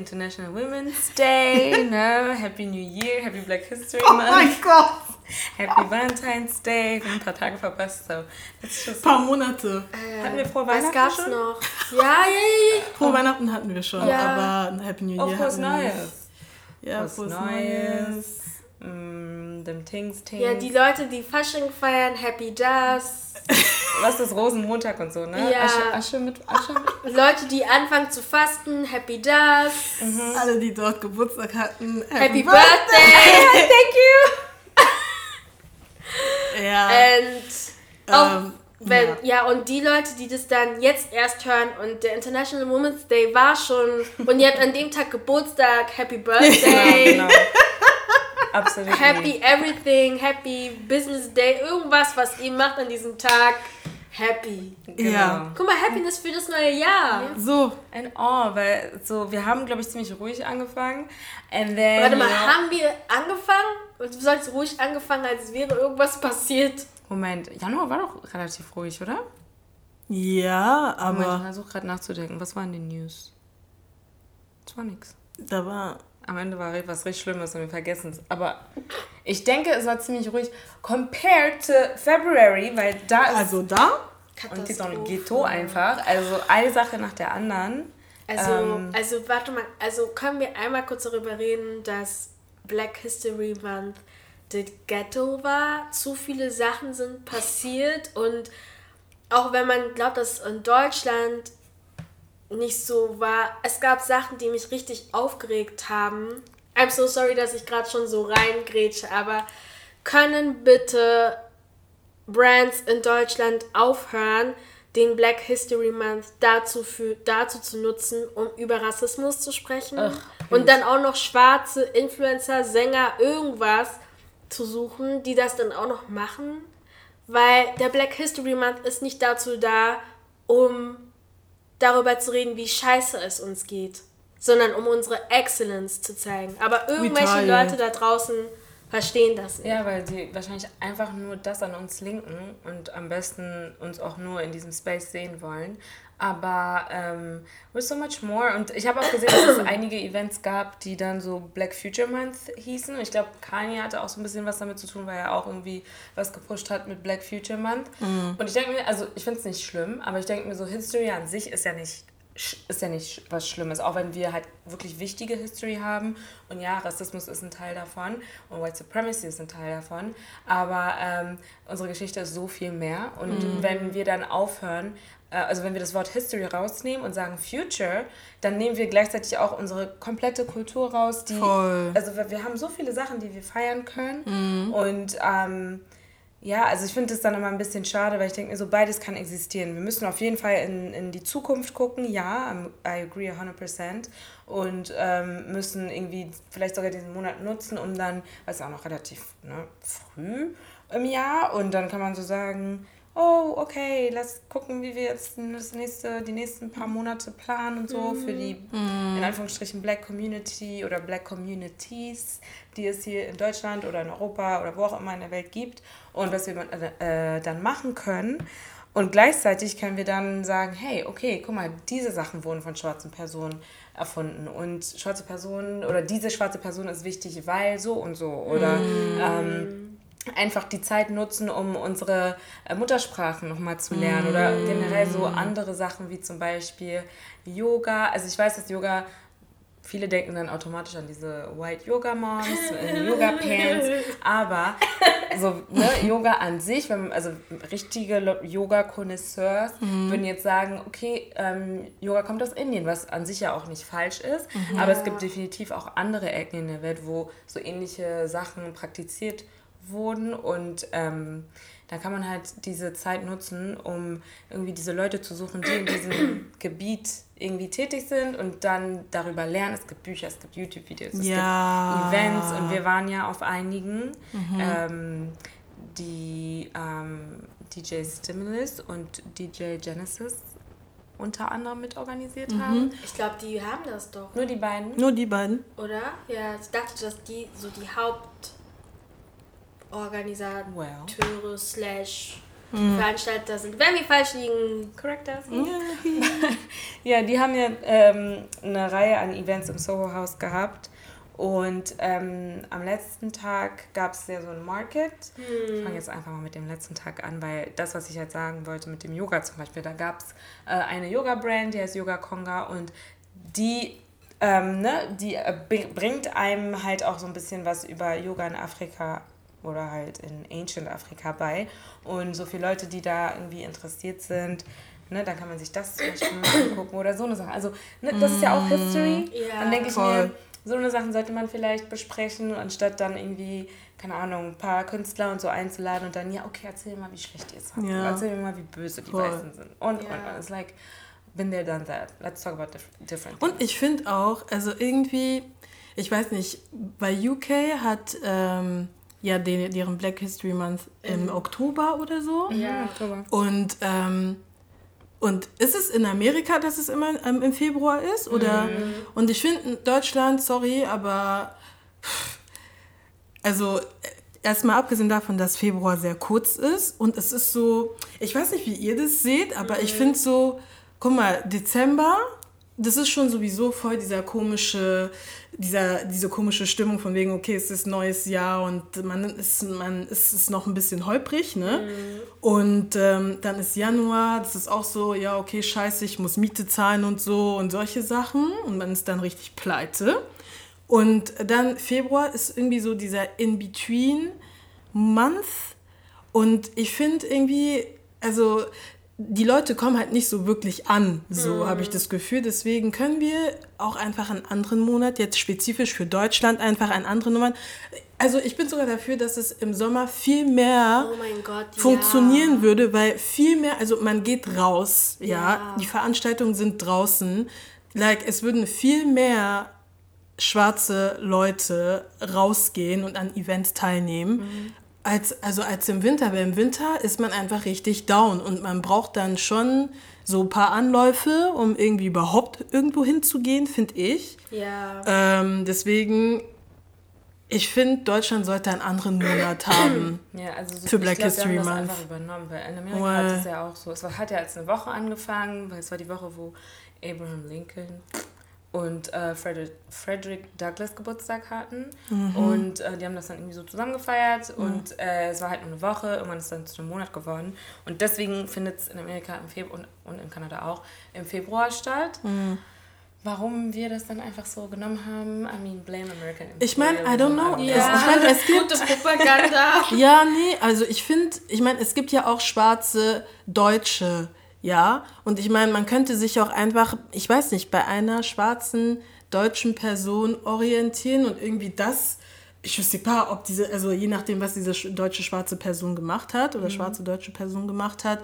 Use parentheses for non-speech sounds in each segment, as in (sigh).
International Women's Day, (laughs) ne? Happy New Year, Happy Black History Oh Month, mein Gott. Happy Valentine's Day. Wir haben ein paar Tage verpasst, so. Ein paar Monate. Hatten wir frohe Was Weihnachten gab's schon? noch? (laughs) Ja, ja, ja, ja. Frohe Weihnachten hatten wir schon, Ja. aber ein Happy New Year Oh, frohes. Neues. Ja, Frohes frohes Neues. Neues. Mm, dem Tings, Tings. Ja, die Leute, die Fasching feiern, Happy Das. (laughs) Was ist Rosenmontag und so, ne? Ja. Asche, Asche mit Asche. mit- (laughs) Leute, die anfangen zu fasten, Happy Das. Alle, die dort Geburtstag hatten. Happy Birthday. (laughs) Thank you. Ja. Und auch ähm, wenn, ja. ja. und die Leute, die das dann jetzt erst hören und der International Women's Day war schon und ihr habt an dem Tag Geburtstag, Happy Birthday, Genau. Absolut. Happy Everything, Happy Business Day, irgendwas, was ihr macht an diesem Tag, Happy. Genau. Ja. Guck mal, Happiness für das neue Jahr. So, Ein Oh, weil so, wir haben, glaube ich, ziemlich ruhig angefangen. And then, Warte mal, know- haben wir angefangen? Und du sagst ruhig angefangen, als wäre irgendwas passiert. Moment, Januar war doch relativ ruhig, oder? ja, Moment, ich aber versuche gerade nachzudenken. Was war in den News? Es war nix. da war. Am Ende war was richtig Schlimmes und wir vergessen es. Aber ich denke, es war ziemlich ruhig. Compared to February, weil da ist. Also da? und die ist auch ein Ghetto einfach. Also eine Sache nach der anderen. Also, Ähm. also warte mal, also können wir einmal kurz darüber reden, dass Black History Month das Ghetto war. Zu viele Sachen sind passiert und auch wenn man glaubt, dass in Deutschland nicht so war, es gab Sachen, die mich richtig aufgeregt haben. I'm so sorry, dass ich gerade schon so reingrätsche, aber können bitte Brands in Deutschland aufhören, den Black History Month dazu, für, dazu zu nutzen, um über Rassismus zu sprechen. und dann auch noch schwarze Influencer, Sänger, irgendwas zu suchen, die das dann auch noch machen. Weil der Black History Month ist nicht dazu da, um darüber zu reden, wie scheiße es uns geht, sondern um unsere Excellence zu zeigen. Aber irgendwelche Retaliate. Leute da draußen verstehen das nicht. Ja, weil sie wahrscheinlich einfach nur das an uns linken und am besten uns auch nur in diesem Space sehen wollen. Aber ähm, we're so much more. Und ich habe auch gesehen, dass es (coughs) einige Events gab, die dann so Black Future Month hießen. Und ich glaube, Kanye hatte auch so ein bisschen was damit zu tun, weil er auch irgendwie was gepusht hat mit Black Future Month. Und ich denke mir, also ich finde es nicht schlimm, aber ich denke mir so, History an sich ist ja nicht ist ja nicht was Schlimmes, auch wenn wir halt wirklich wichtige History haben. Und ja, Rassismus ist ein Teil davon und White Supremacy ist ein Teil davon. Aber ähm, unsere Geschichte ist so viel mehr. Und wenn wir dann aufhören, also wenn wir das Wort History rausnehmen und sagen Future, dann nehmen wir gleichzeitig auch unsere komplette Kultur raus. Die, Voll. Also wir, haben so viele Sachen, die wir feiern können. Und ähm, ja, also ich finde es dann immer ein bisschen schade, weil ich denke mir so, beides kann existieren. Wir müssen auf jeden Fall in, in die Zukunft gucken, ja, I'm- I agree 100%. Und ähm, müssen irgendwie vielleicht sogar diesen Monat nutzen, um dann, weil es ist auch noch relativ ne, früh im Jahr, und dann kann man so sagen, oh, okay, lass gucken, wie wir jetzt das nächste, die nächsten paar Monate planen und so für die, in Anführungsstrichen, Black Community oder Black Communities, die es hier in Deutschland oder in Europa oder wo auch immer in der Welt gibt und was wir äh, dann machen können. Und gleichzeitig können wir dann sagen, hey, okay, guck mal, diese Sachen wurden von schwarzen Personen erfunden und schwarze Personen oder diese schwarze Person ist wichtig, weil so und so oder ähm, einfach die Zeit nutzen, um unsere äh, Muttersprachen nochmal zu lernen oder generell so andere Sachen wie zum Beispiel Yoga. Also ich weiß, dass Yoga, viele denken dann automatisch an diese White Yoga Moms, äh, Yoga (laughs) Pants, aber so ne, Yoga an sich, wenn, also richtige Lo- Yoga-Connoisseurs würden jetzt sagen, okay, ähm, Yoga kommt aus Indien, was an sich ja auch nicht falsch ist, aber es gibt definitiv auch andere Ecken in der Welt, wo so ähnliche Sachen praktiziert wurden und ähm, da kann man halt diese Zeit nutzen, um irgendwie diese Leute zu suchen, die in diesem (clears throat) Gebiet irgendwie tätig sind und dann darüber lernen. Es gibt Bücher, es gibt YouTube-Videos, es Ja. gibt Events und wir waren ja auf einigen, ähm, die ähm, DJ Stimulus und DJ Genesis unter anderem mit organisiert haben. Ich glaube, die haben das doch, Nur die beiden. Nur die beiden. oder? Ja, ich dachte, dass die so die Hauptorganisateure Well. slash Die Veranstalter sind, wenn wir falsch liegen, correct us. Ja, die haben ja ähm, eine Reihe an Events im Soho House gehabt. Und ähm, am letzten Tag gab es ja so ein Market. Ich fange jetzt einfach mal mit dem letzten Tag an, weil das, was ich halt sagen wollte mit dem Yoga zum Beispiel, da gab es äh, eine Yoga-Brand, die heißt Yoga Konga und die, ähm, ne, die äh, br- bringt einem halt auch so ein bisschen was über Yoga in Afrika oder halt in Ancient Afrika bei. Und so viele Leute, die da irgendwie interessiert sind, ne, dann kann man sich das zum Beispiel mal (clears throat) angucken oder so eine Sache. Also, ne, das ist ja auch History. Ja, dann denke ich mir, so eine Sachen sollte man vielleicht besprechen, anstatt dann irgendwie, keine Ahnung, ein paar Künstler und so einzuladen und dann, ja, okay, erzähl mal, wie schlecht ihr es habt. Ja. Erzähl mir mal, wie böse die Voll. Weißen sind. Und, Ja. und, und. It's like, been there, done that. Let's talk about dif different Und ich finde auch, also irgendwie, ich weiß nicht, bei UK hat ähm, ja den, deren Black History Month im Oktober oder so. Ja. Oktober. Und, ähm, und ist es in Amerika, dass es immer ähm, im Februar ist? Oder? Und ich finde in Deutschland, sorry, aber also äh, erstmal abgesehen davon, dass Februar sehr kurz ist und es ist so, ich weiß nicht, wie ihr das seht, aber ich finde so, guck mal, Dezember, das ist schon sowieso voll dieser komische, dieser, diese komische Stimmung von wegen, okay, es ist neues Jahr und man ist, man ist, ist noch ein bisschen holprig, ne? Und ähm, dann ist Januar, das ist auch so, ja, okay, scheiße, ich muss Miete zahlen und so und solche Sachen und man ist dann richtig pleite. Und dann Februar ist irgendwie so dieser In-Between-Month. Und ich finde irgendwie, also die Leute kommen halt nicht so wirklich an, so habe ich das Gefühl. Deswegen können wir auch einfach einen anderen Monat, jetzt spezifisch für Deutschland, einfach einen anderen Monat. Also ich bin sogar dafür, dass es im Sommer viel mehr Oh mein Gott, funktionieren ja. würde, weil viel mehr, also man geht raus, ja, Ja. die Veranstaltungen sind draußen, like es würden viel mehr schwarze Leute rausgehen und an Events teilnehmen. Als, also als im Winter, weil im Winter ist man einfach richtig down und man braucht dann schon so ein paar Anläufe, um irgendwie überhaupt irgendwo hinzugehen, finde ich. Ja. Ähm, deswegen, ich finde, Deutschland sollte einen anderen Monat haben. (clears throat) Ja, also so, Für Black glaub, History Month. einfach übernommen, weil in Amerika Well. hat es ja auch so, es hat ja als eine Woche angefangen, weil es war die Woche, wo Abraham Lincoln und äh, Frederick, Frederick Douglass Geburtstag hatten Mhm. und äh, die haben das dann irgendwie so zusammen gefeiert und äh, es war halt nur eine Woche, irgendwann ist es dann zu einem Monat geworden und deswegen findet es in Amerika im Februar und, und in Kanada auch im Februar statt. Mhm. Warum wir das dann einfach so genommen haben, I mean, blame American Ich mein, I don't know. Ja. ja. Ich meine, es gibt- Gute Propaganda. (laughs) Ja, nee, also ich finde, ich meine, es gibt ja auch schwarze Deutsche, ja. Und ich meine, man könnte sich auch einfach, ich weiß nicht, bei einer schwarzen deutschen Person orientieren und irgendwie das, ich wüsste pas, ob diese, also je nachdem, was diese sch- deutsche schwarze Person gemacht hat oder schwarze deutsche Person gemacht hat,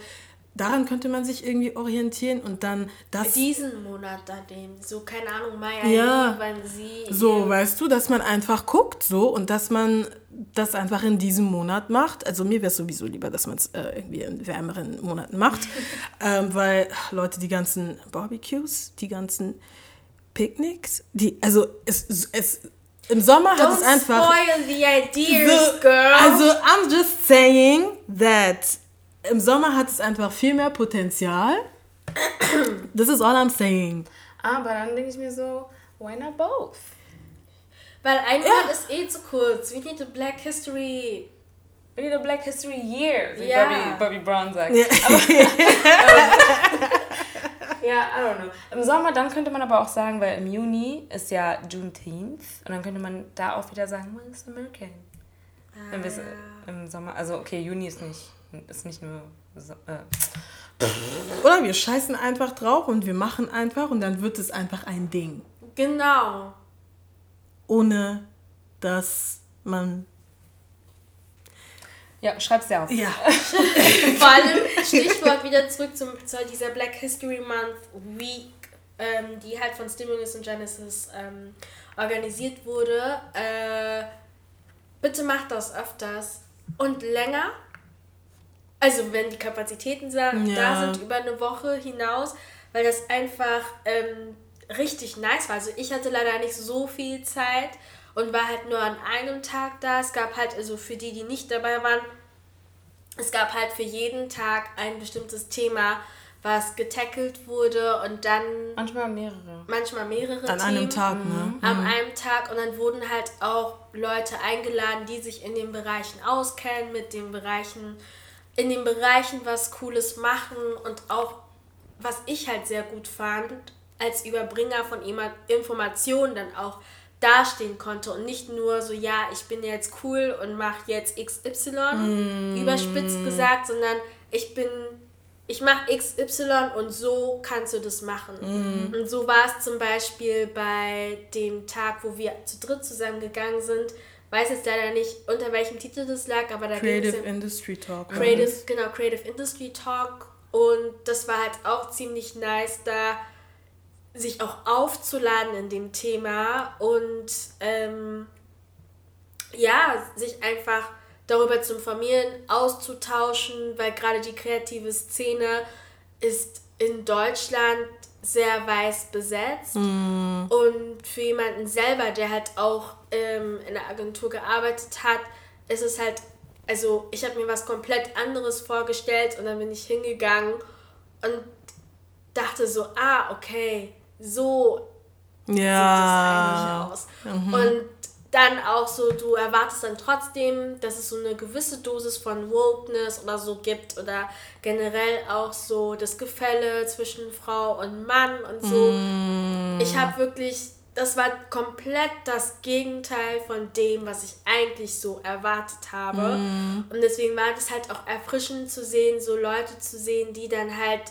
daran könnte man sich irgendwie orientieren und dann das. Diesen Monat dann dem, so keine Ahnung, Maya, Ja. wann sie. So, weißt du, dass man einfach guckt so und dass man das einfach in diesem Monat macht. Also mir wäre es sowieso lieber, dass man es äh, irgendwie in wärmeren Monaten macht, (laughs) ähm, weil Leute, die ganzen Barbecues, die ganzen Picknicks, die, also es, es im Sommer hat Don't es einfach... spoil the ideas, So, girl. Also, I'm just saying that im Sommer hat es einfach viel mehr Potenzial. This is all I'm saying. Aber dann denke ich mir so, why not both? Weil ein Monat ist eh zu kurz. We need a Black History. We need a Black History Year, wie Ja. Bobby, Bobby Brown sagt. Ja. (laughs) Ja, I don't know. Im Sommer, dann könnte man aber auch sagen, weil im Juni ist ja Juneteenth und dann könnte man da auch wieder sagen, well, it's American. Es im Sommer, also okay, Juni ist nicht, ist nicht nur, äh, Oder wir scheißen einfach drauf und wir machen einfach und dann wird es einfach ein Ding. Genau. Ohne dass man. ja, schreib's dir auf. Ja. (laughs) Vor allem Stichwort wieder zurück zum, zu dieser Black History Month Week, ähm, die halt von Stimulus und Genesis ähm, organisiert wurde. Äh, bitte macht das öfters und länger. Also wenn die Kapazitäten da Ja. sind über eine Woche hinaus, weil das einfach ähm, richtig nice war. Also ich hatte leider nicht so viel Zeit und war halt nur an einem Tag da. Es gab halt, also für die, die nicht dabei waren, es gab halt für jeden Tag ein bestimmtes Thema, was getackelt wurde und dann. Manchmal mehrere. Manchmal mehrere. An Themen, einem Tag, ne? An mhm. einem Tag und dann wurden halt auch Leute eingeladen, die sich in den Bereichen auskennen, mit den Bereichen, in den Bereichen was Cooles machen und auch, was ich halt sehr gut fand, als Überbringer von Informationen dann auch dastehen konnte und nicht nur so, ja, ich bin jetzt cool und mache jetzt XY, mm. überspitzt gesagt, sondern ich bin, ich mache XY und so kannst du das machen. Mm. Und so war es zum Beispiel bei dem Tag, wo wir zu dritt zusammengegangen sind. Weiß jetzt leider nicht, unter welchem Titel das lag, aber da Creative Industry Talk. Creative, genau, Creative Industry Talk. Und das war halt auch ziemlich nice, da sich auch aufzuladen in dem Thema und ähm, ja, sich einfach darüber zu informieren, auszutauschen, weil gerade die kreative Szene ist in Deutschland sehr weiß besetzt. Mm. Und für jemanden selber, der halt auch ähm, in der Agentur gearbeitet hat, ist es halt, also ich habe mir was komplett anderes vorgestellt und dann bin ich hingegangen und dachte so, ah, okay, so ja. sieht das eigentlich aus. Mhm. Und dann auch so, du erwartest dann trotzdem, dass es so eine gewisse Dosis von Wokeness oder so gibt oder generell auch so das Gefälle zwischen Frau und Mann und so. Mm. Ich habe wirklich, das war komplett das Gegenteil von dem, was ich eigentlich so erwartet habe. Mm. Und deswegen war das halt auch erfrischend zu sehen, so Leute zu sehen, die dann halt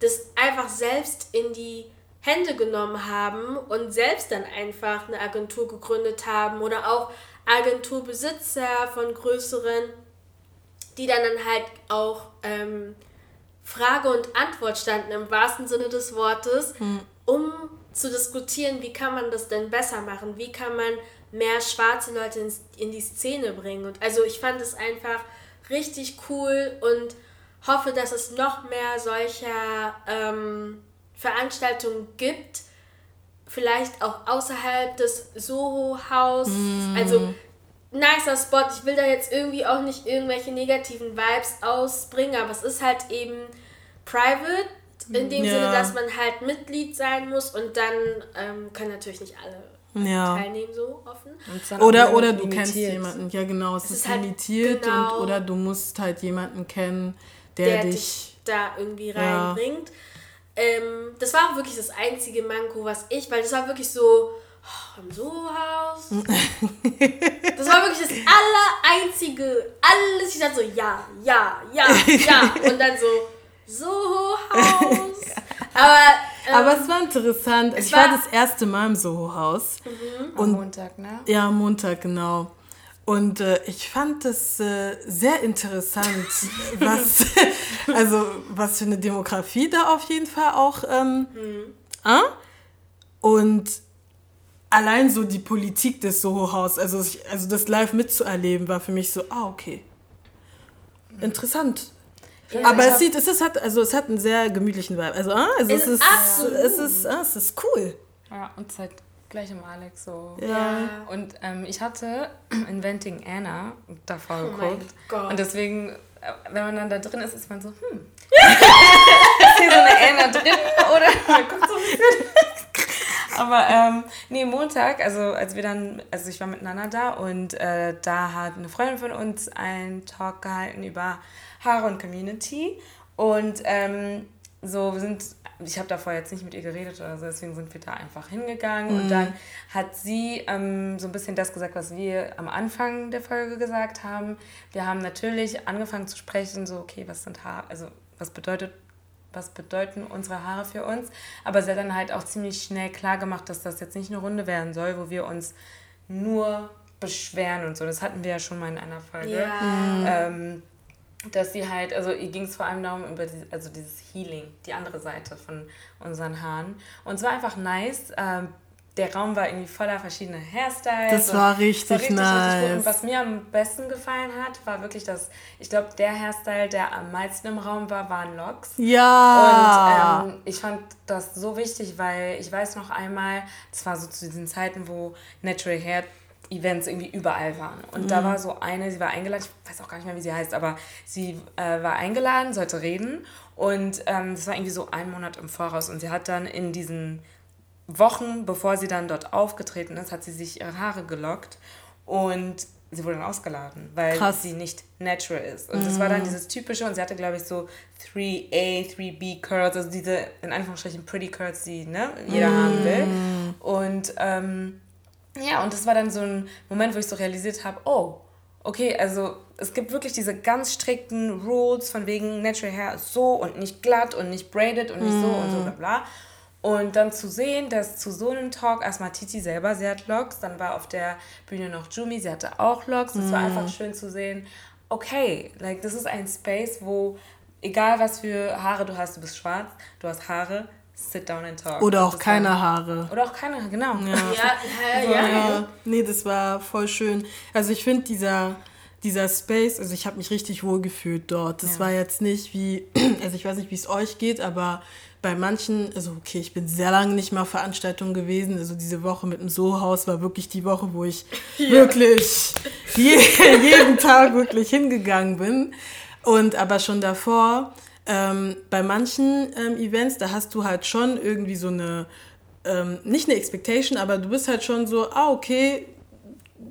das einfach selbst in die Hände genommen haben und selbst dann einfach eine Agentur gegründet haben oder auch Agenturbesitzer von größeren, die dann, dann halt auch ähm, Frage und Antwort standen im wahrsten Sinne des Wortes, hm. um zu diskutieren, wie kann man das denn besser machen, wie kann man mehr schwarze Leute in, in die Szene bringen. Und also ich fand es einfach richtig cool und hoffe, dass es noch mehr solcher ähm, Veranstaltungen gibt, vielleicht auch außerhalb des Soho-Haus. Mm. Also nicer Spot. Ich will da jetzt irgendwie auch nicht irgendwelche negativen Vibes ausbringen, aber es ist halt eben private. In dem ja. Sinne, dass man halt Mitglied sein muss und dann ähm, können natürlich nicht alle ja. teilnehmen so offen. Oder, oder du kennst jemanden, ja genau, es, es ist, ist halt limitiert genau und oder du musst halt jemanden kennen, der, der dich, dich, da irgendwie reinbringt. Ja. Ähm, das war auch wirklich das einzige Manko, was ich, weil das war wirklich so oh, im Soho-Haus. (laughs) das war wirklich das aller einzige, alles. Ich dachte so, ja, ja, ja, ja. Und dann so, Soho-Haus. (laughs) Aber, ähm, Aber es war interessant. Es ich war, war, das erste Mal im Soho-Haus. Mhm. Am Montag, ne? Ja, am Montag, genau. Und äh, ich fand es äh, sehr interessant, (laughs) was, (laughs) also, was für eine Demografie da auf jeden Fall auch. Ähm, mhm. äh? Und allein so die Politik des Soho-Haus, also, also das live mitzuerleben, war für mich so, ah, okay. Interessant. Ja, Aber es sieht, es ist, hat, also es hat einen sehr gemütlichen Vibe. Also, ah, also es, ist, es, ist, ah, es ist cool. Ja, und seit gleich im Alex so. Ja. Und ähm, ich hatte (clears throat) Inventing Anna davor oh geguckt. Und deswegen, äh, wenn man dann da drin ist, ist man so, hm. (laughs) ist hier so eine Anna drin? Oder (laughs) man guckt so. Aber ähm, nee, Montag, also als wir dann, also ich war mit Nana da und äh, da hat eine Freundin von uns einen Talk gehalten über Haare und Community. Und ähm, so, wir sind ich habe davor jetzt nicht mit ihr geredet oder so, deswegen sind wir da einfach hingegangen. Mhm. Und dann hat sie ähm, so ein bisschen das gesagt, was wir am Anfang der Folge gesagt haben. Wir haben natürlich angefangen zu sprechen, so, okay, was sind Haare, also was bedeutet was bedeuten unsere Haare für uns. Aber sie hat dann halt auch ziemlich schnell klar gemacht, dass das jetzt nicht eine Runde werden soll, wo wir uns nur beschweren und so. Das hatten wir ja schon mal in einer Folge. Ja. Ähm, dass sie halt, also ihr ging es vor allem darum, über die, also dieses Healing, die andere Seite von unseren Haaren. Und es war einfach nice. Ähm, der Raum war irgendwie voller verschiedener Hairstyles. Das war richtig, war richtig nice. Richtig und was mir am besten gefallen hat, war wirklich das, ich glaube, der Hairstyle, der am meisten im Raum war, waren Locks. Ja. Und ähm, ich fand das so wichtig, weil ich weiß noch einmal, das war so zu diesen Zeiten, wo Natural Hair Events irgendwie überall waren. Und mhm. da war so eine, sie war eingeladen, ich weiß auch gar nicht mehr, wie sie heißt, aber sie äh, war eingeladen, sollte reden. Und ähm, das war irgendwie so ein Monat im Voraus. Und sie hat dann in diesen Wochen, bevor sie dann dort aufgetreten ist, hat sie sich ihre Haare gelockt. Und sie wurde dann ausgeladen, weil Krass. sie nicht natural ist. Und mhm. das war dann dieses typische, und sie hatte, glaube ich, so 3A, 3B Curls, also diese, in Anführungsstrichen, Pretty Curls, die ne, jeder mhm. haben will. Und ähm, ja, und das war dann so ein Moment, wo ich so realisiert habe, oh, okay, also es gibt wirklich diese ganz strikten Rules von wegen Natural Hair ist so und nicht glatt und nicht braided und nicht mm. so und so bla bla. Und dann zu sehen, dass zu so einem Talk erstmal Titi selber, sie hat Locks, dann war auf der Bühne noch Jumi, sie hatte auch Locks. Das mm. war einfach schön zu sehen, okay, like das ist ein Space, wo egal was für Haare du hast, du bist schwarz, du hast Haare, sit down and talk. Oder auch keine war, Haare. Oder auch keine, genau. Ja, ja, ja, ja, ja. Nee, das war voll schön. Also ich finde dieser, dieser Space, also ich habe mich richtig wohl gefühlt dort. Das ja. war jetzt nicht wie, (clears throat) also ich weiß nicht, wie es euch geht, aber bei manchen, also okay, ich bin sehr lange nicht mal Veranstaltungen gewesen. Also diese Woche mit dem Sohaus war wirklich die Woche, wo ich (laughs) ja. wirklich je, (laughs) jeden Tag wirklich hingegangen bin. Und aber schon davor ähm, bei manchen ähm, Events, da hast du halt schon irgendwie so eine, ähm, nicht eine Expectation, aber du bist halt schon so, ah, okay,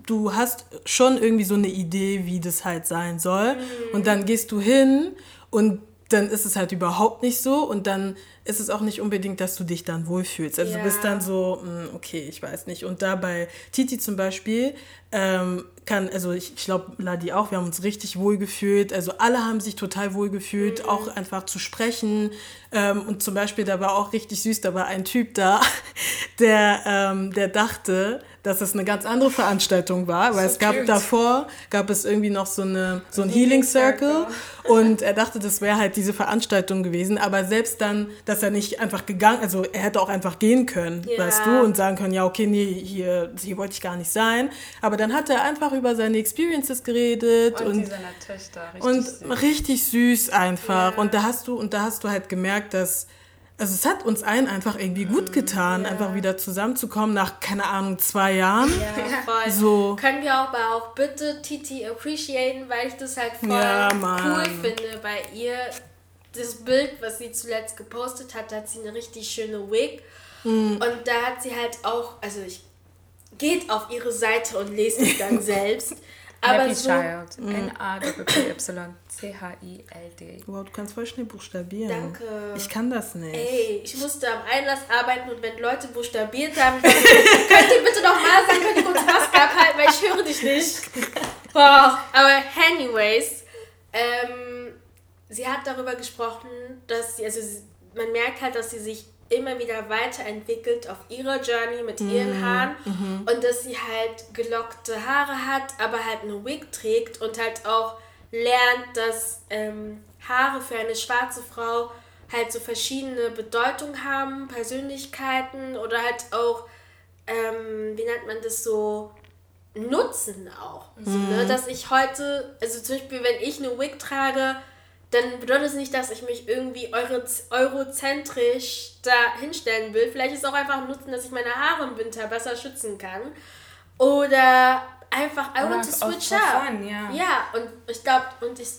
du hast schon irgendwie so eine Idee, wie das halt sein soll. Mhm. Und dann gehst du hin und dann ist es halt überhaupt nicht so und dann ist es auch nicht unbedingt, dass du dich dann wohlfühlst. Also ja. du bist dann so, hm, okay, ich weiß nicht. Und da bei Titi zum Beispiel ähm, kann, also ich, ich glaube, Ladi auch, wir haben uns richtig wohl gefühlt. Also alle haben sich total wohl gefühlt, mhm. auch einfach zu sprechen. Ähm, und zum Beispiel, da war auch richtig süß, da war ein Typ da, (laughs) der, ähm, der dachte, dass es eine ganz andere Veranstaltung war, weil so es gab cute. davor, gab es irgendwie noch so, eine, so ein Healing Circle und er dachte, das wäre halt diese Veranstaltung gewesen, aber selbst dann, dass er nicht einfach gegangen, also er hätte auch einfach gehen können, ja. weißt du, und sagen können, ja, okay, nee, hier, hier wollte ich gar nicht sein, aber dann hat er einfach über seine Experiences geredet und, und, Töchter, richtig und süß. richtig süß einfach ja. und da hast du, und da hast du halt gemerkt, dass also es hat uns allen einfach irgendwie gut mhm, getan, ja. einfach wieder zusammenzukommen nach, keine Ahnung, zwei Jahren. Ja, (laughs) voll. So. Können wir aber auch bitte Titi appreciaten, weil ich das halt voll ja, cool finde bei ihr. Das Bild, was sie zuletzt gepostet hat, da hat sie eine richtig schöne Wig. Mhm. Und da hat sie halt auch, also ich geht auf ihre Seite und lest es dann (laughs) selbst. Aber Happy so, Child. Mm. N-A-Y-Y. C-H-I-L-D. Wow, du kannst voll schnell buchstabieren. Danke. Ich kann das nicht. Ey, ich musste am Einlass arbeiten und wenn Leute buchstabiert haben, (laughs) könnt ihr bitte noch mal sagen, könnt ihr kurz Maske abhalten, weil ich höre dich nicht. (laughs) Boah. Aber anyways, ähm, sie hat darüber gesprochen, dass sie, also man merkt halt, dass sie sich immer wieder weiterentwickelt auf ihrer Journey mit ihren mhm. Haaren mhm. und dass sie halt gelockte Haare hat, aber halt eine Wig trägt und halt auch lernt, dass ähm, Haare für eine schwarze Frau halt so verschiedene Bedeutungen haben, Persönlichkeiten oder halt auch, ähm, wie nennt man das so, Nutzen auch. Mhm. So, ne? Mhm. Dass ich heute, also zum Beispiel, wenn ich eine Wig trage, dann bedeutet es nicht, dass ich mich irgendwie euro eurozentrisch da hinstellen will. Vielleicht ist es auch einfach ein Nutzen, dass ich meine Haare im Winter besser schützen kann. Oder einfach, I want to switch up. Fun, ja. ja, und ich glaube, und ich,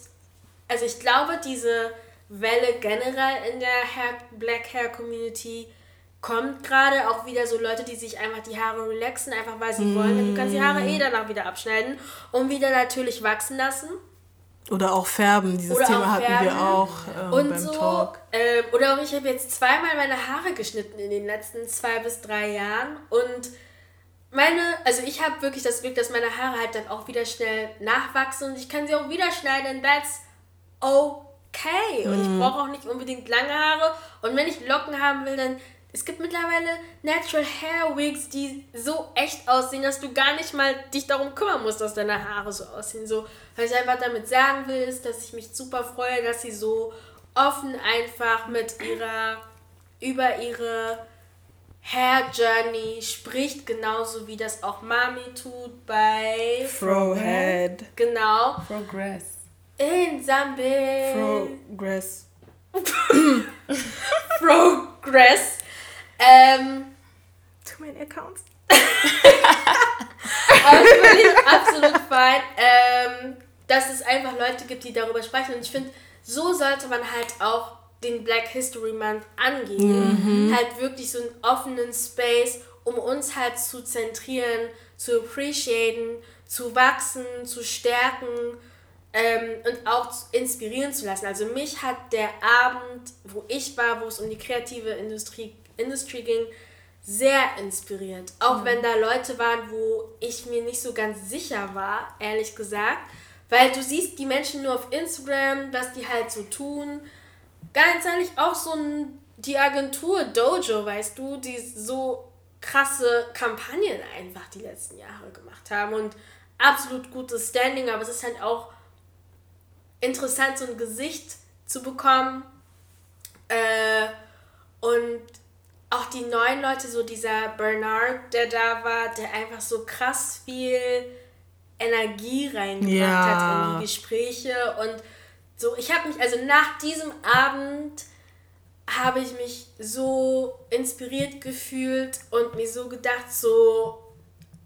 also ich glaube, diese Welle generell in der Hair, Black Hair Community kommt gerade auch wieder so Leute, die sich einfach die Haare relaxen, einfach weil sie mm. wollen. Du kannst die Haare eh danach wieder abschneiden und wieder natürlich wachsen lassen. Oder auch färben, dieses oder Thema hatten wir auch ähm, und beim so, Talk. Ähm, oder auch ich habe jetzt zweimal meine Haare geschnitten in den letzten zwei bis drei Jahren und meine, also ich habe wirklich das Glück, dass meine Haare halt dann auch wieder schnell nachwachsen und ich kann sie auch wieder schneiden, that's okay. Und mhm. ich brauche auch nicht unbedingt lange Haare und wenn ich Locken haben will, dann es gibt mittlerweile Natural Hair Wigs, die so echt aussehen, dass du gar nicht mal dich darum kümmern musst, dass deine Haare so aussehen. So, was ich einfach damit sagen will, ist, dass ich mich super freue, dass sie so offen einfach mit ihrer, über ihre Hair Journey spricht, genauso wie das auch Mami tut bei Frohead. Genau. Progress. In Zambi. Progress. (coughs) Progress. Ähm, Zu meinen Accounts. (laughs) Aber ich absolut fein, ähm, dass es einfach Leute gibt, die darüber sprechen. Und ich finde, so sollte man halt auch den Black History Month angehen. Mhm. Halt wirklich so einen offenen Space, um uns halt zu zentrieren, zu appreciaten, zu wachsen, zu stärken ähm, und auch inspirieren zu lassen. Also mich hat der Abend, wo ich war, wo es um die kreative Industrie, Industrie ging, sehr inspiriert. Auch mhm. wenn da Leute waren, wo ich mir nicht so ganz sicher war, ehrlich gesagt. Weil du siehst die Menschen nur auf Instagram, was die halt so tun. Ganz ehrlich, auch so ein, die Agentur Dojo, weißt du, die so krasse Kampagnen einfach die letzten Jahre gemacht haben und absolut gutes Standing, aber es ist halt auch interessant, so ein Gesicht zu bekommen. Äh, und auch die neuen Leute, so dieser Bernard, der da war, der einfach so krass viel Energie reingebracht ja. hat in die Gespräche. Und so, ich habe mich, also nach diesem Abend habe ich mich so inspiriert gefühlt und mir so gedacht, so,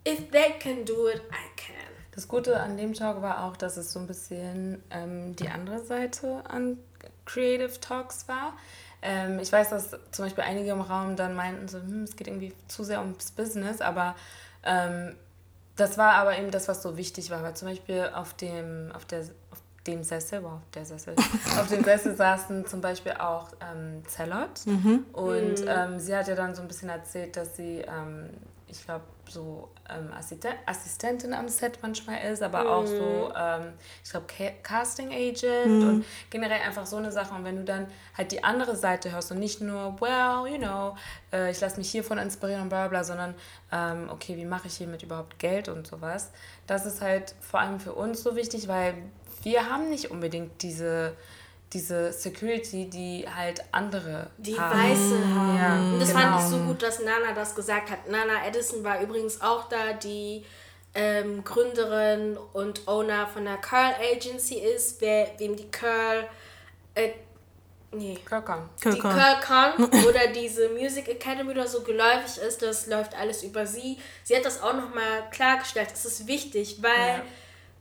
if they can do it, I can. Das Gute an dem Talk war auch, dass es so ein bisschen ähm, die andere Seite an Creative Talks war. Ähm, ich weiß, dass zum Beispiel einige im Raum dann meinten, so, hm, es geht irgendwie zu sehr ums Business, aber ähm, das war aber eben das, was so wichtig war. Weil zum Beispiel auf dem, auf der, auf dem Sessel, wow, der Sessel, (laughs) auf dem Sessel saßen zum Beispiel auch ähm, Zellot. Mhm. Und mhm. Ähm, sie hat ja dann so ein bisschen erzählt, dass sie ähm, ich glaube, so ähm, Assisten Assistentin am Set manchmal ist, aber mhm. auch so, ähm, ich glaube, Casting Agent mhm. und generell einfach so eine Sache. Und wenn du dann halt die andere Seite hörst und nicht nur, well, you know, äh, ich lasse mich hiervon inspirieren und bla bla, sondern, ähm, okay, wie mache ich hiermit überhaupt Geld und sowas, das ist halt vor allem für uns so wichtig, weil wir haben nicht unbedingt diese diese Security, die halt andere die haben. Weiße haben. Ja, und das genau. fand ich so gut, dass Nana das gesagt hat. Nana Edison war übrigens auch da, die ähm, Gründerin und Owner von der Curl Agency ist, wer, wem die Curl äh, Nee. Curlcon. Die Curlcon (laughs) oder diese Music Academy oder so geläufig ist, das läuft alles über sie. Sie hat das auch nochmal klargestellt. Es ist wichtig, weil ja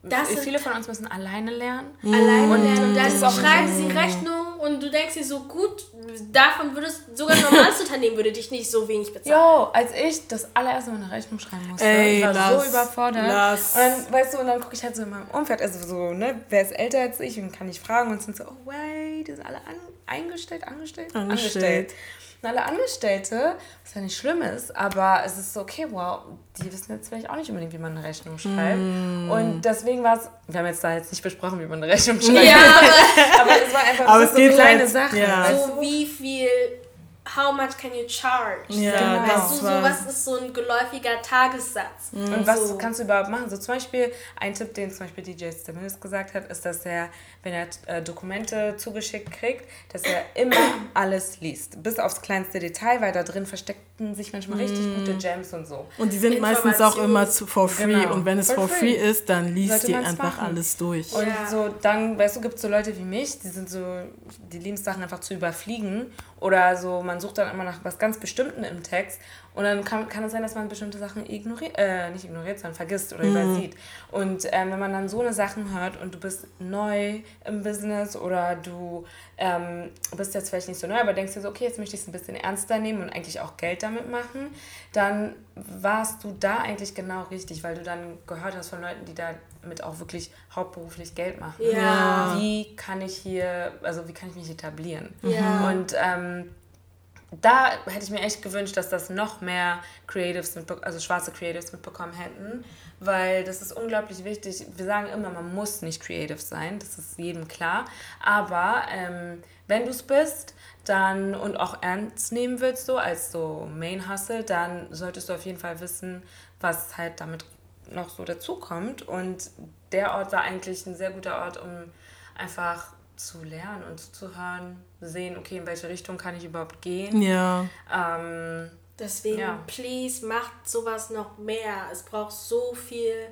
das viele von uns müssen alleine lernen. Alleine und lernen. Und dann schreiben sie Rechnung und du denkst dir so, gut, davon würdest sogar ein normales (laughs) Unternehmen würde dich nicht so wenig bezahlen. Jo, als ich das allererste Mal eine Rechnung schreiben musste, Ey, ich war lass, so überfordert. Lass. Und dann, weißt du, und dann gucke ich halt so in meinem Umfeld, also so, ne, wer ist älter als ich und kann ich fragen und sind so, oh wait, die sind alle an, eingestellt, angestellt, angestellt. angestellt alle Angestellte, was ja nicht schlimm ist, aber es ist so, okay, wow, die wissen jetzt vielleicht auch nicht unbedingt, wie man eine Rechnung schreibt. Mm. Und deswegen war es, wir haben jetzt da jetzt nicht besprochen, wie man eine Rechnung schreibt. Ja, aber, (laughs) aber es war einfach aber so, so kleine halt, Sachen. Ja. So wie viel how much can you charge? Ja, genau. weißt du, so, was ist so ein geläufiger Tagessatz? Mhm. Und was so. kannst du überhaupt machen? So zum Beispiel, ein Tipp, den zum Beispiel DJ Stimulus gesagt hat, ist, dass er, wenn er äh, Dokumente zugeschickt kriegt, dass er immer (clears throat) alles liest. Bis aufs kleinste Detail, weil da drin versteckten sich manchmal richtig mhm. gute Gems und so. Und die sind meistens auch immer zu, for free. Genau. Und wenn es for, for free. ist, dann liest die einfach machen. alles durch. Und ja. so dann, weißt du, gibt es so Leute wie mich, die sind so, die lieben Sachen einfach zu überfliegen oder so, man sucht dann immer nach was ganz Bestimmten im Text und dann kann, kann es sein, dass man bestimmte Sachen ignoriert, äh, nicht ignoriert, sondern vergisst oder mhm. übersieht. Und ähm, wenn man dann so eine Sachen hört und du bist neu im Business oder du ähm, bist jetzt vielleicht nicht so neu, aber denkst dir so, okay, jetzt möchte ich es ein bisschen ernster nehmen und eigentlich auch Geld damit machen, dann warst du da eigentlich genau richtig, weil du dann gehört hast von Leuten, die damit auch wirklich hauptberuflich Geld machen. Ja. Wie kann ich hier, also wie kann ich mich etablieren? Ja. Und ähm, da hätte ich mir echt gewünscht, dass das noch mehr Creatives, also schwarze Creatives mitbekommen hätten, weil das ist unglaublich wichtig. Wir sagen immer, man muss nicht creative sein, das ist jedem klar, aber ähm, wenn du es bist, dann und auch ernst nehmen willst so als so Main Hustle, dann solltest du auf jeden Fall wissen, was halt damit noch so dazukommt und der Ort war eigentlich ein sehr guter Ort, um einfach zu lernen und zu hören, sehen, okay, in welche Richtung kann ich überhaupt gehen. Ja. Ähm, Deswegen, ja. please, macht sowas noch mehr. Es braucht so viel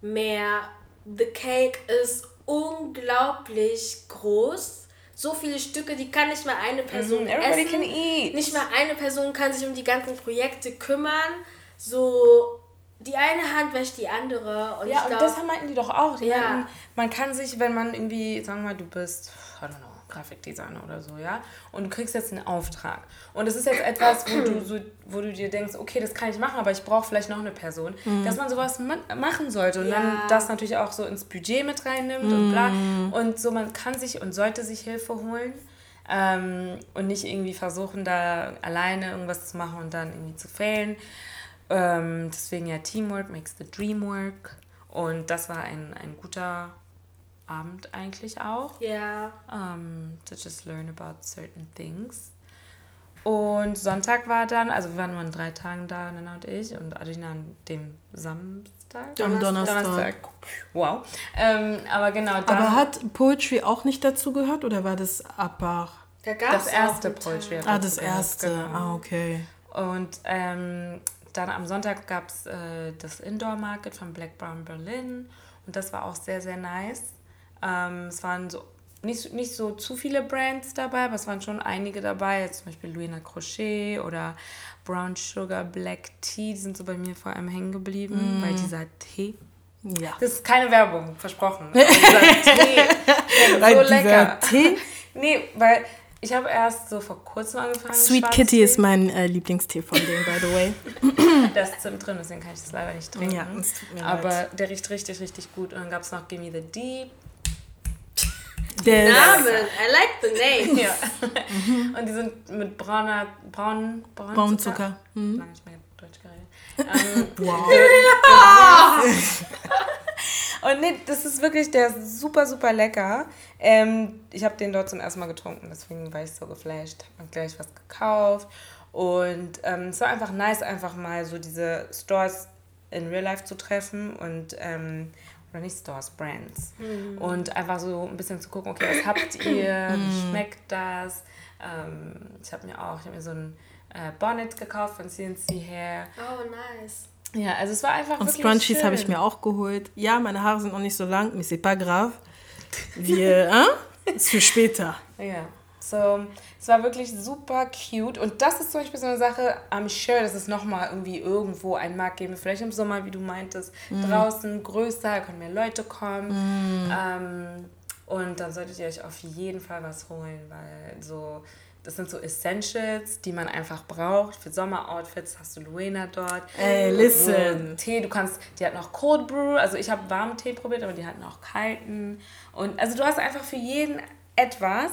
mehr. The Cake ist unglaublich groß. So viele Stücke, die kann nicht mal eine Person mm, essen. Can eat. Nicht mal eine Person kann sich um die ganzen Projekte kümmern. So die eine Hand wäscht die andere. Und ja, und glaub, das meinten die doch auch. Die Ja. meinten, man kann sich, wenn man irgendwie, sagen wir mal, du bist, I don't know, Grafikdesigner oder so, ja, und du kriegst jetzt einen Auftrag. Und es ist jetzt etwas, wo du, so, wo du dir denkst, okay, das kann ich machen, aber ich brauche vielleicht noch eine Person, dass man sowas ma machen sollte und dann Ja. das natürlich auch so ins Budget mit reinnimmt und bla. Und so, man kann sich und sollte sich Hilfe holen. Ähm, und nicht irgendwie versuchen, da alleine irgendwas zu machen und dann irgendwie zu failen. Ähm, deswegen ja, Teamwork makes the dream work. Und das war ein, ein guter Abend eigentlich auch. Ja. Um, to just learn about certain things. Und Sonntag war dann, also wir waren nur an drei Tagen da, Nana und ich, und Adina an dem Samstag. Am Donnerstag. Wow. Ähm, aber genau, dann Aber hat Poetry auch nicht dazu gehört oder war das Abach? Da das erste Poetry. Ah, das gehört, erste. genau. Ah, okay. Und ähm, dann am Sonntag gab es äh, das Indoor Market von Black Brown Berlin und das war auch sehr, sehr nice. Ähm, es waren so nicht, nicht so zu viele Brands dabei, aber es waren schon einige dabei, jetzt zum Beispiel Luina Crochet oder Brown Sugar Black Tea, die sind so bei mir vor allem hängen geblieben, weil dieser Tee. Ja. Das ist keine Werbung, versprochen. (laughs) Aber dieser Tee, so lecker. Tee- (laughs) Nee, weil ich habe erst so vor kurzem angefangen. Sweet. Kitty ist mein äh, Lieblingstee von denen, by the way. (laughs) Da ist Zimt drin, deswegen kann ich das leider nicht trinken. Ja, es tut mir Aber leid. der riecht richtig, richtig gut. Und dann gab es noch Gimme the Deep. (laughs) Der Namen. I like the name. Ja. (laughs) Und die sind mit brauner, braun, braun Braunzucker. Mhm. Lange nicht mehr Deutsch geredet. Ähm, Wow. (laughs) und nee, das ist wirklich, der ist super, super lecker. Ähm, ich habe den dort zum ersten Mal getrunken, deswegen war ich so geflasht. Hab mir gleich was gekauft. Und ähm, es war einfach nice, einfach mal so diese Stores in Real Life zu treffen und ähm, oder nicht Stores, Brands. Und einfach so ein bisschen zu gucken, okay, was habt ihr, wie schmeckt das? Ähm, ich habe mir auch, ich habe mir so ein äh, Bonnet gekauft von CNC Hair. Oh, nice. Ja, also es war einfach Und wirklich Scrunchies habe ich mir auch geholt. Ja, meine Haare sind noch nicht so lang, mais c'est pas grave. Wir, (laughs) äh? Ist für später. Ja, so, es war wirklich super cute. Und das ist zum Beispiel so eine Sache, I'm sure, dass es nochmal irgendwie irgendwo einen Markt geben wird. Vielleicht im Sommer, wie du meintest, draußen größer, da können mehr Leute kommen. Ähm, und dann solltet ihr euch auf jeden Fall was holen, weil so, das sind so Essentials, die man einfach braucht. Für Sommeroutfits hast du Luena dort. Ey, listen. Tee, du kannst, die hat noch Cold Brew, also ich habe warmen Tee probiert, aber die hatten auch kalten. Und also du hast einfach für jeden etwas.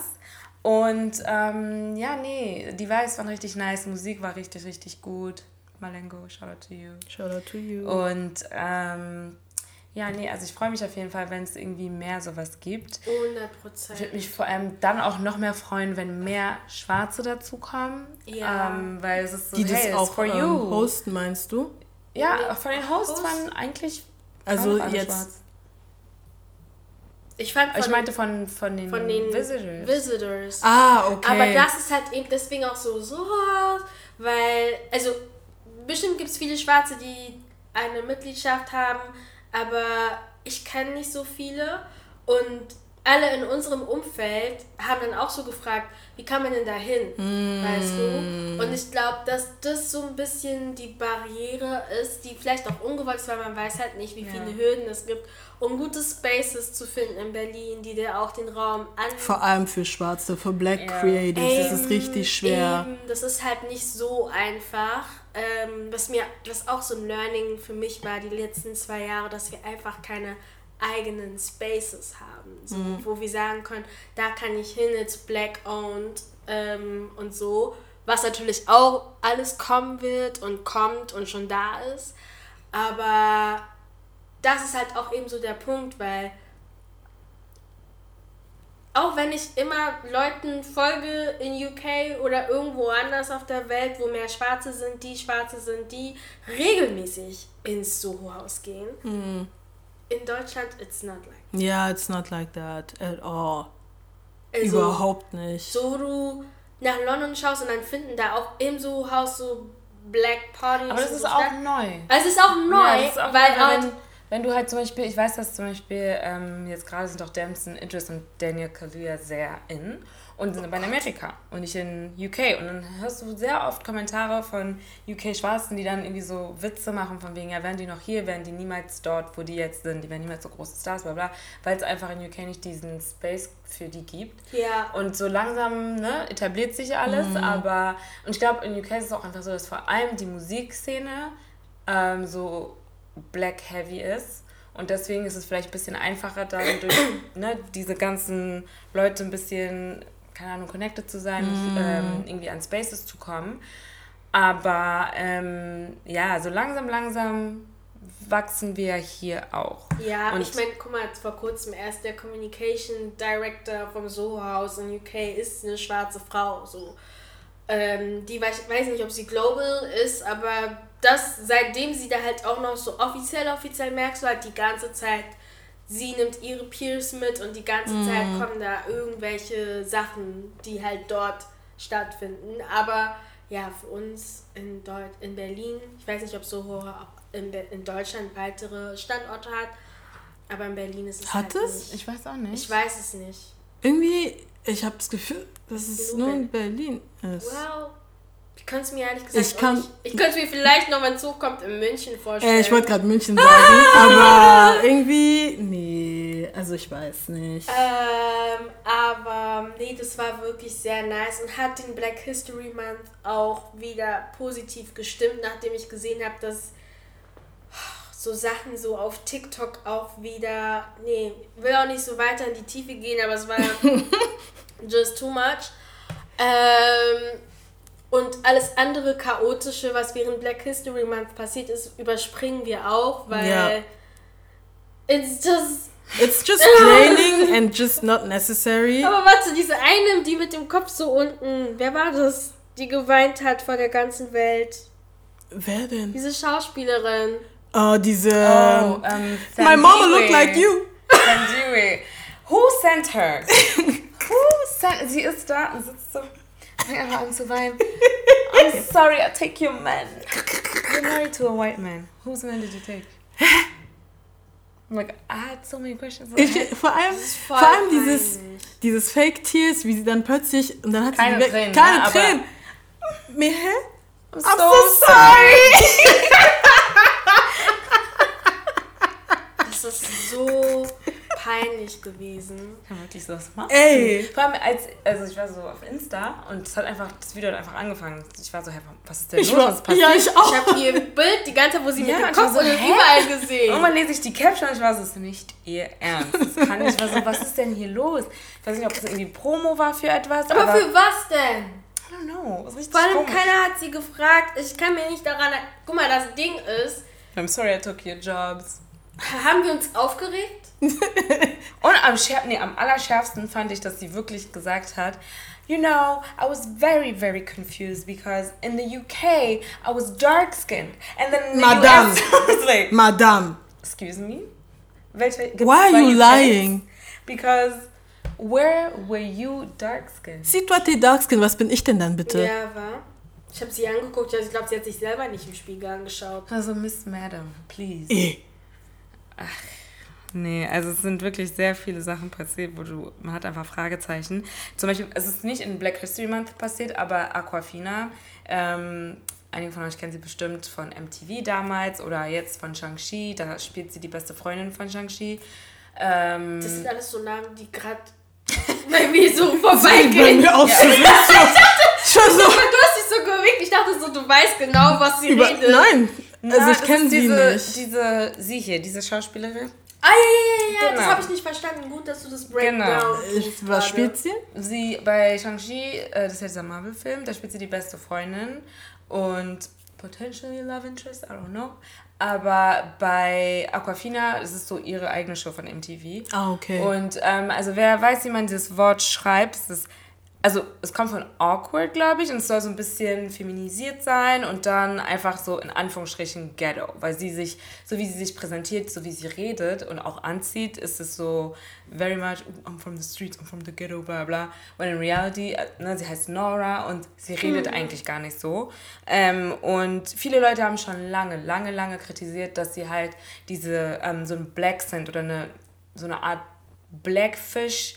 Und ähm, ja, nee, die Vibes waren richtig nice, Musik war richtig, richtig gut. Malengo, shout out to you. Shout out to you. Und ähm, ja, nee, also ich freue mich auf jeden Fall, wenn es irgendwie mehr sowas gibt. 100 Ich Prozent. würde mich vor allem dann auch noch mehr freuen, wenn mehr Schwarze dazukommen. Ja. Ähm, weil es ist so, Die das hey, it's auch for ähm, you. hosten, meinst du? Ja, von den Hosts Host- waren eigentlich Also jetzt- schwarz. Ich fand Ich von, meinte von, von den, von den Visitors. Visitors. Ah, okay. Aber das ist halt eben deswegen auch so, so, weil, also bestimmt gibt es viele Schwarze, die eine Mitgliedschaft haben, aber ich kenne nicht so viele und alle in unserem Umfeld haben dann auch so gefragt, wie kann man denn da hin, weißt du? Und ich glaube, dass das so ein bisschen die Barriere ist, die vielleicht auch ungewollt ist, weil man weiß halt nicht, wie Ja. viele Hürden es gibt, um gute Spaces zu finden in Berlin, die dir auch den Raum an Vor allem für Schwarze, für Black Ja. Creatives. Das ist richtig schwer. Eben, das ist halt nicht so einfach. Ähm, was mir, was auch so ein Learning für mich war die letzten zwei Jahre, dass wir einfach keine eigenen Spaces haben, so, Mhm. wo wir sagen können, da kann ich hin, it's black owned ähm, und so, was natürlich auch alles kommen wird und kommt und schon da ist, aber das ist halt auch eben so der Punkt, weil auch wenn ich immer Leuten folge in UK oder irgendwo anders auf der Welt, wo mehr Schwarze sind, die Schwarze sind, die regelmäßig ins Soho-Haus gehen. In Deutschland, it's not like. Ja, it's not like that at all. Also, Überhaupt nicht. So du nach London schaust und dann finden da auch im Soho-Haus so Black Parties. Aber das ist auch neu. Also es ist auch neu, Ja, ist auch weil neu, halt, wenn, wenn du halt zum Beispiel, ich weiß, dass zum Beispiel ähm, jetzt gerade sind auch Damson Idris und Daniel Kaluuya sehr in und sind aber in Amerika und nicht in UK. Und dann hörst du sehr oft Kommentare von UK-Schwarzen, die dann irgendwie so Witze machen von wegen, ja, wären die noch hier, wären die niemals dort, wo die jetzt sind, die wären niemals so große Stars, bla bla, weil es einfach in UK nicht diesen Space für die gibt. Ja. Und so langsam ne, etabliert sich alles, Mhm. aber, und ich glaube, in UK ist es auch einfach so, dass vor allem die Musikszene ähm, so black heavy ist. Und deswegen ist es vielleicht ein bisschen einfacher, dann durch (coughs) ne, diese ganzen Leute ein bisschen, keine Ahnung, connected zu sein, Mhm. ähm, irgendwie an Spaces zu kommen. Aber ähm, ja, so langsam, langsam wachsen wir hier auch. Ja, Und- ich meine, guck mal, vor kurzem erst der Communication Director vom Soho House in UK ist eine schwarze Frau. So. Ähm, die weiß, weiß nicht, ob sie global ist, aber das, seitdem sie da halt auch noch so offiziell, offiziell merkst du halt die ganze Zeit, sie nimmt ihre Peers mit und die ganze Zeit kommen da irgendwelche Sachen, die halt dort stattfinden. Aber ja, für uns in, Deut in Berlin, ich weiß nicht, ob Soho in, Be in Deutschland weitere Standorte hat, aber in Berlin ist es Hat halt es? Nicht. Ich weiß auch nicht. Ich weiß es nicht. Irgendwie, ich habe das Gefühl, dass es Nur nur in Berlin ist. Wow. Ich könnte es mir ehrlich gesagt Ich kann- nicht. Ich könnte es mir vielleicht noch, wenn es hochkommt, in München vorstellen. Äh, ich wollte gerade München sagen, (laughs) aber irgendwie, nee, also ich weiß nicht. Ähm, aber nee, das war wirklich sehr nice und hat den Black History Month auch wieder positiv gestimmt, nachdem ich gesehen habe, dass so Sachen so auf TikTok auch wieder, nee, will auch nicht so weiter in die Tiefe gehen, aber es war (laughs) just too much. Ähm, und alles andere chaotische, was während Black History Month passiert ist, überspringen wir auch, weil Ja. it's just It's just (laughs) draining and just not necessary. Aber warte, diese eine, die mit dem Kopf so unten, wer war das? Die geweint hat vor der ganzen Welt. Wer denn? Diese Schauspielerin. Oh, diese. Oh, ähm, My mama Sanjiwe. look like you. Sanjiwe. Who sent her? (laughs) Who sent... Sie ist da und sitzt so... Fängt einfach an zu weinen. I'm sorry, I take your man. You're married to a white man. Whose man did you take? I'm like, I had so many questions. Ich, vor allem, vor allem dieses, dieses Fake Tears, wie sie dann plötzlich und dann hat Keine sie Tränen, keine ne, Tränen. Mir, hä? I'm I'm so sorry. (laughs) Das ist so peinlich gewesen. kann wirklich sowas machen. Ey. Vor allem als, also ich war so auf Insta und es hat einfach, das Video hat einfach angefangen. Ich war so, hey, was ist denn Ich los? war, was passiert? ja, ich auch. Ich habe ihr Bild die ganze Zeit, wo sie Ja, mit dem Kopf so, überall gesehen. Irgendwann lese ich die Caption und ich war so, das ist nicht ihr Ernst. Das kann nicht. Ich war so, was ist denn hier los? Ich weiß nicht, ob das irgendwie Promo war für etwas, aber, aber für was denn? I don't know. Das ist richtig Vor allem komisch. keiner hat sie gefragt. Ich kann mir nicht daran. Guck mal, das Ding ist, I'm sorry I took your jobs. Haben wir uns aufgeregt? (laughs) Und am, schär, nee, am allerschärfsten fand ich, dass sie wirklich gesagt hat, You know, I was very, very confused because in the UK I was dark skinned. And then in the Madame. US (laughs) I was like, Madame, excuse me? Welche, why are you lying? Because where were you dark skinned? Si toi t'es dark skin, was bin ich denn dann bitte? Ja, war. Ich habe sie angeguckt, also ich glaube, sie hat sich selber nicht im Spiegel angeschaut. Also Miss Madam, please. Eh. Nee, also es sind wirklich sehr viele Sachen passiert, wo du, man hat einfach Fragezeichen. Zum Beispiel, es ist nicht in Black History Month passiert, aber Aquafina, ähm, einige von euch kennen sie bestimmt von MTV damals oder jetzt von Shang-Chi, da spielt sie die beste Freundin von Shang-Chi. Ähm, Das sind alles so Namen, die gerade (laughs) bei mir so Bei vorbeigehen. mir auch so. (laughs) Schon so. Du hast dich so gewickt. Ich dachte so, du weißt genau, was sie Über, redet. nein, na, also ich das kenne sie diese, nicht. Diese, sie hier, diese Schauspielerin. Ah, ja, ja, ja, ja. Das Genau. habe ich nicht verstanden. Gut, dass du das Breakdown Genau. Ich, tust was gerade. spielt sie? Sie bei Shang-Chi, äh, das ist ja dieser Marvel-Film, da spielt sie die beste Freundin und potentially Love Interest, I don't know. Aber bei Aquafina, das ist so ihre eigene Show von MTV. Ah, okay. Und ähm, also wer weiß, wie man dieses Wort schreibt, es ist also es kommt von awkward, glaube ich, und es soll so ein bisschen feminisiert sein und dann einfach so in Anführungsstrichen ghetto, weil sie sich, so wie sie sich präsentiert, so wie sie redet und auch anzieht, ist es so very much, oh, I'm from the streets, I'm from the ghetto, bla bla. Und in reality, äh, ne, sie heißt Nora und sie redet mhm. eigentlich gar nicht so. Ähm, und viele Leute haben schon lange, lange, lange kritisiert, dass sie halt diese, ähm, so ein Black sind oder eine, so eine Art Blackfish,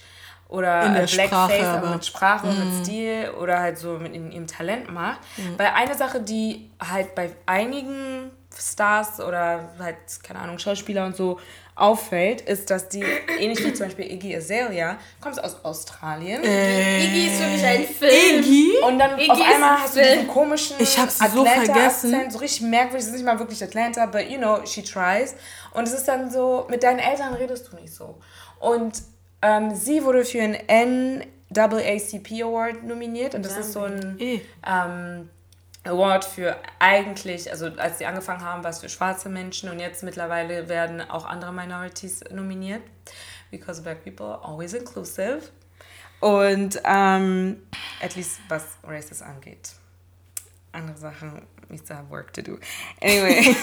oder in der Blackface, Sprache, aber mit Sprache, mm. mit mhm. Stil oder halt so mit in ihrem Talent macht. Mm. Weil eine Sache, die halt bei einigen Stars oder halt, keine Ahnung, Schauspieler und so auffällt, ist, dass die, ähnlich wie zum Beispiel Iggy Azalea, kommt aus Australien. Äh, Iggy ist wirklich ein Film. Iggy? Und dann Iggy auf einmal hast du diesen komischen ich hab's so vergessen. Akzent, so richtig merkwürdig, es ist nicht mal wirklich Atlanta, but you know, she tries. Und es ist dann so, mit deinen Eltern redest du nicht so. Und ähm, sie wurde für einen NAACP Award nominiert und das ist so ein ähm, Award für eigentlich, also als sie angefangen haben, war es für schwarze Menschen und jetzt mittlerweile werden auch andere Minorities nominiert. Because black people are always inclusive. Und ähm, at least was Races angeht. Andere Sachen, we still have work to do. Anyway.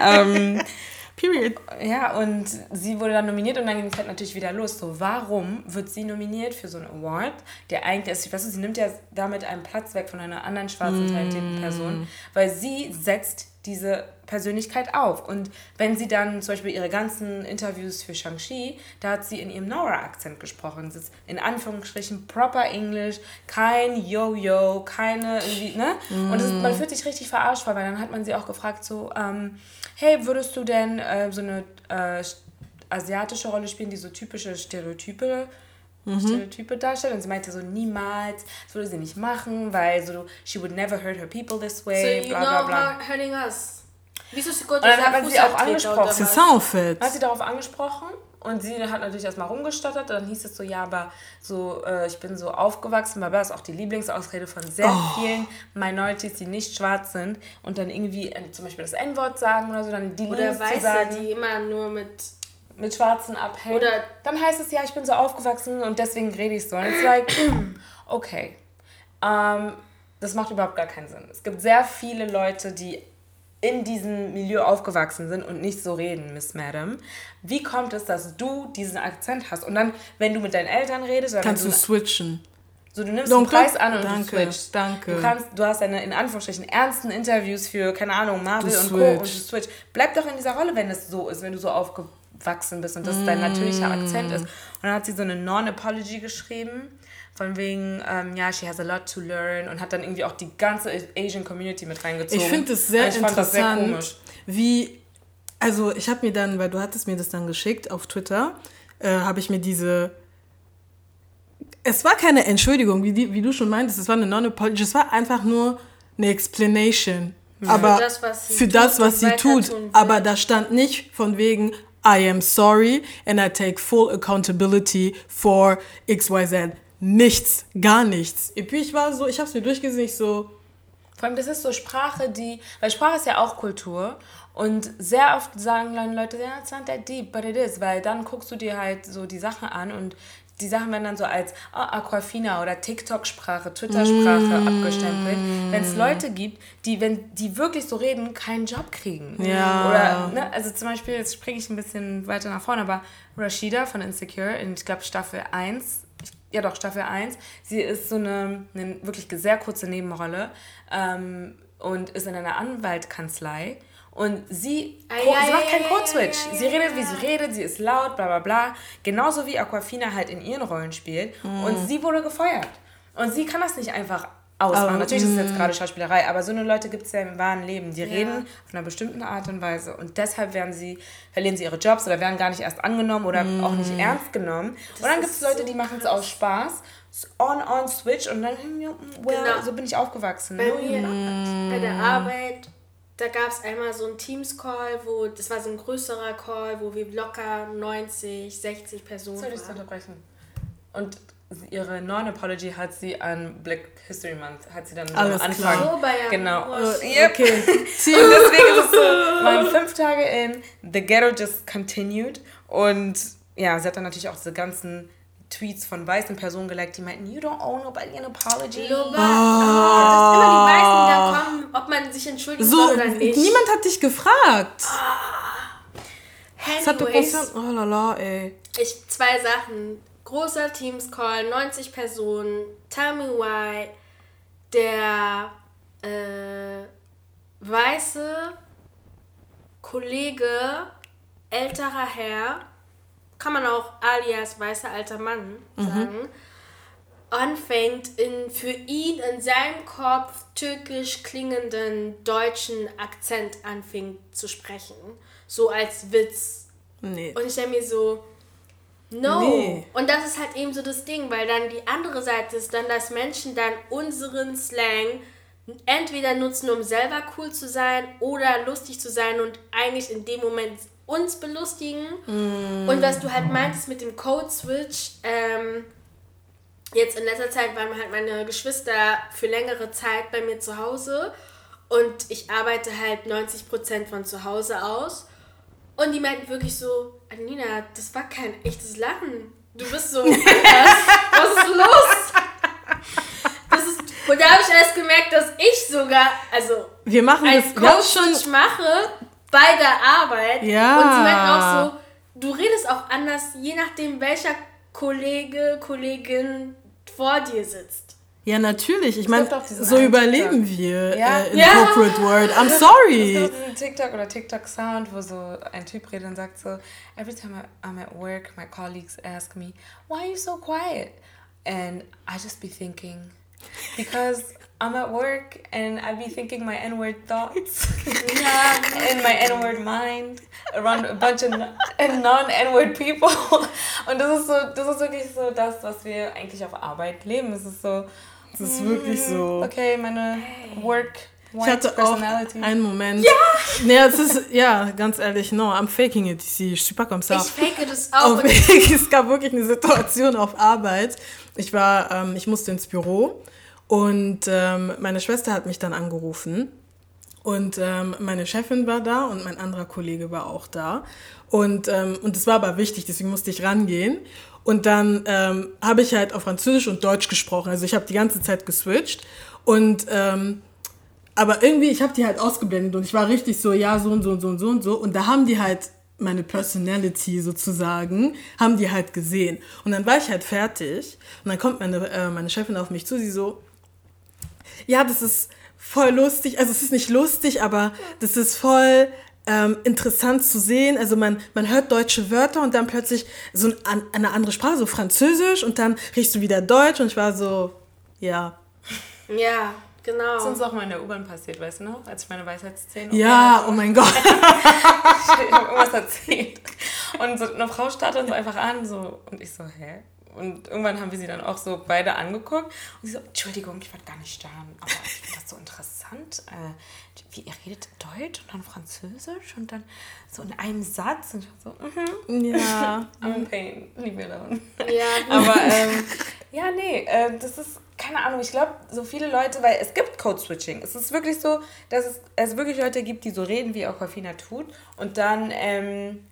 um, (laughs) (laughs) Period. Ja, und sie wurde dann nominiert und dann ging es halt natürlich wieder los. So, warum wird sie nominiert für so einen Award, der eigentlich, also, weißt du, sie nimmt ja damit einen Platz weg von einer anderen schwarzen talentierten mm. Person, weil sie setzt diese Persönlichkeit auf. Und wenn sie dann zum Beispiel ihre ganzen Interviews für Shang-Chi, da hat sie in ihrem Nora-Akzent gesprochen. Es ist in Anführungsstrichen proper English, kein Yo-Yo, keine irgendwie, ne? Mm. Und ist, man fühlt sich richtig verarscht weil dann hat man sie auch gefragt, so, ähm, hey, würdest du denn äh, so eine äh, asiatische Rolle spielen, die so typische Stereotype mhm. Stereotype darstellt. Und sie meinte so, niemals, das würde sie nicht machen, weil so, she would never hurt her people this way, so bla bla bla. hurting us. Wieso sie Und dann hat sie auch angesprochen. Hat sie darauf angesprochen und sie hat natürlich erstmal rumgestottert. Dann hieß es so, ja, aber so, äh, ich bin so aufgewachsen, bla, ist auch die Lieblingsausrede von sehr oh. vielen Minorities, die nicht schwarz sind und dann irgendwie äh, zum Beispiel das N-Wort sagen oder so, dann die Oder Weiße, die immer nur mit mit Schwarzen abhängen. Oder dann heißt es ja, ich bin so aufgewachsen und deswegen rede ich so. Und it's like, (clears throat) okay. Um, das macht überhaupt gar keinen Sinn. Es gibt sehr viele Leute, die in diesem Milieu aufgewachsen sind und nicht so reden, Miss Madam. Wie kommt es, dass du diesen Akzent hast? Und dann, wenn du mit deinen Eltern redest, oder kannst du, du switchen. So, du nimmst Danke. den Preis an und danke, du switchst. Danke. Du, kannst, du hast deine, in Anführungsstrichen, ernsten Interviews für, keine Ahnung, Marvel du und Co. und du switch. Bleib doch in dieser Rolle, wenn es so ist, wenn du so aufgewachsen bist und das mm. dein natürlicher Akzent ist. Und dann hat sie so eine Non-Apology geschrieben von wegen, ähm, ja, she has a lot to learn und hat dann irgendwie auch die ganze Asian Community mit reingezogen. Ich finde es sehr ich interessant, sehr wie, also ich habe mir dann, weil du hattest mir das dann geschickt auf Twitter, äh, habe ich mir diese, es war keine Entschuldigung, wie, die, wie du schon meintest, es war eine Non-Apology, es war einfach nur eine Explanation. Ja. Aber für das, was sie für tut, das, was sie tut. Aber da stand nicht von wegen, I am sorry and I take full accountability for XYZ nichts, gar nichts. Und ich war so, ich habe es mir durchgesehen, ich so. Vor allem, das ist so Sprache, die, weil Sprache ist ja auch Kultur. Und sehr oft sagen Leute, ja, it's not that deep, but it is, weil dann guckst du dir halt so die Sachen an und die Sachen werden dann so als oh, Aquafina oder TikTok-Sprache, Twitter-Sprache mm. abgestempelt. Wenn es Leute gibt, die, wenn die wirklich so reden, keinen Job kriegen. Ja. Oder, ne, also zum Beispiel, jetzt springe ich ein bisschen weiter nach vorne, aber Rashida von Insecure in, ich glaube, Staffel 1 ja doch, Staffel 1. Sie ist so eine, eine wirklich sehr kurze Nebenrolle ähm, und ist in einer Anwaltkanzlei. Und sie, ah, ja, sie macht keinen Code-Switch. sie redet, wie sie redet, sie ist laut, bla bla bla. Genauso wie Aquafina halt in ihren Rollen spielt. Mhm. Und sie wurde gefeuert. Und sie kann das nicht einfach ausmachen. Aber, Natürlich ist es jetzt mm. gerade Schauspielerei, aber so eine Leute gibt es ja im wahren Leben. Die ja. reden auf einer bestimmten Art und Weise und deshalb werden sie, verlieren sie ihre Jobs oder werden gar nicht erst angenommen oder mm. auch nicht ernst genommen. Das und dann gibt es Leute, so die machen es aus Spaß. On, on, switch und dann, well, genau. so bin ich aufgewachsen. Bei mir, mm. bei der Arbeit, da gab es einmal so einen Teams-Call, wo, das war so ein größerer Call, wo wir locker 90, 60 Personen Soll ich unterbrechen? Und ihre Non-Apology hat sie an Black History Month, hat sie dann Alles am Anfang. Klar. Oh, bei genau. Oh, yep. Okay. (laughs) und deswegen ist es so, (laughs) waren fünf Tage in, The Ghetto just continued und ja, sie hat dann natürlich auch diese ganzen Tweets von weißen Personen geliked, die meinten, you don't owe nobody an apology. Loba, oh. das sind immer die Weißen, die dann kommen, ob man sich entschuldigen so, soll oder nicht. Niemand hat dich gefragt. Anyways, Das hat Oh lala, ey. ich, zwei Sachen. Großer Teams-Call, 90 Personen. Tell me why der äh, weiße Kollege, älterer Herr, kann man auch alias weißer alter Mann sagen, anfängt in für ihn in seinem Kopf türkisch klingenden deutschen Akzent anfängt zu sprechen. So als Witz. Nee. Und ich denke mir so, no. Nee. Und das ist halt eben so das Ding, weil dann die andere Seite ist dann, dass Menschen dann unseren Slang entweder nutzen, um selber cool zu sein oder lustig zu sein und eigentlich in dem Moment uns belustigen. Und was du halt meintest mit dem Code Switch, ähm, jetzt in letzter Zeit waren halt meine Geschwister für längere Zeit bei mir zu Hause und ich arbeite halt 90% von zu Hause aus. Und die meinten wirklich so, Anina, das war kein echtes Lachen. Du bist so anders. Was ist los? Das ist, und da habe ich erst gemerkt, dass ich sogar, also Wir machen ein das Coach mache bei der Arbeit. Ja. Und sie meinten auch so, du redest auch anders, je nachdem, welcher Kollege, Kollegin vor dir sitzt. Ja, natürlich. Ich meine, so überleben TikTok. wir Ja. äh, in Ja. Corporate World. I'm Es sorry. gibt diesen TikTok oder TikTok-Sound, wo so ein Typ redet und sagt so, every time I'm at work, my colleagues ask me, why are you so quiet? And I just be thinking, because I'm at work and I be thinking my N-word thoughts (laughs) in my N-word mind around a bunch of non- non-N-word people. (laughs) Und das ist so, das ist wirklich so das, was wir eigentlich auf Arbeit leben. Es ist so, Das ist wirklich so. okay, meine Work, Ich hatte auch personality. einen Moment. Ja! Ja, es ist, ja, ganz ehrlich, no, I'm faking it. Je suis pas comme ça. Ich fake das auch. (laughs) Es gab wirklich eine Situation auf Arbeit. Ich war, ähm, ich musste ins Büro und ähm, meine Schwester hat mich dann angerufen. Und ähm, meine Chefin war da und mein anderer Kollege war auch da. Und, ähm, und es war aber wichtig, deswegen musste ich rangehen. Und dann ähm, habe ich halt auf Französisch und Deutsch gesprochen. Also ich habe die ganze Zeit geswitcht. Und ähm, aber irgendwie, ich habe die halt ausgeblendet und ich war richtig so, ja, so und so und so und so und so. Und da haben die halt meine Personality sozusagen, haben die halt gesehen. Und dann war ich halt fertig und dann kommt meine, äh, meine Chefin auf mich zu, sie so, ja, das ist voll lustig, also es ist nicht lustig, aber das ist voll ähm, interessant zu sehen. Also man, man hört deutsche Wörter und dann plötzlich so ein, an- eine andere Sprache, so Französisch und dann riechst du wieder Deutsch und ich war so, ja. ja, genau. Das ist uns auch mal in der U-Bahn passiert, weißt du noch? Als ich meine Weisheitszähne Ja, oh mein Gott. (laughs) ich habe irgendwas erzählt. Und so eine Frau startet uns einfach an, so, und ich so, hä? Und irgendwann haben wir sie dann auch so beide angeguckt. Und sie so, Entschuldigung, ich wollte gar nicht stören, aber ich finde das so interessant. Äh, wie ihr redet Deutsch und dann Französisch und dann so in einem Satz. Und ich so, mhm, Ja. (laughs) I'm in pain, leave me alone. ja, Aber ähm, ja, nee, äh, das ist, keine Ahnung, ich glaube, so viele Leute, weil es gibt Code-Switching. Es ist wirklich so, dass es, es wirklich Leute gibt, die so reden, wie auch Rafina tut. Und dann ähm,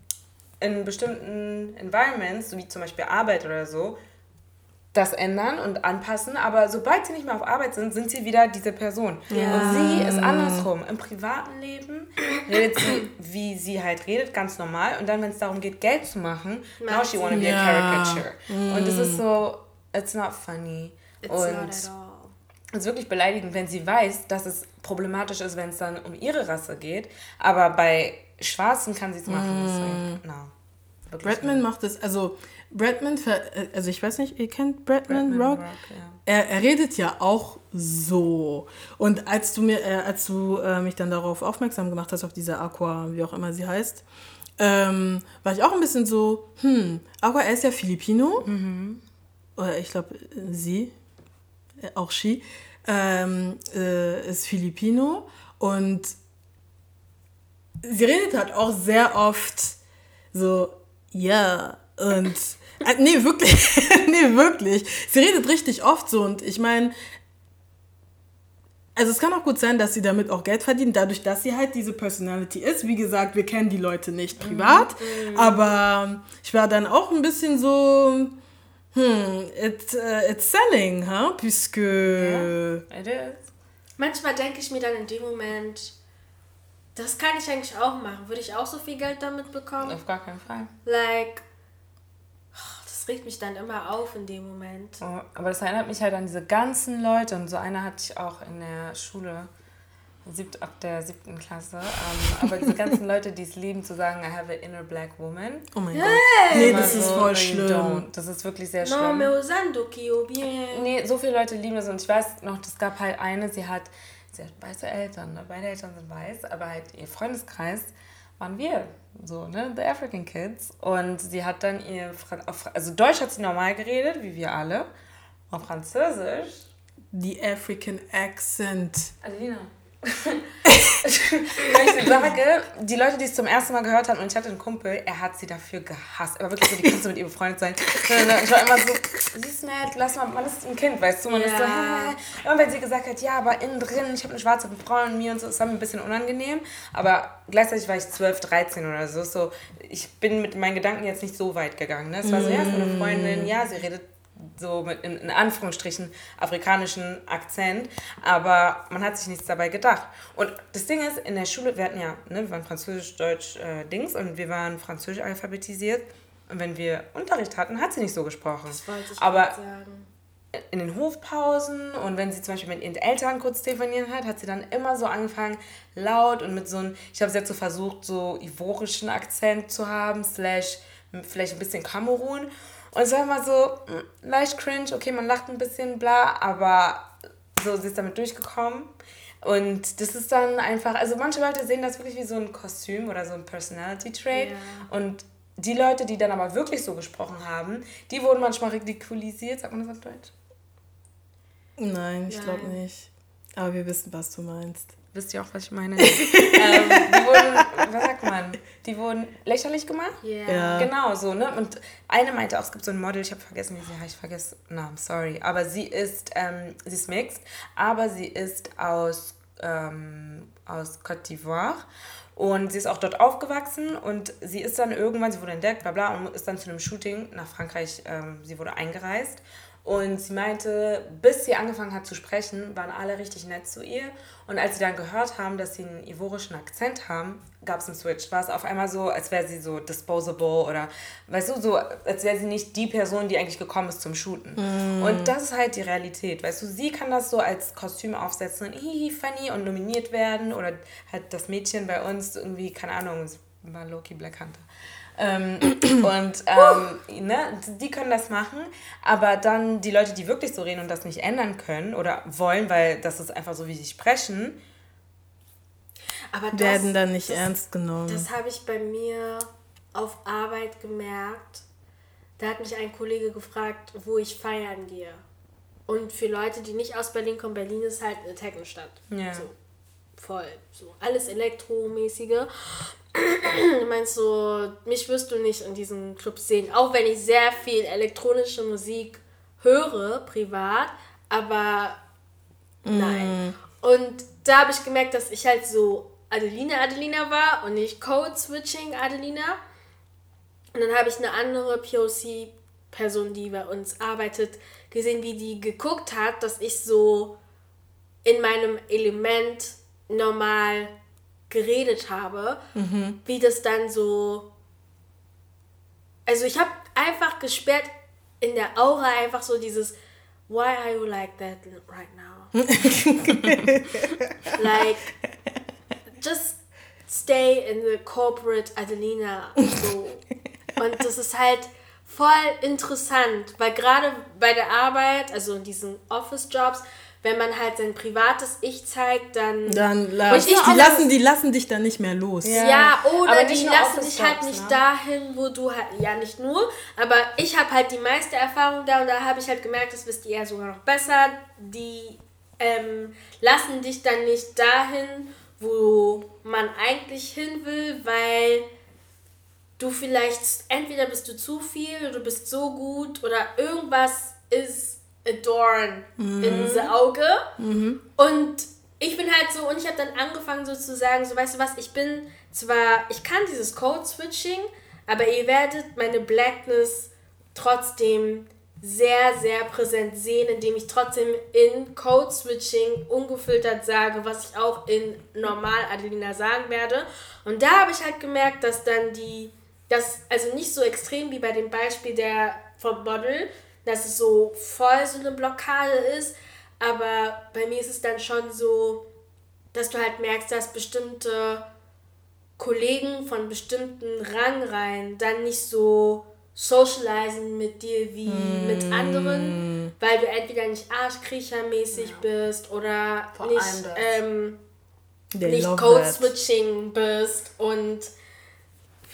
in bestimmten Environments, so wie zum Beispiel Arbeit oder so, das ändern und anpassen, aber sobald sie nicht mehr auf Arbeit sind, sind sie wieder diese Person. Und sie ist andersrum. Im privaten Leben redet sie, wie sie halt redet, ganz normal. Und dann, wenn es darum geht, Geld zu machen, now she wanna be a Ja. caricature. Und es ist so, it's not funny. it's und not at all. es ist wirklich beleidigend, wenn sie weiß, dass es problematisch ist, wenn es dann um ihre Rasse geht. Aber bei Schwarzen kann sie es machen. Deswegen, no. Wirklich Bradman macht es, also Bradman, äh, also ich weiß nicht, ihr kennt Bradman, Bradman Rock? Rock, ja. Er, er redet ja auch so. Und als du mir, äh, als du äh, mich dann darauf aufmerksam gemacht hast, auf diese Aqua, wie auch immer sie heißt, ähm, war ich auch ein bisschen so, hm, Aqua, er ist ja Filipino. Oder ich glaube, sie, äh, auch she, ähm, äh, ist Filipino. Und sie redet halt auch sehr oft so, ja, und äh, nee, wirklich, (laughs) nee, wirklich. Sie redet richtig oft so und ich meine, also es kann auch gut sein, dass sie damit auch Geld verdient, dadurch, dass sie halt diese Personality ist. Wie gesagt, wir kennen die Leute nicht privat, aber ich war dann auch ein bisschen so, Hmm, it, uh, it's selling, huh? Puisque. Yeah, it is. Manchmal denke ich mir dann in dem Moment, das kann ich eigentlich auch machen. Würde ich auch so viel Geld damit bekommen? Auf gar keinen Fall. Like, oh, das regt mich dann immer auf in dem Moment. Oh, aber das erinnert mich halt an diese ganzen Leute. Und so eine hatte ich auch in der Schule siebt, ab der siebten Klasse. Ähm, aber diese ganzen Leute, die es lieben, zu sagen, I have an inner black woman. Oh mein Gott. Nee, das so, ist voll schlimm. Don't. Das ist wirklich sehr schlimm. No, me usando que bien. Nee, so viele Leute lieben das. Und ich weiß noch, es gab halt eine, sie hat, sie hat weiße Eltern. Ne? Beide Eltern sind weiß, aber halt ihr Freundeskreis waren wir. So, ne? The African Kids. Und sie hat dann ihr, also Deutsch hat sie normal geredet, wie wir alle. Auf Französisch. The African Accent. Adelina. Wenn ich sage, die Leute, die es zum ersten Mal gehört haben, und ich hatte einen Kumpel, er hat sie dafür gehasst. Er war wirklich so, die kannst du mit ihr befreundet sein. Ich war immer so, sie ist nett, lass mal, man ist ein Kind, weißt du, man ja. ist so, hä? Immer wenn sie gesagt hat, ja, aber innen drin, ich habe eine schwarze Freundin und mir und so, das war mir ein bisschen unangenehm. Aber gleichzeitig war ich 12, 13 oder so. so ich bin mit meinen Gedanken jetzt nicht so weit gegangen. Ne? Es war so, ja, ist eine Freundin, ja, sie redet so mit in, in, Anführungsstrichen afrikanischen Akzent, aber man hat sich nichts dabei gedacht. Und das Ding ist, in der Schule, wir hatten ja, ne, wir waren Französisch, Deutsch, äh, Dings und wir waren Französisch alphabetisiert. Und wenn wir Unterricht hatten, hat sie nicht so gesprochen. Das wollte ich aber sagen. In den Hofpausen und wenn sie zum Beispiel mit ihren Eltern kurz telefonieren hat, hat sie dann immer so angefangen, laut und mit so einem, ich habe jetzt so versucht, so ivorischen Akzent zu haben, slash vielleicht ein bisschen Kamerun. Und es war immer so mm, leicht cringe, okay, man lacht ein bisschen, bla, aber so, sie ist damit durchgekommen. Und das ist dann einfach, also manche Leute sehen das wirklich wie so ein Kostüm oder so ein Personality-Trait. Yeah. Und die Leute, die dann aber wirklich so gesprochen haben, die wurden manchmal ridikulisiert. Sagt man das auf Deutsch? Nein, ich glaube nicht. Aber wir wissen, was du meinst wisst ihr auch, was ich meine? (laughs) ähm, die wurden, was sagt man? Die wurden lächerlich gemacht? Yeah. Ja. Genau, so, ne? Und eine meinte auch, es gibt so ein Model, ich habe vergessen, wie sie heißt, ich vergesse Namen, sorry. Aber sie ist, ähm, sie ist mixed, aber sie ist aus, ähm, aus Côte d'Ivoire. Und sie ist auch dort aufgewachsen und sie ist dann irgendwann, sie wurde entdeckt, bla bla, und ist dann zu einem Shooting nach Frankreich, ähm, sie wurde eingereist. Und sie meinte, bis sie angefangen hat zu sprechen, waren alle richtig nett zu ihr. Und als sie dann gehört haben, dass sie einen ivorischen Akzent haben, gab es einen Switch. War es auf einmal so, als wäre sie so disposable oder, weißt du, so, als wäre sie nicht die Person, die eigentlich gekommen ist zum Shooten. Mm. Und das ist halt die Realität. Weißt du, sie kann das so als Kostüm aufsetzen und hihi, funny und nominiert werden. Oder halt das Mädchen bei uns irgendwie, keine Ahnung, war Loki Black Hunter. Ähm, und ähm, ne, die können das machen, aber dann die Leute, die wirklich so reden und das nicht ändern können oder wollen, weil das ist einfach so, wie sie sprechen, aber das, werden dann nicht das, ernst genommen. Das habe ich bei mir auf Arbeit gemerkt. Da hat mich ein Kollege gefragt, wo ich feiern gehe. Und für Leute, die nicht aus Berlin kommen, Berlin ist halt eine Technostadt. Ja. So, voll. So alles Elektromäßige. (clears throat) Du meinst so, mich wirst du nicht in diesen Clubs sehen, auch wenn ich sehr viel elektronische Musik höre, privat, aber mm. nein. Und da habe ich gemerkt, dass ich halt so Adelina Adelina war und nicht Code Switching Adelina. Und dann habe ich eine andere POC-Person, die bei uns arbeitet, gesehen, wie die geguckt hat, dass ich so in meinem Element normal geredet habe, mhm. wie das dann so. Also ich habe einfach gesperrt in der Aura einfach so dieses Why are you like that right now? (laughs) like just stay in the corporate Adelina so. Und das ist halt voll interessant, weil gerade bei der Arbeit, also in diesen Office-Jobs, wenn man halt sein privates Ich zeigt, dann. Dann lass, ich, die, lassen, die lassen dich dann nicht mehr los. Ja, ja oder die lassen dich halt nicht ne? dahin, wo du halt. Ja, nicht nur, aber ich habe halt die meiste Erfahrung da und da habe ich halt gemerkt, das wisst ihr ja sogar noch besser. Die ähm, lassen dich dann nicht dahin, wo man eigentlich hin will, weil du vielleicht entweder bist du zu viel oder du bist so gut oder irgendwas ist Adorn mhm. in the Auge. Mhm. Und ich bin halt so, und ich habe dann angefangen so zu sagen, so weißt du was, ich bin zwar, ich kann dieses Code-Switching, aber ihr werdet meine Blackness trotzdem sehr, sehr präsent sehen, indem ich trotzdem in Code-Switching ungefiltert sage, was ich auch in normal Adelina sagen werde. Und da habe ich halt gemerkt, dass dann die, das, also nicht so extrem wie bei dem Beispiel der vom Model, dass es so voll so eine Blockade ist, aber bei mir ist es dann schon so, dass du halt merkst, dass bestimmte Kollegen von bestimmten Rangreihen dann nicht so socialisen mit dir wie mm. mit anderen, weil du entweder nicht Arschkriechermäßig ja. bist oder Vor nicht, ähm, nicht Code-Switching bist und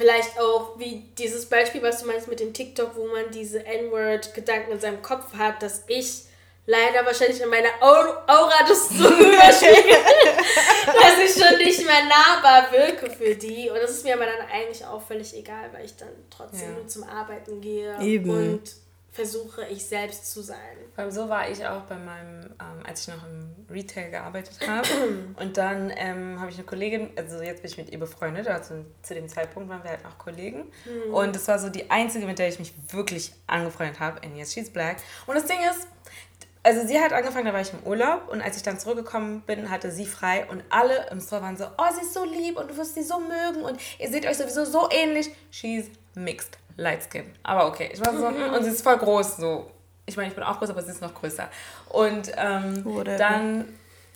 vielleicht auch wie dieses Beispiel, was du meinst mit dem TikTok, wo man diese N-Word-Gedanken in seinem Kopf hat, dass ich leider wahrscheinlich in meiner Aura das so (laughs) überspiegelt, dass ich schon nicht mehr nahbar wirke für die. Und das ist mir aber dann eigentlich auch völlig egal, weil ich dann trotzdem ja. nur zum Arbeiten gehe Eben. und versuche, ich selbst zu sein. So war ich auch bei meinem, ähm, als ich noch im Retail gearbeitet habe. (clears throat) und dann ähm, habe ich eine Kollegin, also jetzt bin ich mit ihr befreundet, also zu dem Zeitpunkt waren wir halt auch Kollegen. Mhm. Und das war so die einzige, mit der ich mich wirklich angefreundet habe. And yes, she's black. Und das Ding ist, also sie hat angefangen, da war ich im Urlaub und als ich dann zurückgekommen bin, hatte sie frei und alle im Store waren so, oh, sie ist so lieb und du wirst sie so mögen und ihr seht euch sowieso so ähnlich. She's mixed, light skin. Aber okay, ich war so, mm, und sie ist voll groß, so. Ich meine, ich bin auch groß, aber sie ist noch größer. Und ähm, dann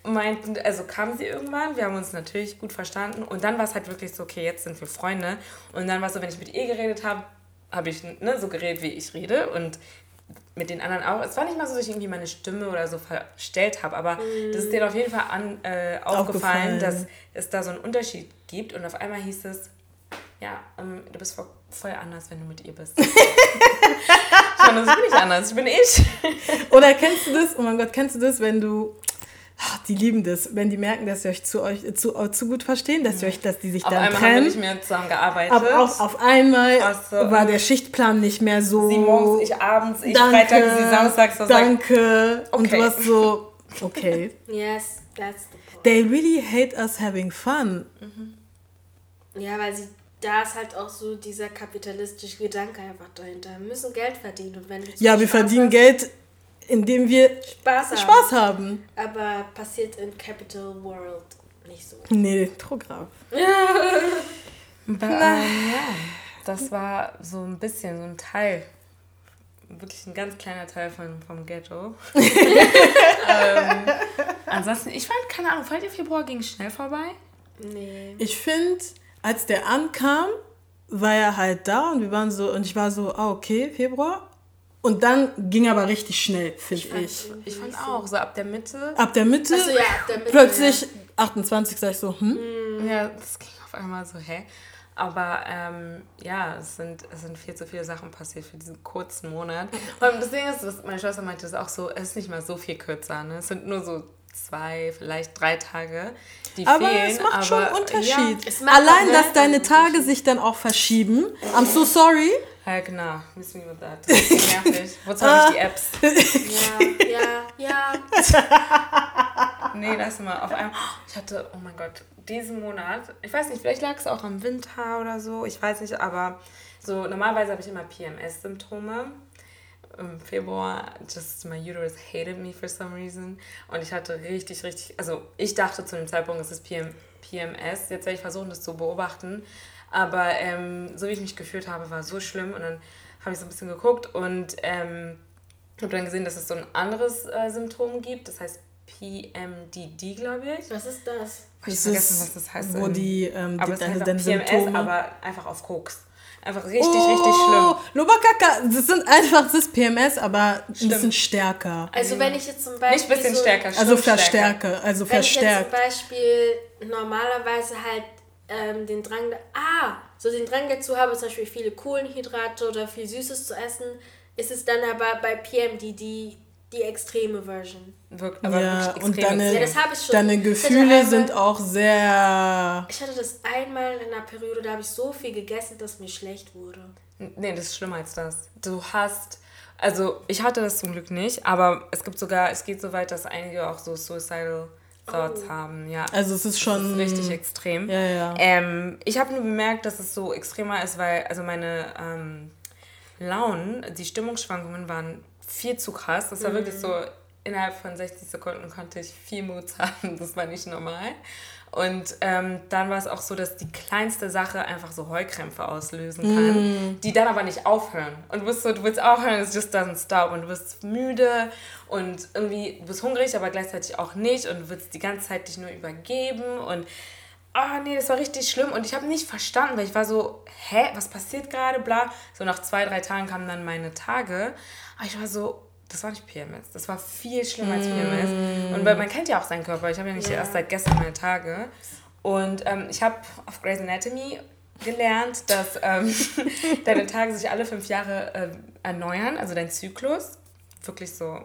meinten, also kam sie irgendwann, wir haben uns natürlich gut verstanden und dann war es halt wirklich so, okay, jetzt sind wir Freunde und dann war es so, wenn ich mit ihr geredet habe, habe ich ne, so geredet, wie ich rede und mit den anderen auch. Es war nicht mal so, dass ich irgendwie meine Stimme oder so verstellt habe, aber mm. das ist dir auf jeden Fall an, äh, aufgefallen, dass es da so einen Unterschied gibt. Und auf einmal hieß es, ja, ähm, du bist voll, voll anders, wenn du mit ihr bist. (laughs) ich meine, das bin ich anders, ich bin ich. oder kennst du das, oh mein Gott, kennst du das, wenn du die lieben das, wenn die merken, dass sie euch zu euch zu, zu gut verstehen, dass, ihr euch, dass die sich auf dann trennen. Auf einmal haben wir nicht mehr zusammen gearbeitet. Aber auf, auf einmal so. war der Schichtplan nicht mehr so. Sie morgens, ich abends, ich danke, Freitag, sie samstags. So danke. Okay. Und du hast so, okay. yes, that's the point. They really hate us having fun. Mhm. Ja, weil sie da ist halt auch so dieser kapitalistische Gedanke einfach dahinter. Wir müssen Geld verdienen. Und wenn ja, wir verdienen Geld indem wir Spaß haben. Spaß haben. Aber passiert in Capital World nicht so. Nee, Programm. Aber, ähm, ja, das war so ein bisschen so ein Teil. Wirklich ein ganz kleiner Teil von, vom Ghetto. (laughs) ähm, ansonsten, ich fand, keine Ahnung, fand ihr Februar ging schnell vorbei? Nee. Ich finde, als der ankam, war er halt da und wir waren so, und ich war so, ah, okay, Februar. Und dann ging aber richtig schnell, finde ich. Ich. ich fand auch, so ab der Mitte. Ab der Mitte. So, ja, ab der Mitte plötzlich ja. 28, sag ich so, hm? Mhm. Ja, das ging auf einmal so, hä? Aber ähm, ja, es sind, es sind viel zu viele Sachen passiert für diesen kurzen Monat. (laughs) Und das Ding ist, was meine Schwester meinte, ist auch so, es ist nicht mal so viel kürzer. Ne? Es sind nur so zwei, vielleicht drei Tage, die aber fehlen. Es macht aber schon einen Unterschied. Ja, Allein, dass deine Tage sich dann auch verschieben. I'm so sorry. Ja, genau. Miss me with that. Das ist (laughs) nervig. Wozu habe ich die Apps? (laughs) Ja, ja, ja. nee, lass mal. Auf einmal. Ich hatte, oh mein Gott, diesen Monat, ich weiß nicht, vielleicht lag es auch am Winter oder so, ich weiß nicht, aber so normalerweise habe ich immer PMS-Symptome. Im Februar, just my uterus hated me for some reason. Und ich hatte richtig, richtig, also ich dachte zu dem Zeitpunkt, es ist PM, PMS. Jetzt werde ich versuchen, das zu beobachten. Aber ähm, so wie ich mich gefühlt habe, war so schlimm. Und dann habe ich so ein bisschen geguckt und ähm, habe dann gesehen, dass es so ein anderes äh, Symptom gibt. Das heißt PMDD, glaube ich. Was ist das? Ich habe vergessen, was das heißt. Wo die, ähm, aber die, deine, deine PMS, Symptome. aber einfach auf Koks. Einfach richtig, oh, richtig schlimm. Lobakaka, das sind einfach, das ist PMS, aber ein bisschen stärker. Also wenn ich jetzt zum Beispiel... Nicht ein bisschen so, stärker, Also verstärke, also wenn verstärkt. Wenn ich jetzt zum Beispiel normalerweise halt ähm, den Drang, ah, so den Drang dazu habe, zum Beispiel viele Kohlenhydrate oder viel Süßes zu essen, ist es dann aber bei PMDD die, extreme Version. Wirkt aber ja, und deine, ja, das ich schon. deine Gefühle einmal, sind auch sehr... Ich hatte das einmal in einer Periode, da habe ich so viel gegessen, dass mir schlecht wurde. Nee, das ist schlimmer als das. Du hast... Also, ich hatte das zum Glück nicht, aber es gibt sogar, es geht so weit, dass einige auch so suicidal Thoughts oh. haben, ja. Also es ist schon ist richtig extrem. Ja, ja. Ähm, ich habe nur bemerkt, dass es so extremer ist, weil also meine ähm, Launen, die Stimmungsschwankungen waren viel zu krass. Das war Mhm. wirklich so, innerhalb von 60 Sekunden konnte ich vier Moods (laughs) haben. Das war nicht normal. Und ähm, dann war es auch so, dass die kleinste Sache einfach so Heulkrämpfe auslösen kann, die dann aber nicht aufhören. Und du bist so, du willst aufhören, es just doesn't stop. Und du bist müde und irgendwie, du bist hungrig, aber gleichzeitig auch nicht. Und du willst die ganze Zeit dich nur übergeben. Und ah nee, das war richtig schlimm. Und ich habe nicht verstanden, weil ich war so, hä, was passiert gerade, bla. So nach zwei, drei Tagen kamen dann meine Tage. Aber ich war so, das war nicht PMS. Das war viel schlimmer als PMS. Und weil man kennt ja auch seinen Körper. Ich habe ja nicht Ja. erst seit gestern meine Tage. Und ähm, ich habe auf Grey's Anatomy gelernt, dass ähm, (laughs) deine Tage sich alle fünf Jahre ähm, erneuern, also dein Zyklus. Wirklich so,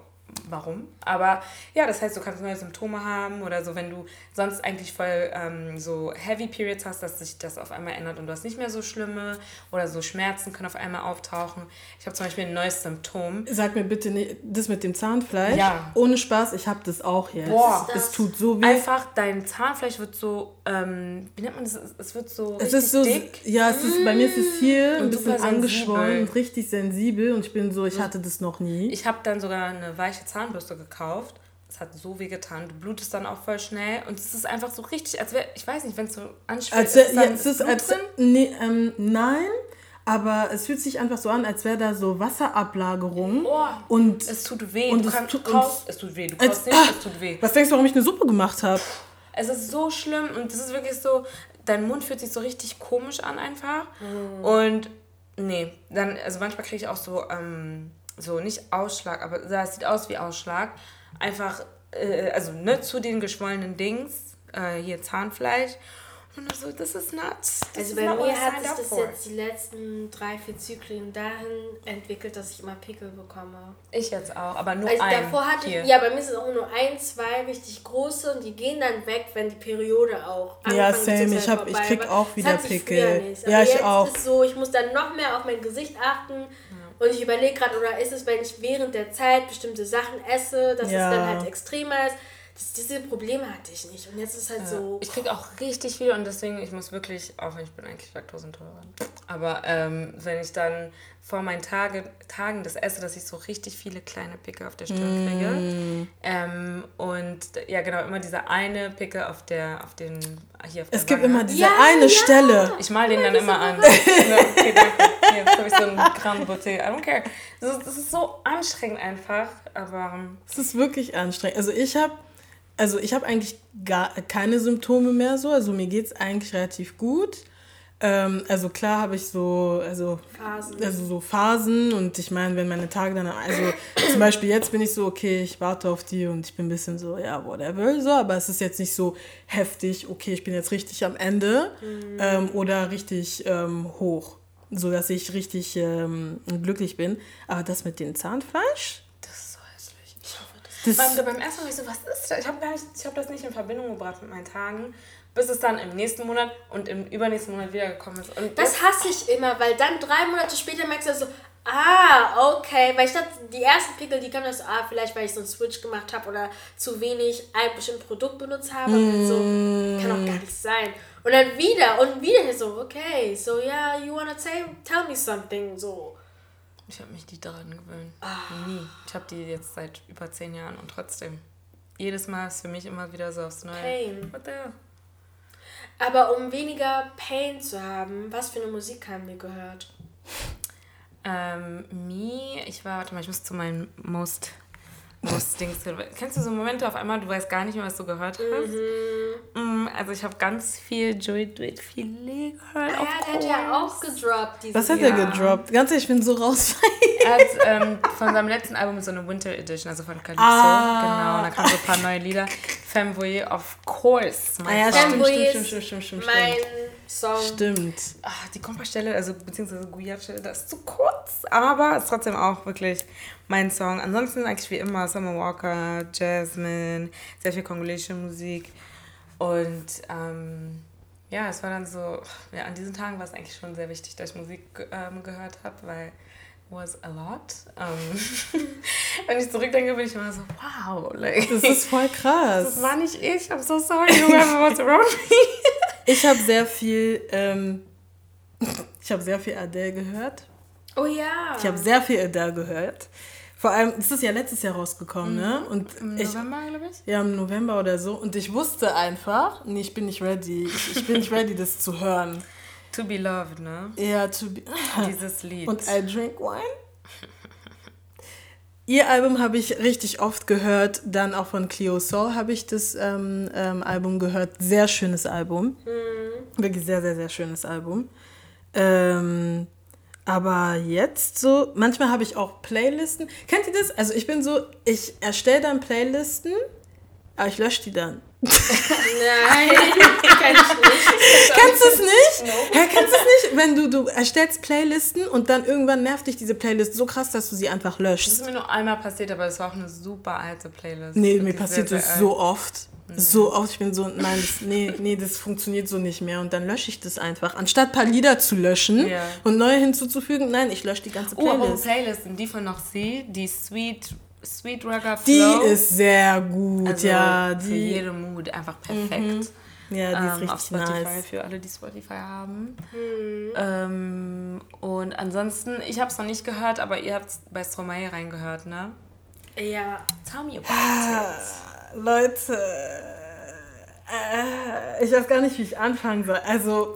warum? Aber ja, das heißt, du kannst neue Symptome haben oder so, wenn du sonst eigentlich voll ähm, so Heavy Periods hast, dass sich das auf einmal ändert und du hast nicht mehr so schlimme oder so Schmerzen können auf einmal auftauchen. Ich habe zum Beispiel ein neues Symptom. Sag mir bitte nicht, das mit dem Zahnfleisch. Ja. Ohne Spaß, ich habe das auch jetzt. Boah. es tut so weh. Einfach dein Zahnfleisch wird so, ähm, wie nennt man das? Es wird so Es richtig ist so, dick. ja, es ist, bei mir ist es hier ein Und bisschen super sensibel. angeschwollen und richtig sensibel und ich bin so, ich hatte das noch nie. Ich habe dann sogar eine weiche Zahnbürste gekauft. Es hat so weh getan. Du blutest dann auch voll schnell. Und es ist einfach so richtig, als wäre, ich weiß nicht, wenn es so anschwillt. Als ist ja, es ist Blut als, drin? nee, ähm, nein, aber es fühlt sich einfach so an, als wäre da so Wasserablagerung Oh, und es tut weh. und du es kannst, tut- kaust, es tut weh. Du als, kaust nicht, ah, es tut weh. was denkst du, warum ich eine Suppe gemacht habe? Es ist so schlimm und es ist wirklich so, dein Mund fühlt sich so richtig komisch an einfach. Und nee, dann, also manchmal kriege ich auch so, ähm, so nicht Ausschlag, aber das sieht aus wie Ausschlag. Einfach, äh, also ne, zu den geschwollenen Dings, äh, hier Zahnfleisch. Und so, das ist nuts. Also bei mir hat sich das jetzt die letzten drei, vier Zyklen dahin entwickelt, dass ich immer Pickel bekomme. Ich jetzt auch, aber nur Also ein. davor hatte hier. ich, ja, bei mir sind es auch nur ein, zwei richtig große und die gehen dann weg, wenn die Periode auch Ja, same. Ich hab- ich krieg auch wieder Pickel. nicht. Ja, ich auch. ist so, ich muss dann noch mehr auf mein Gesicht achten und ich überlege gerade, oder ist es, wenn ich während der Zeit bestimmte Sachen esse, dass Ja. es dann halt extremer ist. Das, diese Probleme hatte ich nicht. Und jetzt ist halt so. Ich kriege auch richtig viel und deswegen, ich muss wirklich, auch wenn ich bin eigentlich laktosintolerant, aber ähm, wenn ich dann vor meinen Tage, Tagen das esse, dass ich so richtig viele kleine Pickel auf der Stirn kriege. Ähm, und ja, genau, immer dieser eine Pickel auf der, auf den, hier auf Es der gibt Wange. immer diese Ja, eine ja. Stelle. Ich mal den dann immer an. (laughs) ja, okay, danke. Hier, jetzt habe ich so einen Gramm Beauté. I don't care. Das ist, das ist so anstrengend einfach, aber Es ist wirklich anstrengend. Also ich habe also ich habe eigentlich gar keine Symptome mehr so. Also mir geht es eigentlich relativ gut. Ähm, also klar habe ich so, also Phasen. also so Phasen und ich meine, wenn meine Tage dann, also zum Beispiel jetzt bin ich so, okay, ich warte auf die und ich bin ein bisschen so, ja, whatever, so, aber es ist jetzt nicht so heftig, okay, ich bin jetzt richtig am Ende ähm, oder richtig ähm, hoch, so dass ich richtig ähm, glücklich bin. Aber das mit dem Zahnfleisch, das ist so hässlich. Ich hoffe, das das, Beim, beim ersten Mal ich so, was ist das? Ich habe hab das nicht in Verbindung gebracht mit meinen Tagen, bis es dann im nächsten Monat und im übernächsten Monat wiedergekommen ist. Und Das hasse ich immer, weil dann drei Monate später merkst du so, ah, okay. Weil ich dachte, die ersten Pickel, die kamen das, ah, vielleicht weil ich so einen Switch gemacht habe oder zu wenig ein bestimmtes Produkt benutzt habe. Und so, kann auch gar nicht sein. Und dann wieder und wieder so, okay, so ja, you wanna say, tell me something, so. Ich habe mich nie daran gewöhnt. Nie. Ich habe die jetzt seit über zehn Jahren und trotzdem. Jedes Mal ist für mich immer wieder so aufs Neue. Pain. What the hell? Aber um weniger Pain zu haben, was für eine Musik haben wir gehört? Ähm, me, ich war, warte mal, ich muss zu meinen Most, Dings. Kennst du so Momente auf einmal, du weißt gar nicht mehr, was du gehört hast? Mm, also ich habe ganz viel Joey Duet Filet gehört. Ja, of der hat ja course. auch gedroppt. Was hat Jahr. er gedroppt? Ganz ehrlich, ich bin so raus. Er hat (laughs) ähm, von seinem letzten Album so eine Winter Edition, also von Calypso. Ah. Genau, und da kamen so ein paar neue Lieder. Femboy, of course. Ah ja, stimmt, Fanboy stimmt, ist stimmt, stimmt, stimmt, Mein stimmt. Song. Stimmt. Ah, die Kompastelle, also beziehungsweise Guyav-Stelle, das ist zu kurz, aber ist trotzdem auch wirklich mein Song. Ansonsten eigentlich wie immer Summer Walker, Jasmine, sehr viel kongolische Musik und ähm, ja, es war dann so, ja, an diesen Tagen war es eigentlich schon sehr wichtig, dass ich Musik ähm, gehört habe, weil was a lot. Ähm, (laughs) wenn ich zurückdenke, bin ich immer so, wow, like, Das ist voll (laughs) krass. das war nicht ich, I'm so sorry, whoever was around me. (laughs) Ich habe sehr viel, ähm, ich habe sehr viel Adele gehört. Oh ja. Ich habe sehr viel Adele gehört. Vor allem, das ist ja letztes Jahr rausgekommen, mhm. ne? Und Im ich, November, glaube ich? Ja, im November oder so. Und ich wusste einfach, nee, ich bin nicht ready. Ich, ich bin nicht ready, das zu hören. To be loved, ne? Ja, to be. Dieses Lied. Und I drink wine. Ihr Album habe ich richtig oft gehört, dann auch von Cleo Soul habe ich das ähm, ähm, Album gehört. Sehr schönes Album. Mhm. Wirklich sehr, sehr, sehr schönes Album. Ähm, aber jetzt so, manchmal habe ich auch Playlisten. Kennt ihr das? Also ich bin so, ich erstelle dann Playlisten, aber ich lösche die dann. (laughs) Nein, kenn ich nicht. (laughs) Kennst du es nicht? No. Kennst du es nicht? Wenn du, du erstellst Playlisten und dann irgendwann nervt dich diese Playlist so krass, dass du sie einfach löschst. Das ist mir nur einmal passiert, aber es war auch eine super alte Playlist. Nee, mir passiert das so oft. So oft, ich bin so, nein, das, nee, nee, das funktioniert so nicht mehr. Und dann lösche ich das einfach. Anstatt ein paar Lieder zu löschen yeah. und neue hinzuzufügen, nein, ich lösche die ganze Playlist. Oh, oh Playlisten, die von noch sie, die Sweet Sweet Rugger Flow. Die ist sehr gut, also ja. Die, für jede Mood einfach perfekt. Mhm. Ja, die ist ähm, richtig auf Spotify nice. für alle, die Spotify haben. Mhm. Ähm, und ansonsten, ich habe es noch nicht gehört, aber ihr habt bei Stromae reingehört, ne? Ja. Tell me about ah, it. Leute, äh, ich weiß gar nicht, wie ich anfangen soll. Also,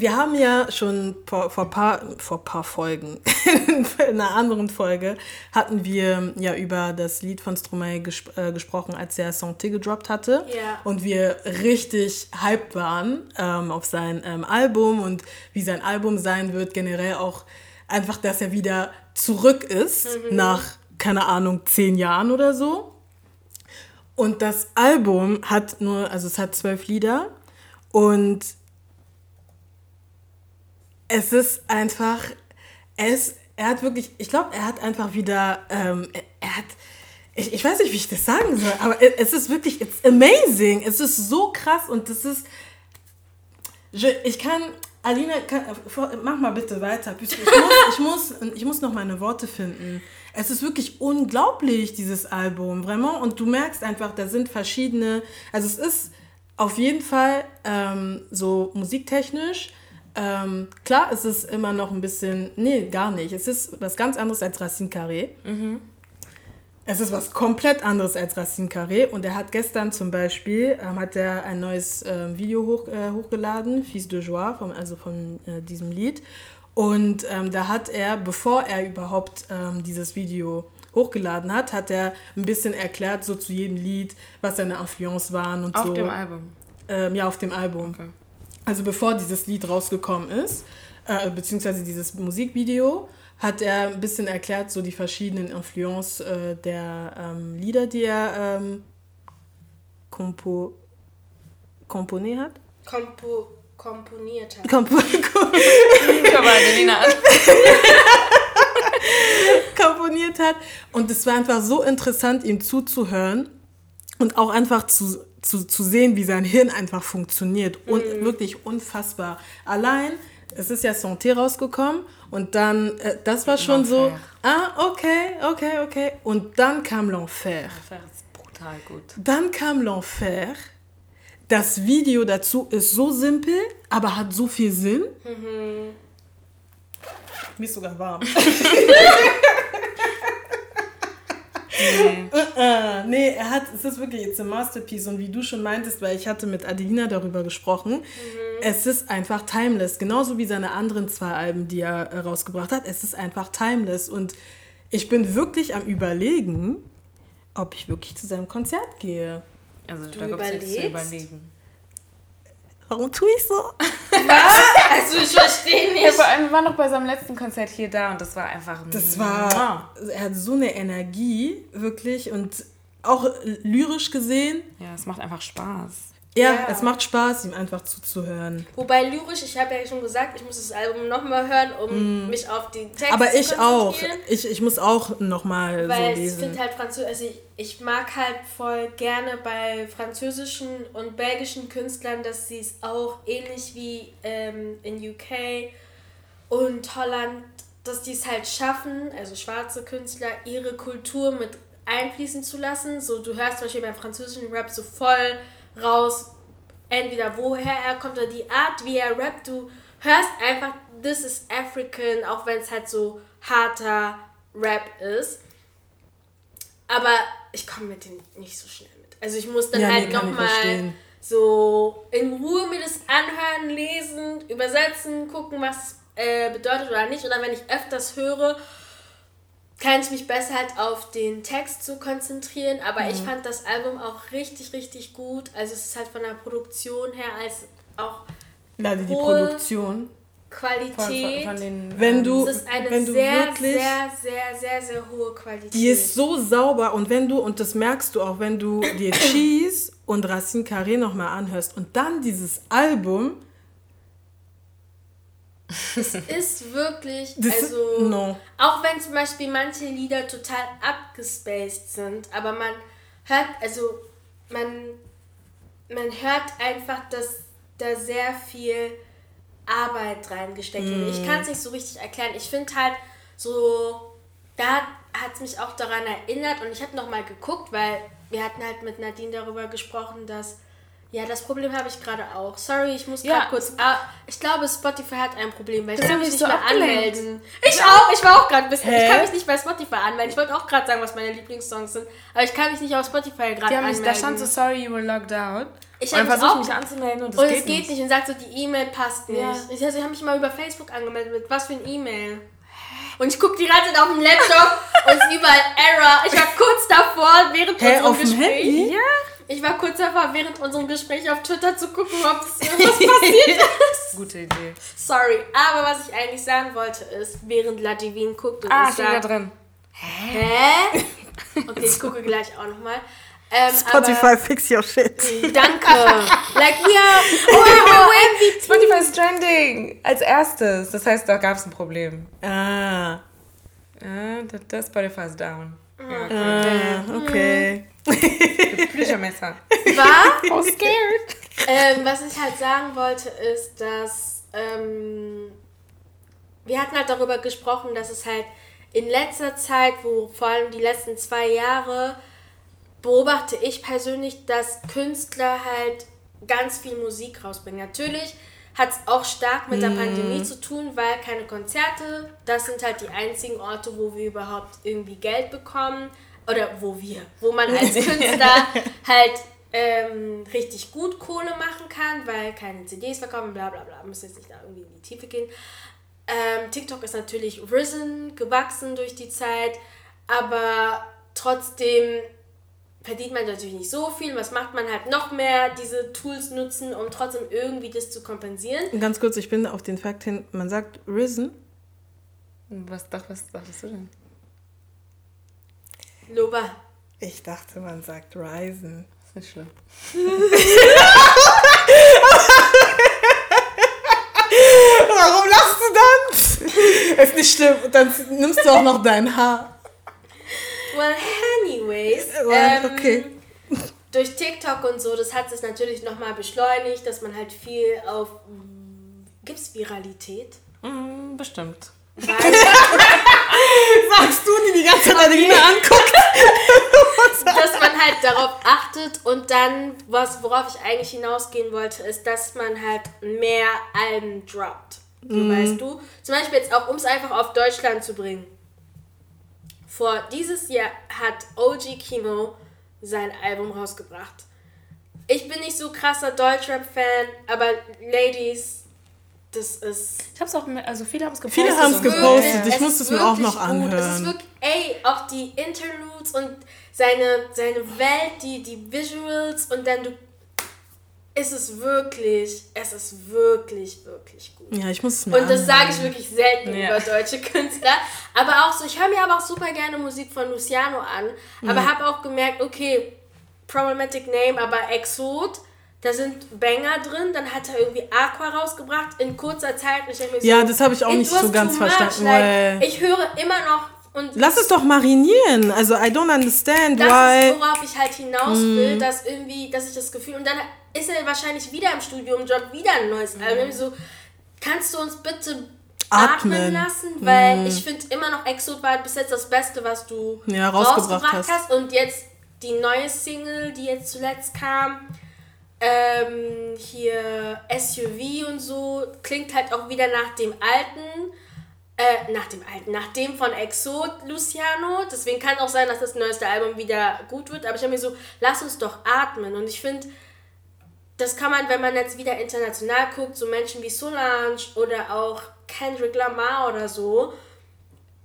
wir haben ja schon vor, vor, paar, vor paar Folgen, (laughs) in einer anderen Folge, hatten wir ja über das Lied von Stromae gesp äh, gesprochen, als er Santé gedroppt hatte. Yeah. Und wir richtig hyped waren ähm, auf sein ähm, Album und wie sein Album sein wird, generell auch einfach, dass er wieder zurück ist mhm. nach, keine Ahnung, zehn Jahren oder so. Und das Album hat nur, also es hat zwölf Lieder und es ist einfach, es, er hat wirklich, ich glaube, er hat einfach wieder, ähm, er hat, ich, ich weiß nicht, wie ich das sagen soll, aber es ist wirklich, it's amazing. Es ist so krass und das ist, ich kann, Alina, kann, mach mal bitte weiter. Ich muss, ich, muss, ich muss noch meine Worte finden. Es ist wirklich unglaublich, dieses Album, vraiment. Und du merkst einfach, da sind verschiedene, also es ist auf jeden Fall ähm, so musiktechnisch, ähm, klar, es ist immer noch ein bisschen, nee, gar nicht. Es ist was ganz anderes als Racine Carré. Mhm. Es ist was komplett anderes als Racine Carré. Und er hat gestern zum Beispiel, ähm, hat er ein neues äh, Video hoch, äh, hochgeladen, Fils de Joie, vom, also von äh, diesem Lied. Und ähm, da hat er, bevor er überhaupt ähm, dieses Video hochgeladen hat, hat er ein bisschen erklärt, so zu jedem Lied, was seine Influence waren und auf so. Auf dem Album? Ähm, ja, auf dem Album. Okay also bevor dieses Lied rausgekommen ist, äh, beziehungsweise dieses Musikvideo, hat er ein bisschen erklärt, so die verschiedenen Influences äh, der ähm, Lieder, die er ähm, kompo komponiert hat. Kompo komponiert hat. Kompo (laughs) komponiert hat. Und es war einfach so interessant, ihm zuzuhören und auch einfach zu zu, zu sehen, wie sein Hirn einfach funktioniert. Und mhm. wirklich unfassbar. Allein, es ist ja Santé rausgekommen und dann, äh, das war schon so, ah, okay, okay, okay. Und dann kam L'Enfer. L'Enfer ist brutal gut. Dann kam L'Enfer. Das Video dazu ist so simpel, aber hat so viel Sinn. Mhm. Mir ist sogar warm. (laughs) Nee. Uh, nee, er hat, es ist wirklich, it's a masterpiece. Und wie du schon meintest, weil ich hatte mit Adelina darüber gesprochen, mhm. es ist einfach timeless. Genauso wie seine anderen zwei Alben, die er äh, rausgebracht hat. Es ist einfach timeless. Und ich bin wirklich am überlegen, ob ich wirklich zu seinem Konzert gehe. Also du da überlegst? Zu überlegen. Warum tue ich so? (laughs) Was? Also ich verstehe nicht. Ja, vor allem, wir waren noch bei seinem letzten Konzert hier da und das war einfach... Das war... Er hat so eine Energie, wirklich. Und auch lyrisch gesehen. Ja, es macht einfach Spaß. Ja, ja, es macht Spaß, ihm einfach zuzuhören. Wobei lyrisch, ich habe ja schon gesagt, ich muss das Album nochmal hören, um mm. mich auf die Texte Aber ich zu auch. Ich, ich muss auch nochmal so lesen. ich finde halt Französisch, also ich, ich mag halt voll gerne bei französischen und belgischen Künstlern, dass sie es auch ähnlich wie ähm, in UK und Holland, dass die es halt schaffen, also schwarze Künstler, ihre Kultur mit einfließen zu lassen. So, du hörst zum Beispiel beim französischen Rap so voll raus, entweder woher er kommt oder die Art, wie er rappt. Du hörst einfach, this is African, auch wenn es halt so harter Rap ist. aber ich komme mit denen nicht so schnell mit. Also ich muss dann ja, halt nee, nochmal so in Ruhe mir das anhören, lesen, übersetzen, gucken, was es äh, bedeutet oder nicht. Oder wenn ich öfters höre, kann ich mich besser halt auf den Text zu konzentrieren. Aber mhm. ich fand das Album auch richtig, richtig gut. Also es ist halt von der Produktion her als auch. Ja, die Produktion. Qualität. Von, von, den, wenn du, es ist eine wenn du sehr, wirklich, sehr, sehr, sehr, sehr hohe Qualität. Die ist so sauber und wenn du, und das merkst du auch, wenn du dir (coughs) Cheese und Racine Carré nochmal anhörst und dann dieses Album. Es ist wirklich, also, no. auch wenn zum Beispiel manche Lieder total abgespaced sind, aber man hört, also, man, man hört einfach, dass da sehr viel Arbeit reingesteckt mm. wird. Ich kann es nicht so richtig erklären. Ich finde halt so, da hat es mich auch daran erinnert und ich habe nochmal geguckt, weil wir hatten halt mit Nadine darüber gesprochen, dass ja, das Problem habe ich gerade auch. Sorry, ich muss gerade ja. kurz. Ah, ich glaube, Spotify hat ein Problem, weil ich kann mich nicht so mehr abgelenkt. anmelden. Ich auch, ich war auch gerade ein bisschen. Hä? Ich kann mich nicht bei Spotify anmelden. Ich wollte auch gerade sagen, was meine Lieblingssongs sind, aber ich kann mich nicht auf Spotify gerade anmelden. da stand so, sorry, you were logged out. Ich habe versucht, mich anzumelden und es geht, geht nicht. nicht. Und sagt so, die E-Mail passt nicht. Ja. Ich, also, ich habe mich mal über Facebook angemeldet. Mit was für ein E-Mail? Und ich gucke die ganze Zeit auf dem Laptop und es ist überall Error. Ich war kurz davor, während Hä, unserem Gespräch. Handy? Ja. Ich war kurz davor, während unserem Gespräch auf Twitter zu gucken, ob es irgendwas passiert (laughs) ist. Gute Idee. Sorry, aber was ich eigentlich sagen wollte ist, während Ladivine guckt und ah, ich da drin. Hä? Okay, ich (laughs) gucke gleich auch nochmal. Ähm, Spotify, fix your shit. (laughs) Danke. like, we are, oh, oh, MVP. Spotify ist trending. Als erstes. Das heißt, da gab es ein Problem. Ah. Ah, das Spotify ist down. Ja, okay. Ah, okay. Büchermesser. War? (laughs) Oh, scared. Ähm, was ich halt sagen wollte, ist, dass ähm, wir hatten halt darüber gesprochen, dass es halt in letzter Zeit, wo vor allem die letzten zwei Jahre beobachte ich persönlich, dass Künstler halt ganz viel Musik rausbringen. Natürlich hat es auch stark mit der mhm. Pandemie zu tun, weil keine Konzerte, das sind halt die einzigen Orte, wo wir überhaupt irgendwie Geld bekommen. Oder wo wir, wo man als (laughs) Künstler halt ähm, richtig gut Kohle machen kann, weil keine CDs verkaufen, bla bla bla. Muss jetzt nicht da irgendwie in die Tiefe gehen. Ähm, TikTok ist natürlich risen, gewachsen durch die Zeit, aber trotzdem verdient man natürlich nicht so viel. Was macht man halt noch mehr, diese Tools nutzen, um trotzdem irgendwie das zu kompensieren? Ganz kurz, ich bin auf den Fakt hin, man sagt risen. Was, was dachtest du denn? Loba. Ich dachte, man sagt risen. ist nicht schlimm. (laughs) Warum lachst du dann? Ist nicht schlimm. Dann nimmst du auch noch dein Haar. Well, anyways. Well, ähm, okay. Durch TikTok und so, das hat es natürlich nochmal beschleunigt, dass man halt viel auf. Gibt es Viralität? Mm, bestimmt. (laughs) Sagst du, die die ganze Zeit okay. mehr anguckt? (laughs) dass man halt darauf achtet und dann, was, worauf ich eigentlich hinausgehen wollte, ist, dass man halt mehr Alben droppt. So, mm. Weißt du? Zum Beispiel jetzt auch, um es einfach auf Deutschland zu bringen. Vor dieses Jahr hat OG Kimo sein Album rausgebracht. Ich bin nicht so krasser Deutschrap-Fan, aber Ladies, das ist. Ich hab's auch, also viele haben es gepostet. Viele haben es gepostet, ich muss es mir auch noch anhören. Gut. Es ist wirklich, ey, auch die Interludes und seine, seine Welt, die, die Visuals und dann du ist es wirklich, es ist wirklich, wirklich gut. Ja, ich muss es mal Und das sage ich wirklich selten ja. über deutsche (laughs) Künstler. Aber auch so, ich höre mir aber auch super gerne Musik von Luciano an, aber mhm. habe auch gemerkt, okay, Problematic Name, aber Exot, da sind Banger drin, dann hat er irgendwie Aqua rausgebracht in kurzer Zeit. ich so, ja, das habe ich auch nicht so ganz verstanden. Like, ich höre immer noch und Lass es doch marinieren. Also I don't understand das why. Das ist, worauf ich halt hinaus will, mm. dass irgendwie, dass ich das Gefühl und dann ist er wahrscheinlich wieder im Studium, Job wieder ein neues mhm. Album. So, kannst du uns bitte atmen, atmen lassen? Weil mhm. ich finde immer noch Exot war bis jetzt das Beste, was du ja, rausgebracht, hast. hast. Und jetzt die neue Single, die jetzt zuletzt kam, ähm, hier SUV und so, klingt halt auch wieder nach dem alten. Äh, nach dem alten, nach dem von Exo Luciano. Deswegen kann auch sein, dass das neueste Album wieder gut wird. Aber ich habe mir so, lass uns doch atmen. Und ich finde, das kann man, wenn man jetzt wieder international guckt, so Menschen wie Solange oder auch Kendrick Lamar oder so,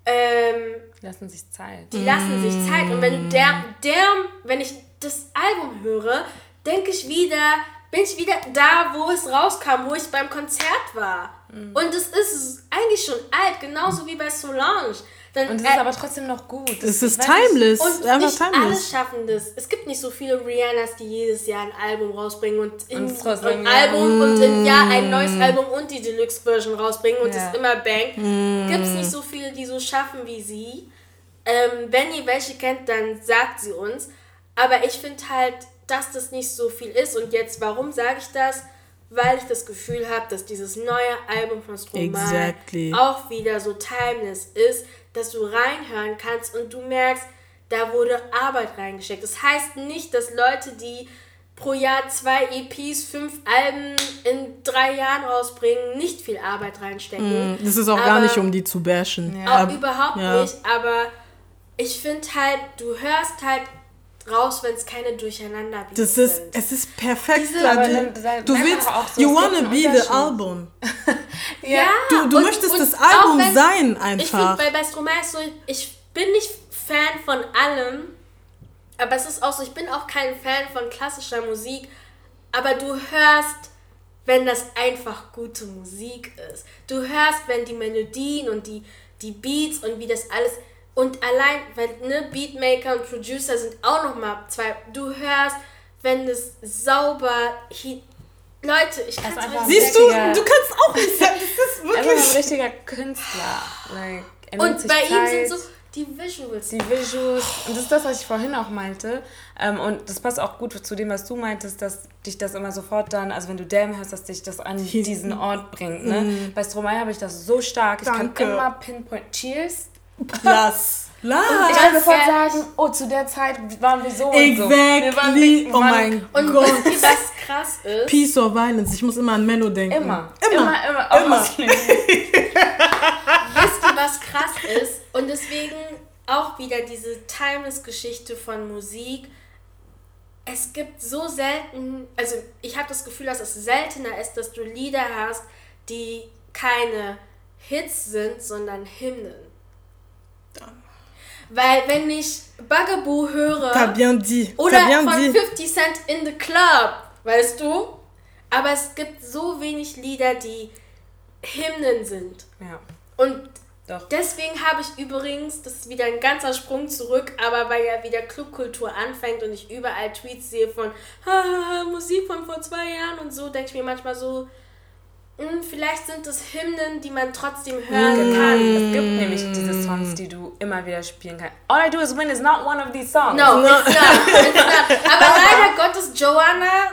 ähm, lassen sich Zeit. Die lassen sich Zeit. Und wenn der, der, wenn ich das Album höre, denke ich wieder, bin ich wieder da, wo es rauskam, wo ich beim Konzert war. Mhm. Und es ist eigentlich schon alt, genauso wie bei Solange. Dann, und es ist äh, aber trotzdem noch gut. Es ist timeless. Und einfach nicht timeless. alle schaffen das. Es gibt nicht so viele Rihannas, die jedes Jahr ein Album rausbringen und, in, und ein Album und im Jahr ein neues mm. Album und die Deluxe-Version rausbringen und es immer bang. Mm. Gibt es nicht so viele, die so schaffen wie sie. Ähm, wenn ihr welche kennt, dann sagt sie uns. Aber ich finde halt, dass das nicht so viel ist. Und jetzt, warum sage ich das? Weil ich das Gefühl habe, dass dieses neue Album von Stromae exactly. auch wieder so timeless ist dass du reinhören kannst und du merkst, da wurde Arbeit reingesteckt. Das heißt nicht, dass Leute, die pro Jahr zwei EPs, fünf Alben in drei Jahren rausbringen, nicht viel Arbeit reinstecken. Mm, das ist auch aber, gar nicht, um die zu bashen. Ja. Auch überhaupt ja. nicht, aber ich finde halt, du hörst halt raus, wenn es keine Durcheinander das ist, sind. Es ist perfekt. Diese, du willst, so, you wanna be the album. (laughs) ja. Du, du und, möchtest und das Album wenn, sein einfach. Ich bei, bei Stromae so, ich bin nicht Fan von allem, aber es ist auch so, ich bin auch kein Fan von klassischer Musik, aber du hörst, wenn das einfach gute Musik ist. Du hörst, wenn die Melodien und die, die Beats und wie das alles und allein, weil ne, Beatmaker und Producer sind auch nochmal zwei. Du hörst, wenn es sauber. Leute, ich kann es einfach Siehst du, du kannst auch nicht (laughs) sagen, das ist wirklich. Er ein richtiger Künstler. Like, und bei Zeit. ihm sind so die Visuals. Die Visuals. Und das ist das, was ich vorhin auch meinte. Ähm, und das passt auch gut zu dem, was du meintest, dass dich das immer sofort dann, also wenn du Damn hörst, dass dich das an (laughs) diesen Ort bringt. Ne? Mm. Bei Stromae habe ich das so stark. Ich Danke. kann immer pinpoint Cheers Lass. Lass. Und ich kann sofort sagen, oh, zu der Zeit waren wir so exactly. und so. Exactly. Oh mein und Gott. Und was krass ist. Peace or Violence. Ich muss immer an Mello denken. Immer. Immer, immer. immer. immer. (laughs) Wisst ihr, was krass ist? Und deswegen auch wieder diese Timeless-Geschichte von Musik. Es gibt so selten, also ich habe das Gefühl, dass es seltener ist, dass du Lieder hast, die keine Hits sind, sondern Hymnen. Weil wenn ich Bugaboo höre T'as bien dit. oder bien von dit. 50 Cent in the Club, weißt du? Aber es gibt so wenig Lieder, die Hymnen sind. Ja. Und Doch. deswegen habe ich übrigens, das ist wieder ein ganzer Sprung zurück, aber weil ja wieder Clubkultur anfängt und ich überall Tweets sehe von Musik von vor zwei Jahren und so, denke ich mir manchmal so, vielleicht sind es Hymnen, die man trotzdem hören kann. Es gibt nämlich diese Songs, die du immer wieder spielen kannst. All I Do Is Win is not one of these songs. No, no. It's, not, it's not. Aber leider Gottes Joanna.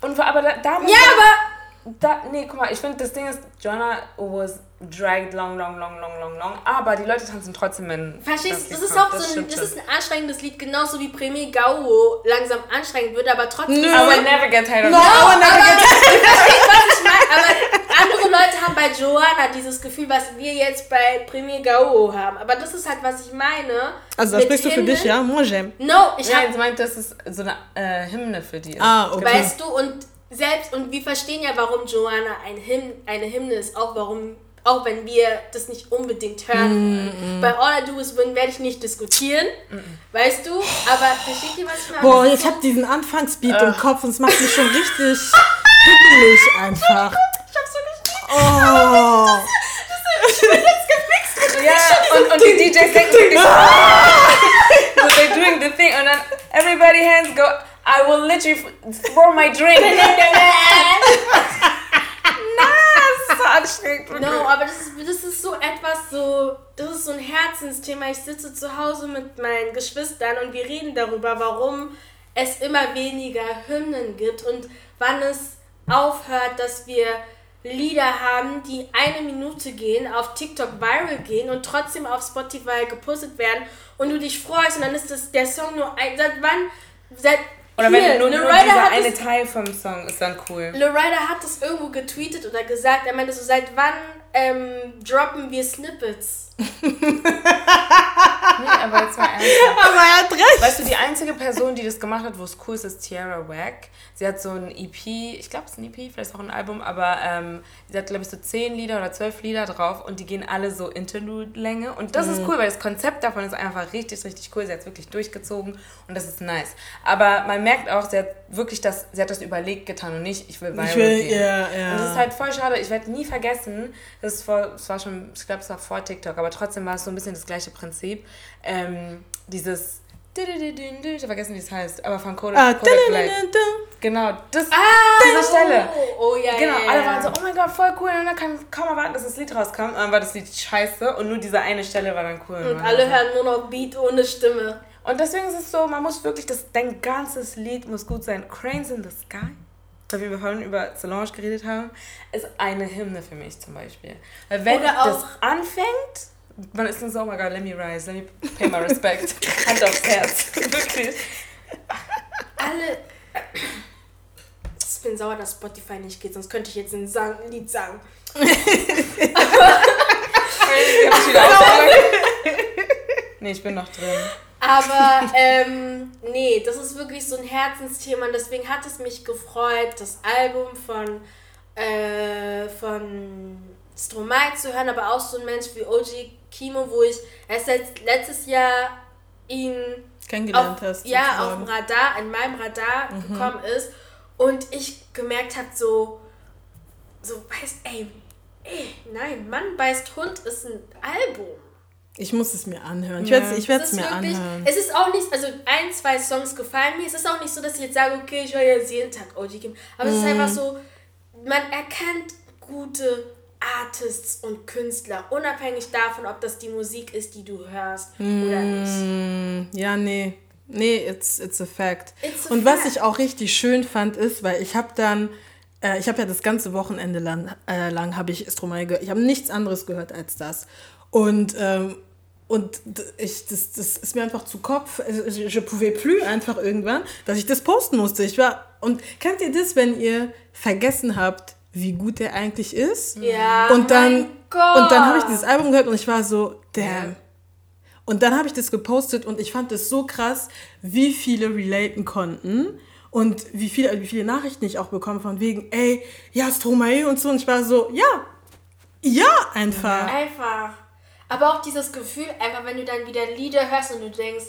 Und aber da, da Ja, aber. Da, nee, guck mal, ich finde, das Ding ist, Joanna was dragged long, long, long, long, long, long. Aber die Leute tanzen trotzdem in. Verstehst du? Das, ist auch das so ein, das ist ein anstrengendes Lied, genauso wie Premier Gao langsam anstrengend wird, aber trotzdem. No, I will never get tired of no, I will never get tired of was ich meine. Aber andere Leute haben bei Joanna dieses Gefühl, was wir jetzt bei Premier Gao haben. Aber das ist halt, was ich meine. Also, das sprichst du für dich, ja? Moi j'aime. No, ich ja, hab. meint, dass es so eine äh, Hymne für die ist. Ah, okay. Weißt du, und selbst, und wir verstehen ja, warum Joanna ein Hymn, eine Hymne ist, auch warum auch wenn wir das nicht unbedingt hören. Mm, mm. Bei All I Do Is Win werde ich nicht diskutieren, mm, weißt du? Aber versteht ihr, was ich meine? Boah, ich habe diesen Anfangsbeat uh. im Kopf und es macht mich schon richtig hippelig einfach. (laughs) Ich hab so gespielt. Oh. (laughs) Das, das, bin jetzt gemixt. Ja, und, und die DJs denken wirklich (laughs) so, they're doing the thing und dann everybody hands go, I will literally throw my drink. So anstrengend. No, aber das ist, das ist so etwas so, das ist so ein Herzensthema. Ich sitze zu Hause mit meinen Geschwistern und wir reden darüber, warum es immer weniger Hymnen gibt und wann es aufhört, dass wir Lieder haben, die eine Minute gehen, auf TikTok viral gehen und trotzdem auf Spotify gepostet werden und du dich freust und dann ist das der Song nur ein, seit wann seit oder Hier, wenn nur, nur dieser eine Teil vom Song ist dann cool. Loretta hat das irgendwo getweetet oder gesagt, er meinte so, seit wann ähm, droppen wir Snippets. (laughs) Nee, aber jetzt mal ernsthaft. Aber er hat recht. Weißt du, die einzige Person, die das gemacht hat, wo es cool ist, ist Tiara Wack. Sie hat so ein EP, ich glaube, es ist ein EP, vielleicht auch ein Album, aber ähm, sie hat, glaube ich, so zehn Lieder oder zwölf Lieder drauf und die gehen alle so Interlude-Länge. Und das ist cool, weil das Konzept davon ist einfach richtig, richtig cool. Sie hat es wirklich durchgezogen und das ist nice. Aber man merkt auch, sie hat wirklich das, sie hat das überlegt getan und nicht, ich will viral Ich will, gehen. ja, ja. Und das ist halt voll schade. Ich werde nie vergessen, das, vor, das war schon, ich glaube, es war vor TikTok, aber trotzdem war es so ein bisschen das gleiche Prinzip. Ähm, dieses. Ich habe vergessen, wie es heißt, aber von Kodak, Ah, Kodak Black. Genau, das, Ah, diese Stelle. Oh, oh ja, Genau, ja, ja. alle waren so, oh mein Gott, voll cool. Und dann kann kaum erwarten, dass das Lied rauskam. Und dann war das Lied scheiße und nur diese eine Stelle war dann cool. Und alle hören nur noch Beat ohne Stimme. Und deswegen ist es so, man muss wirklich, das, dein ganzes Lied muss gut sein. Cranes in the Sky, weil wir vorhin über Solange geredet haben, ist eine Hymne für mich zum Beispiel. Weil wenn Oder das auch- anfängt, man ist dann so, oh my god, let me rise, let me pay my respect. (laughs) Hand aufs Herz. (laughs) Wirklich. Alle. Ich bin sauer, dass Spotify nicht geht, sonst könnte ich jetzt ein Sang ein Lied sagen. Ausgelacht. (laughs) nee, ich bin noch drin. Aber ähm, nee, das ist wirklich so ein Herzensthema und deswegen hat es mich gefreut, das Album von, äh, von Stromae zu hören, aber auch so ein Mensch wie OG Kimo, wo ich erst letzt- letztes Jahr ihn Kennengelernt auf, hast. ja, sozusagen. auf dem Radar, in meinem Radar gekommen ist und ich gemerkt habe, so, so, weißt, ey, ey, nein, Mann beißt Hund ist ein Album. Ich muss es mir anhören. Ich Ja. werde Es mir wirklich, anhören. es ist auch nicht, also ein, zwei Songs gefallen mir. Es ist auch nicht so, dass ich jetzt sage, okay, ich höre jetzt jeden Tag OG Kim. Aber es ist Mhm. einfach so, man erkennt gute Artists und Künstler, unabhängig davon, ob das die Musik ist, die du hörst oder nicht. Mm, Ja, nee. Nee, it's, it's a fact. It's a Und was fact. ich auch richtig schön fand, ist, weil ich habe dann, äh, ich habe ja das ganze Wochenende lang, äh, lang habe ich Stromae gehört. Ich habe nichts anderes gehört als das. Und, ähm, und ich, das, das ist mir einfach zu Kopf. Also, Je je pouvais plus einfach irgendwann, dass ich das posten musste. Ich war, und kennt ihr das, wenn ihr vergessen habt, wie gut der eigentlich ist? Ja, Und dann, und dann habe ich dieses Album gehört und ich war so, damn. Und dann habe ich das gepostet und ich fand es so krass, wie viele relaten konnten und wie viele, wie viele Nachrichten ich auch bekomme von wegen, ey, ja, Stromae und so. Und ich war so, ja, ja, einfach. Einfach. Aber auch dieses Gefühl, einfach wenn du dann wieder Lieder hörst und du denkst,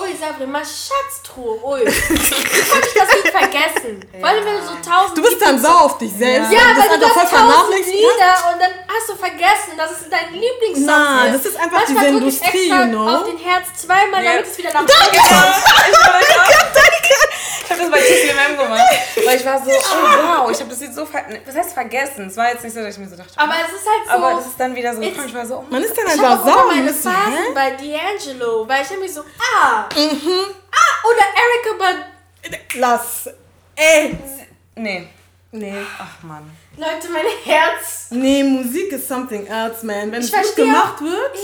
ui, Sabri, mal Schatztruhe, ui. (laughs) Konnte ich das Lied vergessen? Vor allem, wenn du so tausend Du bist dann Lieder- sauer auf dich selbst. Ja, und weil das du einfach hast tausend. Lieder und dann hast du vergessen, dass es dein Lieblingssong Na, ist. das ist einfach Manchmal diese Industrie, extra you know? auf den Herz zweimal, Ja. damit es wieder nach oben (laughs) Ich habe das bei TCMM gemacht. Weil ich war so, oh wow, ich habe das jetzt so, ver was heißt vergessen? Es war jetzt nicht so, dass ich mir so dachte, Aber es ist halt so... aber das ist dann wieder so, gekommen. ich war so, oh Man ist dann ich habe einfach immer sauer. und meine Phasen hä? bei D'Angelo, weil ich habe mich so, ah, Mhm. ah, oder Erika Bad... Lass. Ey. nee. Nee. Ach Mann. Leute, mein Herz... Nee, Musik ist something else, man. Wenn Ich es gut gemacht wird,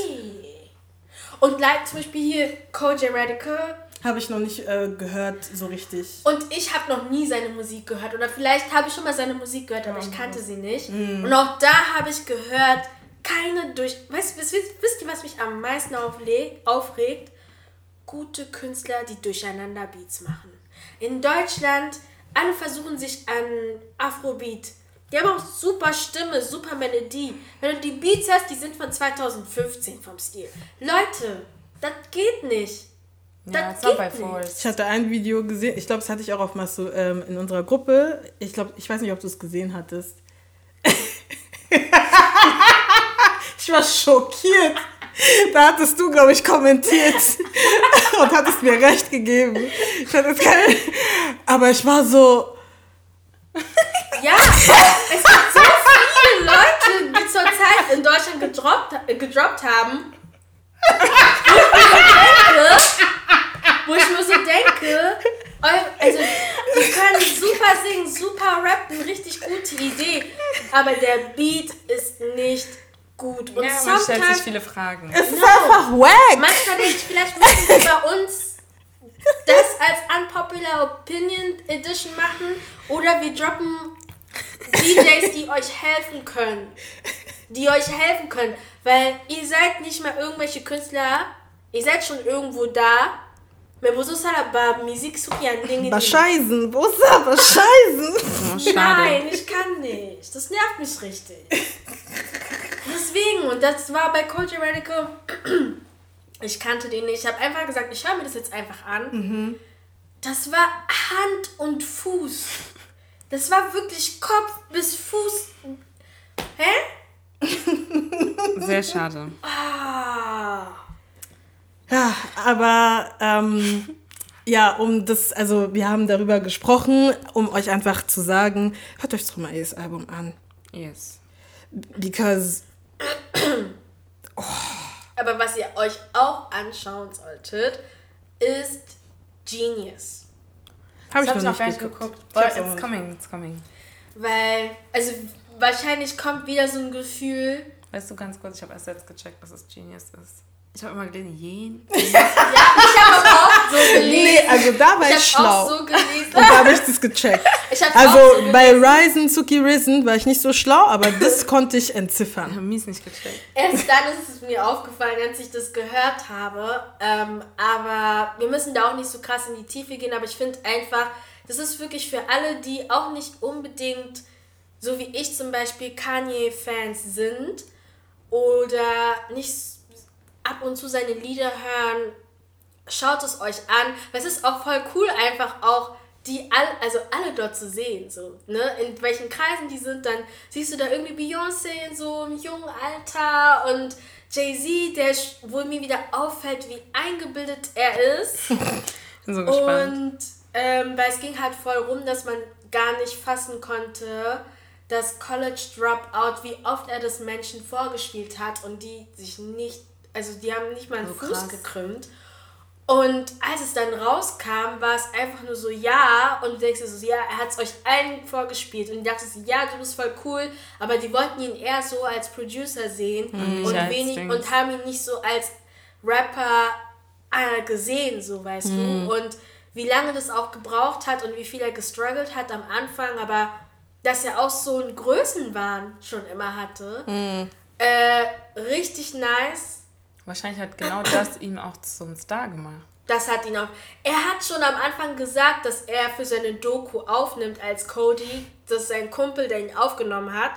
Und like, zum Beispiel hier Koji Radical. Habe ich noch nicht äh, gehört so richtig. Und ich habe noch nie seine Musik gehört. Oder vielleicht habe ich schon mal seine Musik gehört, aber ich kannte sie nicht. Und auch da habe ich gehört, keine durch. Weißt, wisst, wisst, ihr, was mich am meisten aufregt? Gute Künstler, die durcheinander Beats machen. In Deutschland, alle versuchen sich an Afrobeat. Die haben auch super Stimme, super Melodie. Wenn du die Beats hast, die sind von 2015 vom Stil. Leute, das geht nicht. Ja, Das geht nicht. Ich hatte ein Video gesehen, ich glaube, das hatte ich auch auf Masso, ähm, in unserer Gruppe. Ich glaube, ich weiß nicht, ob du es gesehen hattest. (laughs) ich war schockiert. Da hattest du, glaube ich, kommentiert (laughs) und hattest mir recht gegeben. Ich hatte keine, aber ich war so, Ja, es gibt so viele Leute, die zurzeit in Deutschland gedroppt, gedroppt haben. Wo ich mir so denke, also die können super singen, super rappen, richtig gute Idee, aber der Beat ist nicht gut. Und Ja, man stellt sich viele Fragen. es ist einfach wack. manchmal denke ich, vielleicht müssen wir bei uns das als Unpopular Opinion Edition machen oder wir droppen DJs, die euch helfen können. Die euch helfen können. Weil ihr seid nicht mal irgendwelche Künstler, ihr seid schon irgendwo da. Mais bozosala ba musique soki ya ndenge Bescheißen, wo ist er? Bescheißen. Oh, Nein, ich kann nicht. Das nervt mich richtig. Deswegen, und das war bei Culture Radical. Ich kannte den nicht. Ich habe einfach gesagt, ich höre mir das jetzt einfach an. Das war Hand und Fuß. Das war wirklich Kopf bis Fuß. Hä? Sehr schade. Ah. Ja, aber ähm, ja, um das, also wir haben darüber gesprochen, um euch einfach zu sagen, hört euch Stromae's Album an. Yes. Because Aber was ihr euch auch anschauen solltet, ist Genius. habe ich habe noch ich nicht noch gar nicht geguckt. geguckt. But it's coming, it's coming. Weil, also wahrscheinlich kommt wieder so ein Gefühl. Weißt du, ganz kurz, ich habe erst jetzt gecheckt, dass es Genius ist. Ich habe immer gelesen, jen. (laughs) Ja, ich habe auch so gelesen. Nee, also da war ich ich, habe schlau. auch so gelesen. Und da habe ich das gecheckt. (laughs) Ich Also auch so bei. Ryzen, Suki Risen war ich nicht so schlau, aber das (laughs) konnte ich Ich entziffern. habe mies nicht gecheckt. Erst dann ist es mir aufgefallen, als ich das gehört habe. Ähm, aber wir müssen da auch nicht so krass in die Tiefe gehen. Aber ich finde einfach, das ist wirklich für alle, die auch nicht unbedingt, so wie ich zum Beispiel, Kanye-Fans sind oder nicht ab und zu seine Lieder hören, schaut es euch an. Weil es ist auch voll cool, einfach auch die all, also alle dort zu sehen, so, ne? In welchen Kreisen die sind, dann siehst du da irgendwie Beyoncé in so einem jungen Alter und Jay-Z, der sch- wo mir wieder auffällt, wie eingebildet er ist. (laughs) Bin so gespannt. Und ähm, weil es ging halt voll rum, dass man gar nicht fassen konnte, dass College Dropout, wie oft er das Menschen vorgespielt hat und die sich nicht, also die haben nicht mal einen So Fuß krass. gekrümmt. Und als es dann rauskam, war es einfach nur so, ja, und du denkst dir so, ja, er hat es euch allen vorgespielt. Und ich dachte so, ja, du bist voll cool, aber die wollten ihn eher so als Producer sehen und, nicht als wenig, Dings. und haben ihn nicht so als Rapper äh, gesehen, so weißt Mhm. du. Und wie lange das auch gebraucht hat und wie viel er gestruggelt hat am Anfang, aber dass er auch so einen Größenwahn schon immer hatte. Mhm. Äh, richtig nice. Wahrscheinlich hat genau das ihn auch zum Star gemacht. Das hat ihn auch. Er hat schon am Anfang gesagt, dass er für seine Doku aufnimmt als Cody, dass sein Kumpel, der ihn aufgenommen hat,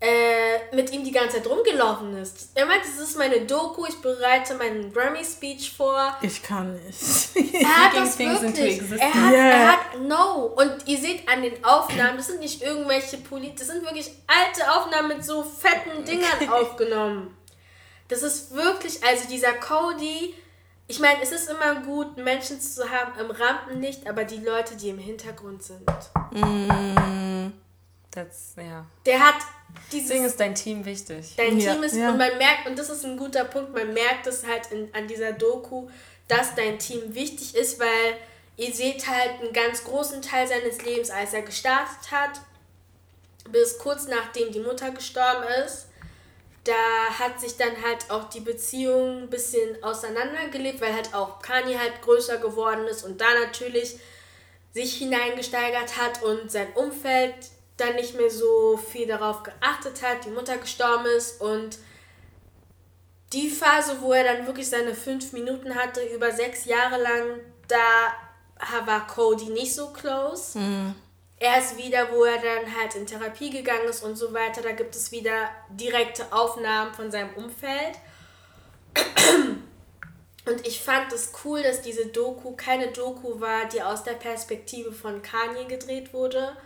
äh, mit ihm die ganze Zeit rumgelaufen ist. Er meint, das ist meine Doku, ich bereite meinen Grammy-Speech vor. Ich kann nicht. Er (laughs) hat das wirklich. Er hat, Yeah. er hat, no. Und ihr seht an den Aufnahmen, das sind nicht irgendwelche Polit, das sind wirklich alte Aufnahmen mit so fetten Dingern aufgenommen. Das ist wirklich, also dieser Cody, ich meine, es ist immer gut, Menschen zu haben im Rampenlicht, aber die Leute, die im Hintergrund sind. Das, ja. Der hat Deswegen ist dein Team wichtig. Dein Ja, Team ist, ja. und man merkt, und das ist ein guter Punkt, man merkt es halt in, an dieser Doku, dass dein Team wichtig ist, weil ihr seht halt einen ganz großen Teil seines Lebens, als er gestartet hat, bis kurz nachdem die Mutter gestorben ist. Da hat sich dann halt auch die Beziehung ein bisschen auseinandergelebt, weil halt auch Kanye halt größer geworden ist und da natürlich sich hineingesteigert hat und sein Umfeld dann nicht mehr so viel darauf geachtet hat, die Mutter gestorben ist und die Phase, wo er dann wirklich seine fünf Minuten hatte, über sechs Jahre lang, da war Cody nicht so close. Erst wieder, wo er dann halt in Therapie gegangen ist und so weiter, da gibt es wieder direkte Aufnahmen von seinem Umfeld. Und ich fand es cool, dass diese Doku keine Doku war, die aus der Perspektive von Kanye gedreht wurde.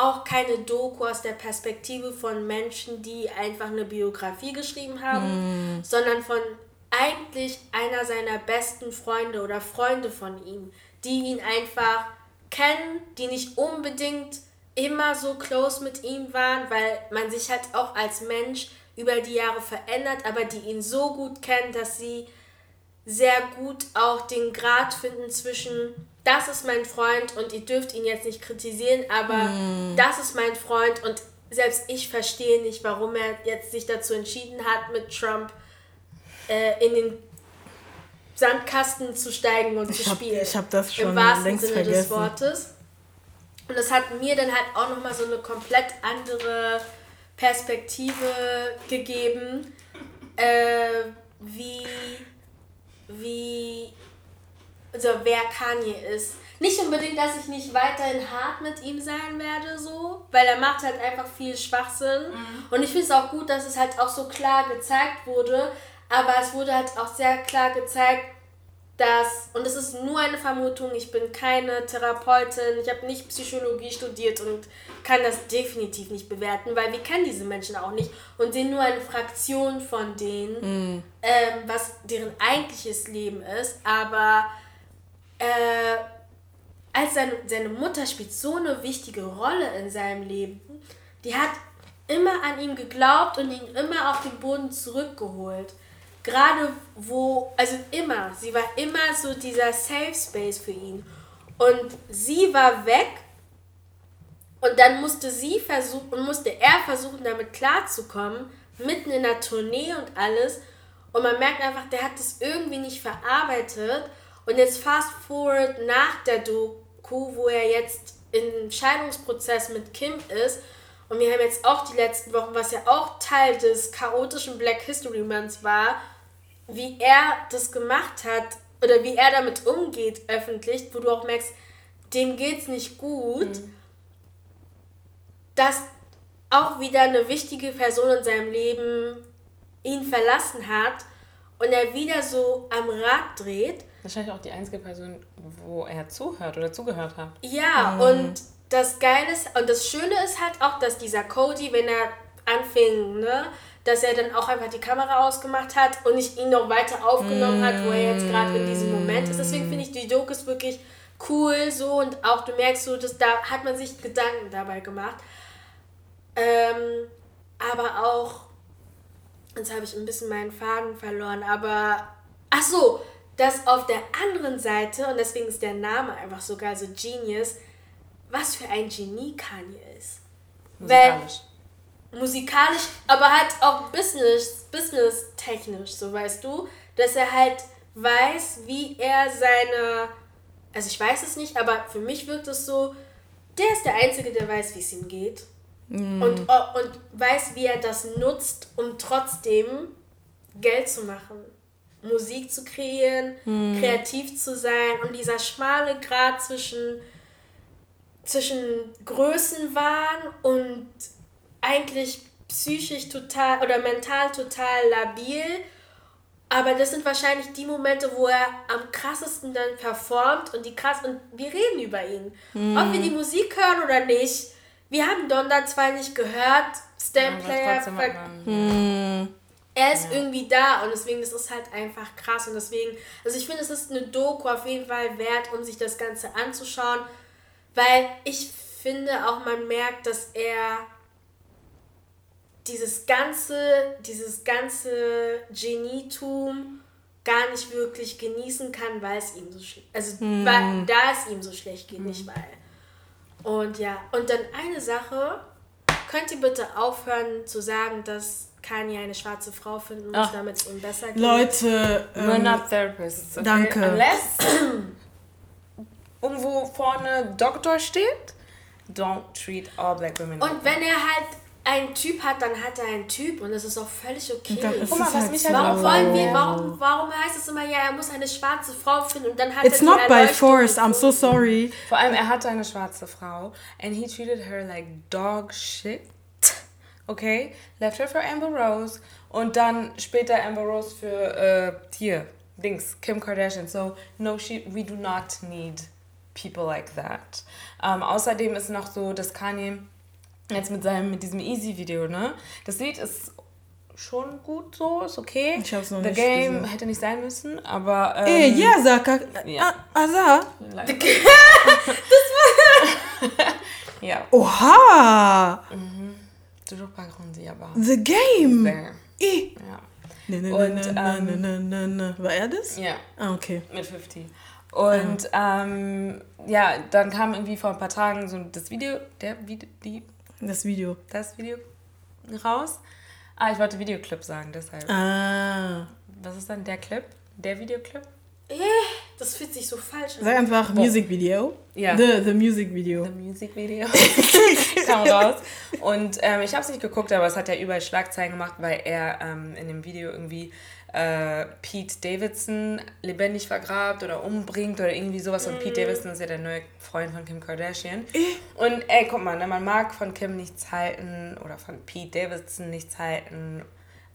Auch keine Doku aus der Perspektive von Menschen, die einfach eine Biografie geschrieben haben, sondern von eigentlich einer seiner besten Freunde oder Freunde von ihm, die ihn einfach kennen, die nicht unbedingt immer so close mit ihm waren, weil man sich halt auch als Mensch über die Jahre verändert, aber die ihn so gut kennen, dass sie sehr gut auch den Grad finden zwischen, das ist mein Freund und ihr dürft ihn jetzt nicht kritisieren, aber das ist mein Freund und selbst ich verstehe nicht, warum er jetzt sich dazu entschieden hat, mit Trump äh, in den Sandkasten zu steigen und Ich zu hab- spielen. ich hab das schon Im wahrsten Sinne des vergessen. Wortes. Und das hat mir dann halt auch nochmal so eine komplett andere Perspektive gegeben, äh, wie, wie, also wer Kanye ist. Nicht unbedingt, dass ich nicht weiterhin hart mit ihm sein werde, so, weil er macht halt einfach viel Schwachsinn. Mhm. Und ich finde es auch gut, dass es halt auch so klar gezeigt wurde, aber es wurde halt auch sehr klar gezeigt, dass, und es ist nur eine Vermutung, ich bin keine Therapeutin, ich habe nicht Psychologie studiert und kann das definitiv nicht bewerten, weil wir kennen diese Menschen auch nicht und sehen nur eine Fraktion von denen, mm. ähm, was deren eigentliches Leben ist. Aber äh, als seine, seine Mutter spielt so eine wichtige Rolle in seinem Leben, die hat immer an ihn geglaubt und ihn immer auf den Boden zurückgeholt gerade wo, also immer, sie war immer so dieser Safe Space für ihn. Und sie war weg und dann musste sie versuchen musste er versuchen, damit klarzukommen, mitten in der Tournee und alles. Und man merkt einfach, der hat das irgendwie nicht verarbeitet. Und jetzt fast forward nach der Doku, wo er jetzt im Scheidungsprozess mit Kim ist. Und wir haben jetzt auch die letzten Wochen, was ja auch Teil des chaotischen Black History Months war, wie er das gemacht hat oder wie er damit umgeht öffentlich, wo du auch merkst, dem geht's nicht gut, mhm. dass auch wieder eine wichtige Person in seinem Leben ihn verlassen hat und er wieder so am Rad dreht. Wahrscheinlich auch die einzige Person, wo er zuhört oder zugehört hat. Ja, mhm. und das Geile ist, und das Schöne ist halt auch, dass dieser Cody, wenn er anfing, ne, dass er dann auch einfach die Kamera ausgemacht hat und nicht ihn noch weiter aufgenommen hat, wo er jetzt gerade in diesem Moment ist. Deswegen finde ich die Dokus wirklich cool so und auch du merkst so, dass da hat man sich Gedanken dabei gemacht. Ähm, aber auch, jetzt habe ich ein bisschen meinen Faden verloren, aber ach so, dass auf der anderen Seite, und deswegen ist der Name einfach so geil, so Genius, was für ein Genie Kanye ist. Musikalisch musikalisch, aber halt auch business, business technisch, so weißt du, dass er halt weiß, wie er seine, also ich weiß es nicht, aber für mich wirkt es so, der ist der Einzige, der weiß, wie es ihm geht. Mm. Und, und weiß, wie er das nutzt, um trotzdem Geld zu machen. Musik zu kreieren, mm. kreativ zu sein und dieser schmale Grad zwischen, zwischen Größenwahn und eigentlich psychisch total oder mental total labil. Aber das sind wahrscheinlich die Momente, wo er am krassesten dann performt und die krass und wir reden über ihn. Mm. Ob wir die Musik hören oder nicht. Wir haben Donda zwar nicht gehört, Stamplayer. Ja, mm. Er ist ja. irgendwie da und deswegen das ist halt einfach krass und deswegen, also ich finde, es ist eine Doku auf jeden Fall wert, um sich das Ganze anzuschauen, weil ich finde auch, man merkt, dass er dieses ganze, dieses ganze Genietum gar nicht wirklich genießen kann, weil es ihm so schlecht, also hm. weil, da es ihm so schlecht geht, hm. nicht weil. Und ja, und dann eine Sache, könnt ihr bitte aufhören zu sagen, dass Kanye eine schwarze Frau finden muss, damit es ihm besser geht? Leute, ähm, we're not therapists. Okay? Danke. Unless irgendwo vorne Doktor steht, don't treat all black women. Und wenn er halt ein Typ hat, dann hat er einen Typ und das ist auch völlig okay. Guck mal, was halt mich halt warum wollen wir, warum, warum heißt es immer, ja, er muss eine schwarze Frau finden und dann hat It's er not by force, I'm so sorry. Vor allem, er hatte eine schwarze Frau and he treated her like dog shit. Okay, left her for Amber Rose und dann später Amber Rose für äh, hier, Dings, Kim Kardashian. So, no, she, we do not need people like that. Um, außerdem ist noch so, dass Kanye Jetzt mit seinem, mit diesem Easy-Video, ne? Das Lied ist schon gut so, ist okay. Ich hab's noch The nicht Game gesehen. hätte nicht sein müssen, aber. Ähm, Ey, ja, Saka. Ja. Asa. (laughs) das war. (laughs) ja. Oha! Mhm. Toujours pas grandi, aber. The Game! There. I. Ja. Ne, ne, Und, ne, ne, ne, ne, ne, ne. War er das? Ja. Ah, okay. Mit 50. Und ah. ähm, ja, dann kam irgendwie vor ein paar Tagen so das Video, der Video, die das Video. Das Video raus. Ah, ich wollte Videoclip sagen, deshalb. Ah. Was ist dann der Clip? Der Videoclip? Das fühlt sich so falsch an. Sag einfach Music Video. Ja. The, the Music Video. The Music Video (laughs) kam raus. Und ähm, ich habe es nicht geguckt, aber es hat ja überall Schlagzeilen gemacht, weil er ähm, in dem Video irgendwie äh, Pete Davidson lebendig vergrabt oder umbringt oder irgendwie sowas. Und Pete Davidson ist ja der neue Freund von Kim Kardashian. Und ey, guck mal, ne, man mag von Kim nichts halten oder von Pete Davidson nichts halten.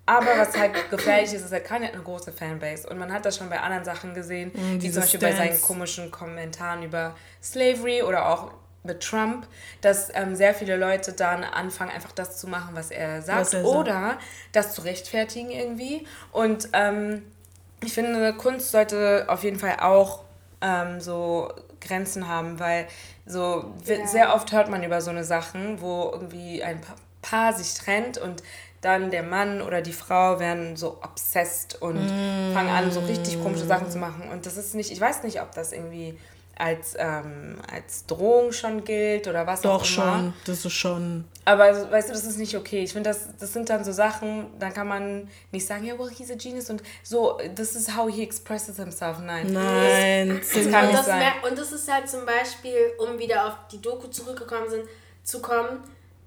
Aber was halt gefährlich ist, ist, er kann ja eine große Fanbase. Und man hat das schon bei anderen Sachen gesehen, wie diese zum Beispiel bei seinen komischen Kommentaren über Slavery oder auch mit Trump, dass ähm, sehr viele Leute dann anfangen, einfach das zu machen, was er sagt. Was er sagt. oder das zu rechtfertigen irgendwie. Und ähm, ich finde, Kunst sollte auf jeden Fall auch ähm, so Grenzen haben, weil so Ja. sehr oft hört man über so eine Sachen, wo irgendwie ein Pa- Paar sich trennt und dann der Mann oder die Frau werden so obsessed und fangen an, so richtig komische Sachen zu machen. Und das ist nicht, ich weiß nicht, ob das irgendwie als, ähm, als Drohung schon gilt oder was Doch auch immer. schon. Das ist schon. Aber also, weißt du, das ist nicht okay. Ich finde, das, das sind dann so Sachen, dann kann man nicht sagen, ja, well, he's a genius und so, this is how he expresses himself. Nein. Nein. Das, das Und kann nicht das, sein. wär, und das ist halt zum Beispiel, um wieder auf die Doku zurückgekommen sind, zu kommen,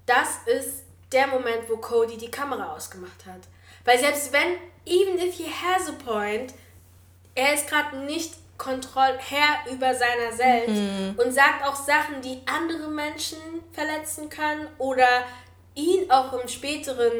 das ist der Moment, wo Cody die Kamera ausgemacht hat. Weil selbst wenn, even if he has a point, er ist gerade nicht Kontroll Herr über seiner selbst und sagt auch Sachen, die andere Menschen verletzen können oder ihn auch im späteren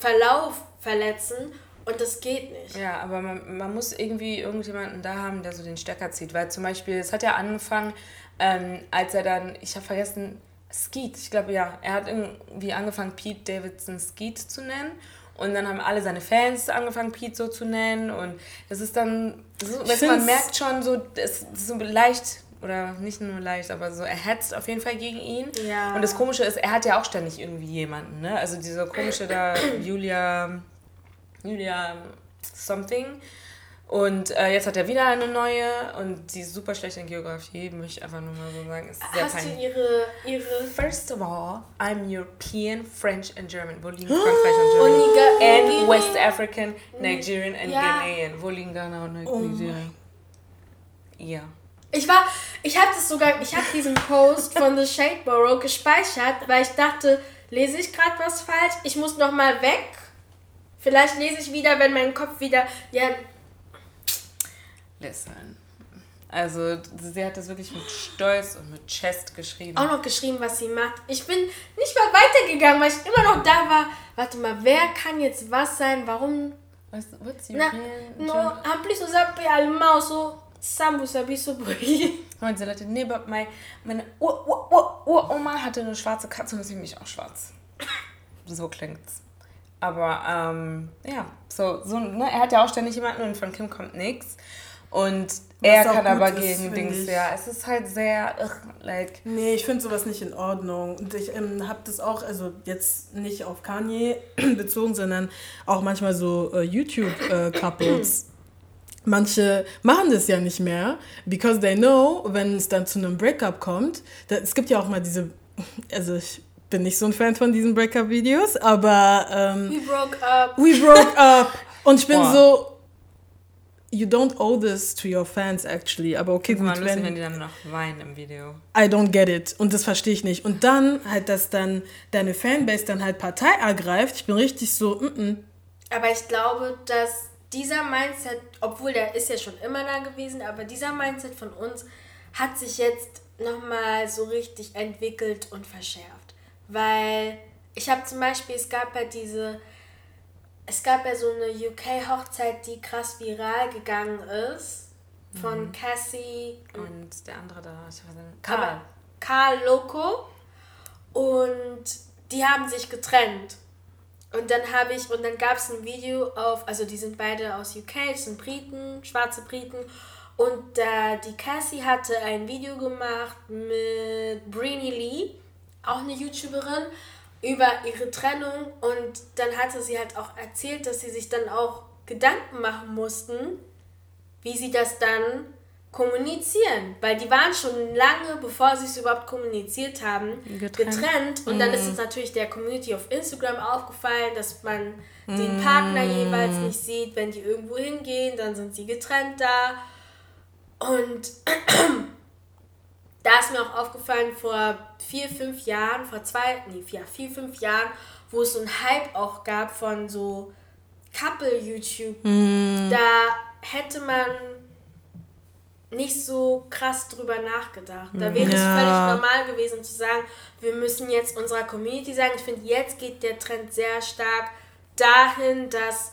Verlauf verletzen und das geht nicht. Ja, aber man, man muss irgendwie irgendjemanden da haben, der so den Stecker zieht. Weil zum Beispiel, es hat ja angefangen, ähm, als er dann, ich habe vergessen, Skeet, ich glaube ja, er hat irgendwie angefangen, Pete Davidson Skeet zu nennen. Und dann haben alle seine Fans angefangen, Pete so zu nennen. Und das ist dann, ist, weißt, man merkt schon so, es ist so leicht, oder nicht nur leicht, aber so, er hetzt auf jeden Fall gegen ihn. Ja. Und das Komische ist, er hat ja auch ständig irgendwie jemanden, ne? Also diese komische da, Julia, Julia something. Und äh, jetzt hat er wieder eine neue und sie ist super schlecht in Geografie, möchte ich einfach nur mal so sagen. Ist sehr Hast du peinlich. ihre, ihre First of all, I'm European, French and German. Wo liegen (gasps) Frankreich und Germany? Und Niger- And West African, Nigerian and Ja. Ghanaian. Wo liegen Ghana und Oh Nigeria? ja. Ich war, ich habe das sogar, ich habe diesen Post von The Shade Borough gespeichert, weil ich dachte, lese ich gerade was falsch? Ich muss noch mal weg. Vielleicht lese ich wieder, wenn mein Kopf wieder, ja, Listen. Also, sie hat das wirklich mit Stolz und mit Chest geschrieben. auch noch geschrieben, was sie macht. Ich bin nicht mal weitergegangen, weil ich immer noch da war. Warte mal, wer kann jetzt was sein? Warum? Was, what's Na, European? no, ampli so sabi alma so sambu sabi so. Und (laughs) sie Leute, nee, mein, meine Ur, Ur, Ur, Uroma hatte eine schwarze Katze und deswegen bin ich auch schwarz. So klingt's. Aber, ähm, ja, so, so, ne, er hat ja auch ständig jemanden und von Kim kommt nichts. Und er kann aber ist, gegen Dings, ich. ja, es ist halt sehr, ugh, like, Nee, ich finde sowas nicht in Ordnung. Und ich ähm, habe das auch, also jetzt nicht auf Kanye (clears throat) bezogen, sondern auch manchmal so äh, YouTube-Couples. (clears throat) Manche machen das ja nicht mehr, because they know, wenn es dann zu einem Breakup kommt, da, es gibt ja auch mal diese, (laughs) also ich bin nicht so ein Fan von diesen Breakup-Videos, aber ähm, We broke up. we broke up. Und ich bin Boah. so, you don't owe this to your fans actually, aber okay, gut, lustig, wenn, wenn die dann noch weinen im Video. I don't get it. Und das verstehe ich nicht. Und dann halt, dass dann deine Fanbase dann halt Partei ergreift. Ich bin richtig so, mm -mm. Aber ich glaube, dass dieser Mindset, obwohl der ist ja schon immer da gewesen, aber dieser Mindset von uns hat sich jetzt nochmal so richtig entwickelt und verschärft. Weil ich habe zum Beispiel, es gab ja diese, es gab ja so eine UK-Hochzeit, die krass viral gegangen ist. Von Cassie Und der andere da, ich weiß nicht, Karl. Karl Loco und die haben sich getrennt. Und dann habe ich, und dann gab es ein Video auf, also die sind beide aus UK, das sind Briten, schwarze Briten. Und da die Cassie hatte ein Video gemacht mit Brini Lee, auch eine YouTuberin, über ihre Trennung. Und dann hatte sie halt auch erzählt, dass sie sich dann auch Gedanken machen mussten, wie sie das dann kommunizieren. Weil die waren schon lange, bevor sie es überhaupt kommuniziert haben, Getrennt. getrennt. Und dann ist es natürlich der Community auf Instagram aufgefallen, dass man den Partner jeweils nicht sieht. Wenn die irgendwo hingehen, dann sind sie getrennt da. Und (clears throat) da ist mir auch aufgefallen, vor vier, fünf Jahren, vor zwei, nee, ja, vier, fünf Jahren, wo es so einen Hype auch gab von so Couple-YouTube, Hm. da hätte man nicht so krass drüber nachgedacht. Da wäre es Ja. völlig normal gewesen zu sagen, wir müssen jetzt unserer Community sagen, ich finde, jetzt geht der Trend sehr stark dahin, dass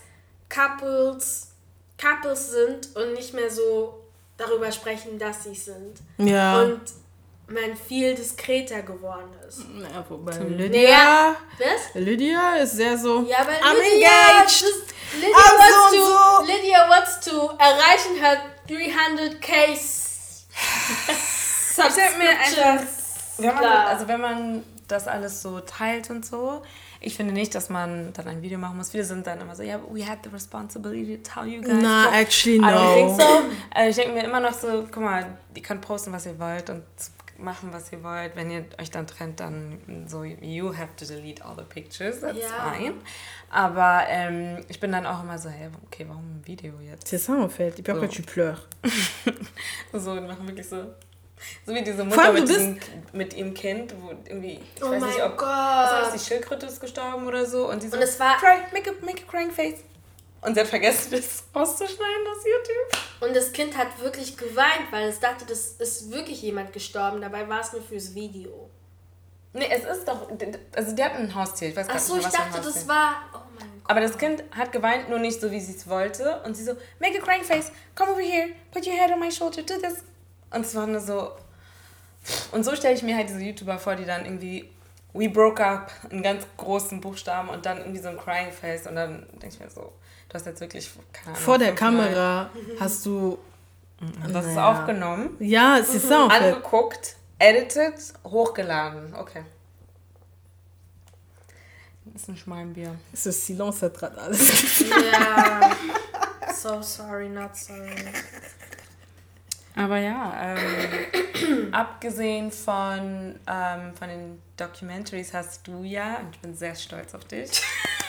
Couples Couples sind und nicht mehr so darüber sprechen, dass sie sind. Ja. Und man viel diskreter geworden ist. ja wobei Naja, Lydia, was? Lydia ist sehr so. Ja, aber I'm Lydia, engaged. Lydia, I'm wants so to, so. Lydia wants to erreichen her 300k Ich denke mir einfach, wenn man, also wenn man das alles so teilt und so, ich finde nicht, dass man dann ein Video machen muss. Viele sind dann immer so, ja, yeah, we had the responsibility to tell you guys. Na, So, actually I don't think no. so. Also ich denke mir immer noch so, guck mal, ihr könnt posten, was ihr wollt und machen, was ihr wollt. Wenn ihr euch dann trennt, dann so, you have to delete all the pictures, that's Ja. fine. Aber ähm, ich bin dann auch immer so, hey, okay, warum ein Video jetzt? C'est ça en fait. Et puis après So. tu pleures. (laughs) So, die machen wirklich so. So wie diese Mutter mit, diesem, mit ihrem Kind, wo irgendwie, ich Oh weiß mein nicht, ob was war das, die Schildkröte ist gestorben oder so. Und, die so, Und es war- Cry, make, a, make a crying face. Und sie hat vergessen, (laughs) das rauszuschneiden aus YouTube. Und das Kind hat wirklich geweint, weil es dachte, das ist wirklich jemand gestorben. Dabei war es nur fürs Video. Nee, es ist doch, also die hat ein Haustier, ich weiß gar Ach so, nicht ich was ein dachte, das war. Oh mein Gott. Aber das Kind hat geweint, nur nicht so, wie sie es wollte. Und sie so, make a crying face, come over here, put your head on my shoulder, do this. Und es war nur so... Und so stelle ich mir halt diese YouTuber vor, die dann irgendwie We broke up in ganz großen Buchstaben und dann irgendwie so ein crying face. Und dann denke ich mir so, du hast jetzt wirklich, keine Ahnung, Vor der Kamera hast du. Das ist Naja. aufgenommen, Ja, ça en fait. angeguckt, edited, hochgeladen. Okay. Das ist ein Schmalmbier. Ce silence hat gerade alles. (laughs) Ja. So sorry, not sorry. Aber ja, ähm, (coughs) abgesehen von, ähm, von den Documentaries hast du ja, und ich bin sehr stolz auf dich, (laughs)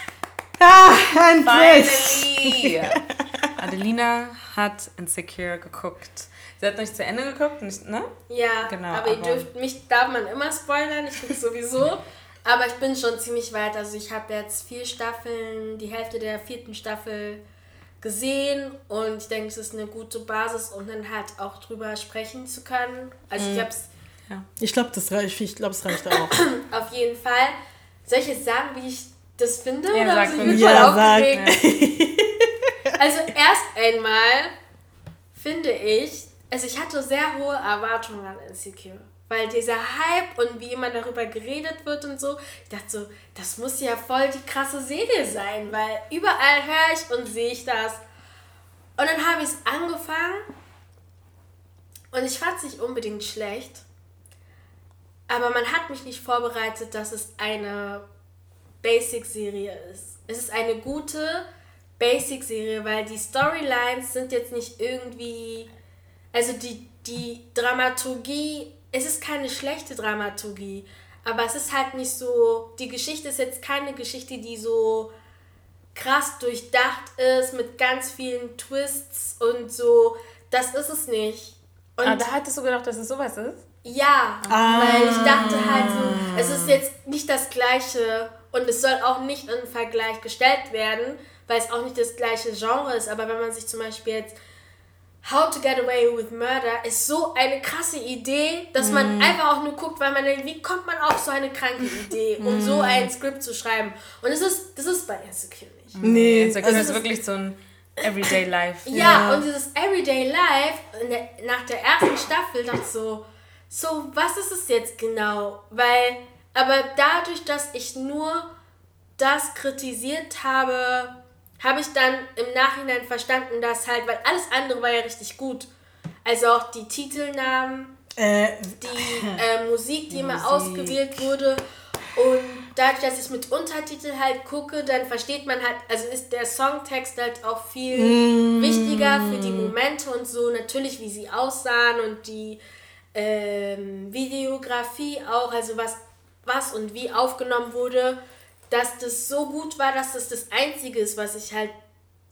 (laughs) ah, endlich! finally! (laughs) Adelina hat Insecure geguckt. Sie hat nicht zu Ende geguckt, nicht, ne? Ja, Genau, aber ihr aber- dürft, mich darf man immer spoilern, ich finde sowieso. (laughs) Aber ich bin schon ziemlich weit. Also ich habe jetzt vier Staffeln, die Hälfte der vierten Staffel gesehen und ich denke, es ist eine gute Basis, um dann halt auch drüber sprechen zu können. Also Mhm. ich habe es Ich glaube, das reicht. Ich glaube, es reicht auch. (clears throat) auf jeden Fall. Soll ich jetzt sagen, wie ich das finde? Ja, oder sag bin ich mich. voll Ja, sag. aufgeregt? (laughs) Also erst einmal finde ich, also ich hatte sehr hohe Erwartungen an Insecure. Weil dieser Hype und wie immer darüber geredet wird und so, ich dachte so, das muss ja voll die krasse Serie sein, weil überall höre ich und sehe ich das. Und dann habe ich es angefangen und ich fand es nicht unbedingt schlecht. Aber man hat mich nicht vorbereitet, dass es eine Basic-Serie ist. Es ist eine gute Basic-Serie, weil die Storylines sind jetzt nicht irgendwie. Also die, die Dramaturgie, es ist keine schlechte Dramaturgie, aber es ist halt nicht so. Die Geschichte ist jetzt keine Geschichte, die so krass durchdacht ist mit ganz vielen Twists und so. Das ist es nicht. Und Aber da hattest du gedacht, dass es sowas ist? ja, weil ich dachte halt so, es ist jetzt nicht das gleiche und es soll auch nicht in Vergleich gestellt werden, weil es auch nicht das gleiche Genre ist. Aber wenn man sich zum Beispiel jetzt How to Get Away with Murder ist so eine krasse Idee, dass man einfach auch nur guckt, weil man denkt, wie kommt man auf so eine kranke Idee, um so ein Skript zu schreiben. Und das ist, das ist bei Insecure nicht. Nee, Insecure also, ist wirklich so ein Everyday Life. Ja, und dieses Everyday Life in der, nach der ersten Staffel dachte ich so, so, was ist es jetzt genau? Weil, aber dadurch, dass ich nur das kritisiert habe, habe ich dann im Nachhinein verstanden, dass halt, weil alles andere war ja richtig gut. Also auch die Titelnamen, äh, die (laughs) äh, Musik, die immer Musik. ausgewählt wurde. Und dadurch, dass ich mit Untertitel halt gucke, dann versteht man halt, also ist der Songtext halt auch viel wichtiger für die Momente und so, natürlich wie sie aussahen und die ähm, Videografie auch, also was, was und wie aufgenommen wurde, dass das so gut war, dass das das Einzige ist, was ich halt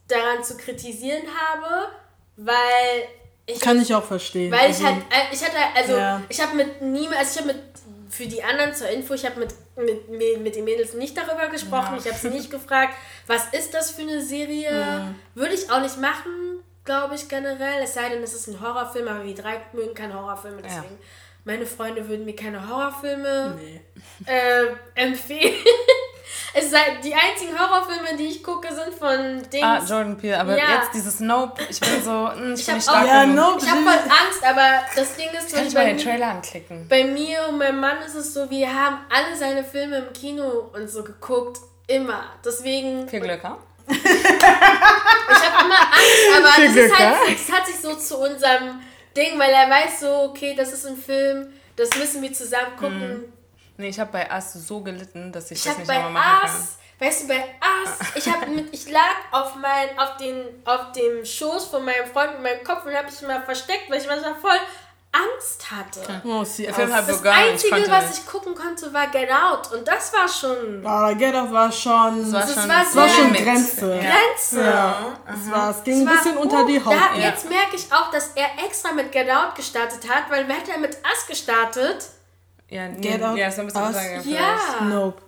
daran zu kritisieren habe, weil Ich, Kann ich auch verstehen. Weil also, ich halt, äh, ich hatte, also ja. ich habe mit niemand, also ich habe mit, für die anderen zur Info, ich habe mit, mit, mit den Mädels nicht darüber gesprochen, ja. ich habe sie nicht gefragt, was ist das für eine Serie? Ja. Würde ich auch nicht machen, glaube ich generell, es sei denn, es ist ein Horrorfilm, aber wir drei mögen keine Horrorfilme, deswegen meine Freunde würden mir keine Horrorfilme nee. äh, (laughs) empfehlen. es sei, die einzigen Horrorfilme, die ich gucke, sind von Dings. Ah, Jordan Peele, aber ja. jetzt dieses Nope, ich bin so, mh, hm, ich, ich bin nicht stark auch, ja, Nope. Ich habe voll Angst, aber das Ding ist... Kann ich mal den Trailer anklicken? Bei mir und meinem Mann ist es so, wir haben alle seine Filme im Kino und so geguckt, immer. Deswegen... Viel Glück, ha? ich habe immer Angst, aber das, ist halt, das hat sich so zu unserem Ding, weil er weiß so, okay, das ist ein Film, das müssen wir zusammen gucken. Mhm. Nee, ich habe bei Ass so gelitten, dass ich, ich das nicht nochmal machen Ass, kann. Weißt du, bei Ass, ich, hab mit, ich lag auf, mein, auf, den, auf dem Schoß von meinem Freund mit meinem Kopf und habe mich immer versteckt, weil ich manchmal voll Angst hatte. Oh, sie das Einzige, ich was ich gucken konnte, war Get Out. Und das war schon. Aber Get Out war schon. Das war, das schon, war, war schon Grenze. Grenze. Ja. Es, war, es ging es ein bisschen war, unter die Haut. Da, ja. Jetzt merke ich auch, dass er extra mit Get Out gestartet hat, weil hätte er mit Us gestartet. Ja, nee, Get Out. Ja, ist ein bisschen Us. Ja. Nope.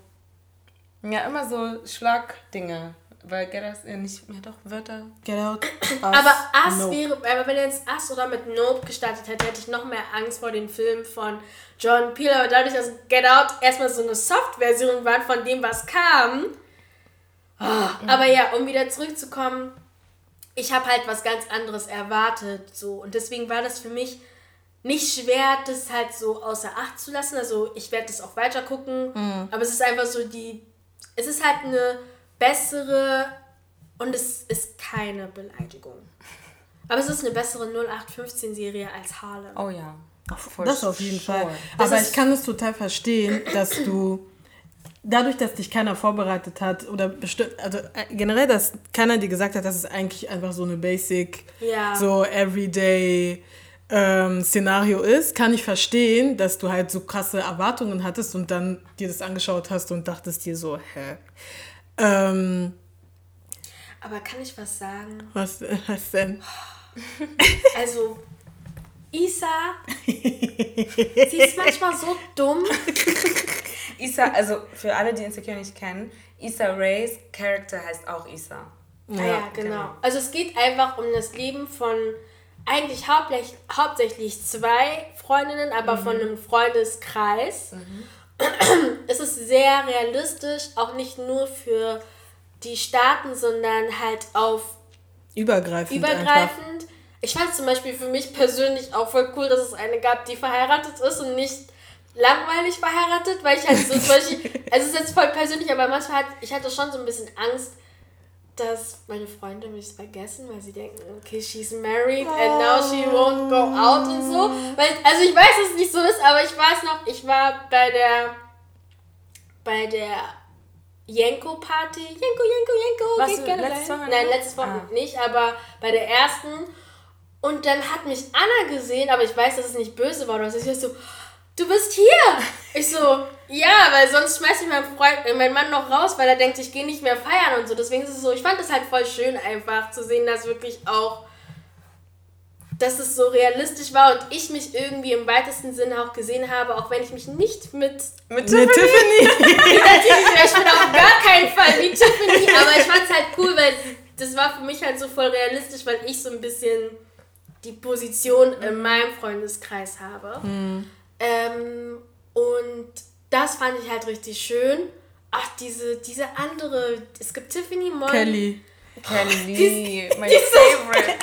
Ja, immer so Schlagdinge. Weil Get Out ja nicht mehr doch Wörter. Get Out. (coughs) Us, aber Us nope. wäre, aber wenn er jetzt Us oder mit Nope gestartet hätte, hätte ich noch mehr Angst vor dem Film von John Peel. Aber dadurch, dass Get Out erstmal so eine Soft-Version war von dem, was kam. Oh, mhm. Aber ja, um wieder zurückzukommen, ich habe halt was ganz anderes erwartet. So. Und deswegen war das für mich nicht schwer, das halt so außer Acht zu lassen. Also ich werde das auch weiter gucken. Mhm. Aber es ist einfach so die. Es ist halt eine bessere und es ist keine Beleidigung. Aber es ist eine bessere 0815-Serie als Harlem. Oh ja. For das auf jeden sure. Fall. Aber ich kann es total verstehen, dass du dadurch, dass dich keiner vorbereitet hat oder bestimmt, also äh, generell, dass keiner dir gesagt hat, dass es eigentlich einfach so eine Basic, ja. so everyday ähm, Szenario ist, kann ich verstehen, dass du halt so krasse Erwartungen hattest und dann dir das angeschaut hast und dachtest dir so, hä? Ähm, Aber kann ich was sagen? Was, was denn? Also, Isa, sie ist manchmal so dumm. Isa, also für alle, die Insecure nicht kennen, Isa Rays Charakter heißt auch Isa. Ja, ah ja genau. genau. Also es geht einfach um das Leben von eigentlich hauptsächlich, hauptsächlich zwei Freundinnen, aber mhm. von einem Freundeskreis. Mhm es ist sehr realistisch, auch nicht nur für die Staaten, sondern halt auf übergreifend. Übergreifend. Ich fand es zum Beispiel für mich persönlich auch voll cool, dass es eine gab, die verheiratet ist und nicht langweilig verheiratet, weil ich halt so zum Beispiel, also (laughs) es ist jetzt voll persönlich, aber manchmal hat, ich hatte schon so ein bisschen Angst, dass meine Freunde mich vergessen, weil sie denken, okay, she's married and now she won't go out und so. Weil, also ich weiß, dass es nicht so ist, aber ich weiß noch, ich war bei der bei der Jenko Party. Jenko, Jenko, Jenko. Geht gerne letztes Woche? Nein, letztes Woche ah. nicht, aber bei der ersten. Und dann hat mich Anna gesehen, aber ich weiß, dass es nicht böse war. Und ich so, du bist hier. Ich so, ja, weil sonst schmeiß ich meinen Freund, äh, meinen Mann noch raus, weil er denkt, ich gehe nicht mehr feiern und so. Deswegen ist es so, ich fand es halt voll schön einfach zu sehen, dass wirklich auch, dass es so realistisch war und ich mich irgendwie im weitesten Sinne auch gesehen habe, auch wenn ich mich nicht mit, mit Tiffany, mit Tiffany. (laughs) ich bin auf gar keinen Fall wie Tiffany, aber ich fand es halt cool, weil das war für mich halt so voll realistisch, weil ich so ein bisschen die Position in meinem Freundeskreis habe. Mhm. Ähm, und das fand ich halt richtig schön. Ach, diese, diese andere, es gibt Tiffany Mon. Kelly. Kelly, (laughs) die, my diese, favorite.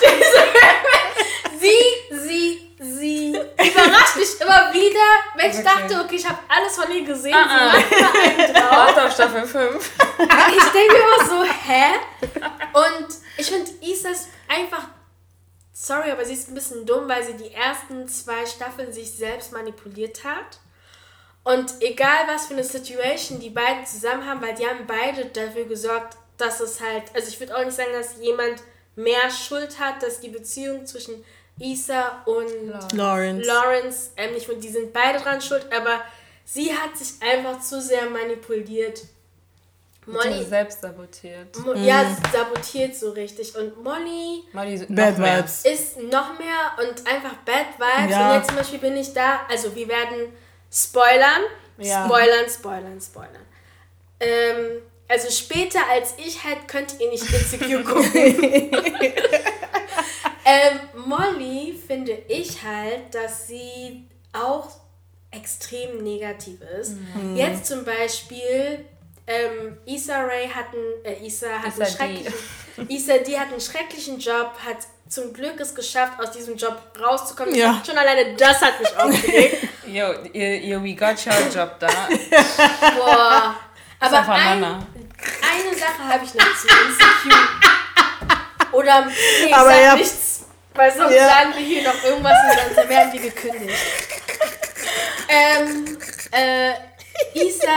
Diese, (laughs) sie, sie, sie überrascht mich immer wieder, wenn ich dachte, okay, ich habe alles von ihr gesehen. Uh -uh. Sie macht einen drauf. Warte auf Staffel 5. Ich denke immer so, hä? Und ich finde, Isa ist einfach sorry, aber sie ist ein bisschen dumm, weil sie die ersten zwei Staffeln sich selbst manipuliert hat. Und egal was für eine Situation die beiden zusammen haben, weil die haben beide dafür gesorgt, dass es halt, also ich würde auch nicht sagen, dass jemand mehr Schuld hat, dass die Beziehung zwischen Isa und Lawrence, Lawrence. Ähm, nicht, die sind beide dran schuld, aber sie hat sich einfach zu sehr manipuliert Molly selbst sabotiert. Mo ja, sabotiert so richtig. Und Molly, Molly Bad Vibes. ist noch mehr und einfach Bad Vibes. Ja. Und jetzt zum Beispiel bin ich da, also wir werden spoilern, ja. spoilern, spoilern, spoilern. Ähm, also später als ich halt könnt ihr nicht Insecure (laughs) gucken. ähm, Molly finde ich halt, dass sie auch extrem negativ ist. Mhm. Jetzt zum Beispiel ähm, Issa Rae hat einen, äh, Issa hat Issa einen schrecklichen, Issa D hat einen schrecklichen Job, hat zum Glück es geschafft, aus diesem Job rauszukommen. Ja. Schon alleine das hat mich aufgeregt. (laughs) Yo, ihr, ihr We Got Your Job da. (laughs) Boah. Aber ein, eine Sache habe ich noch zu Insecure. Oder, nee, Aber sag ja. nichts. Weil sonst ja. sagen wir hier noch irgendwas und dann werden wir gekündigt. ähm, äh, Isa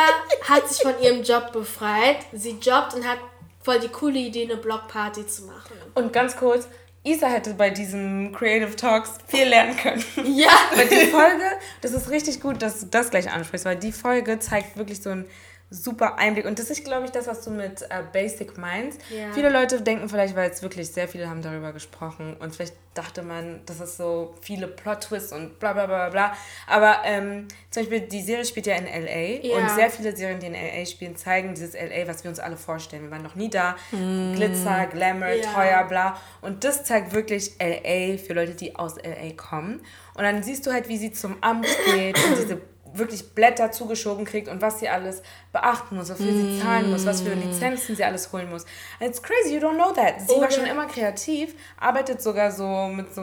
hat sich von ihrem Job befreit. Sie jobbt und hat voll die coole Idee, eine Blockparty zu machen. Und ganz kurz, Isa hätte bei diesen Creative Talks viel lernen können. Ja. weil die Folge, das ist richtig gut, dass du das gleich ansprichst, weil die Folge zeigt wirklich so ein super Einblick. Und das ist, glaube ich, das, was du mit äh, Basic meinst. Ja. Viele Leute denken vielleicht, weil es wirklich sehr viele haben darüber gesprochen und vielleicht dachte man, das ist so viele Plot-Twists und bla bla bla bla. Aber ähm, zum Beispiel, die Serie spielt ja in L.A. Ja. und sehr viele Serien, die in L.A. spielen, zeigen dieses L.A., was wir uns alle vorstellen. Wir waren noch nie da. Mm. Glitzer, Glamour, ja. teuer, bla. Und das zeigt wirklich L.A. für Leute, die aus L.A. kommen. Und dann siehst du halt, wie sie zum Amt geht und diese (coughs) wirklich Blätter zugeschoben kriegt und was sie alles beachten muss, wofür mm. sie zahlen muss, was für Lizenzen sie alles holen muss. And it's crazy, you don't know that. Sie oh, war schon immer kreativ, arbeitet sogar so mit so,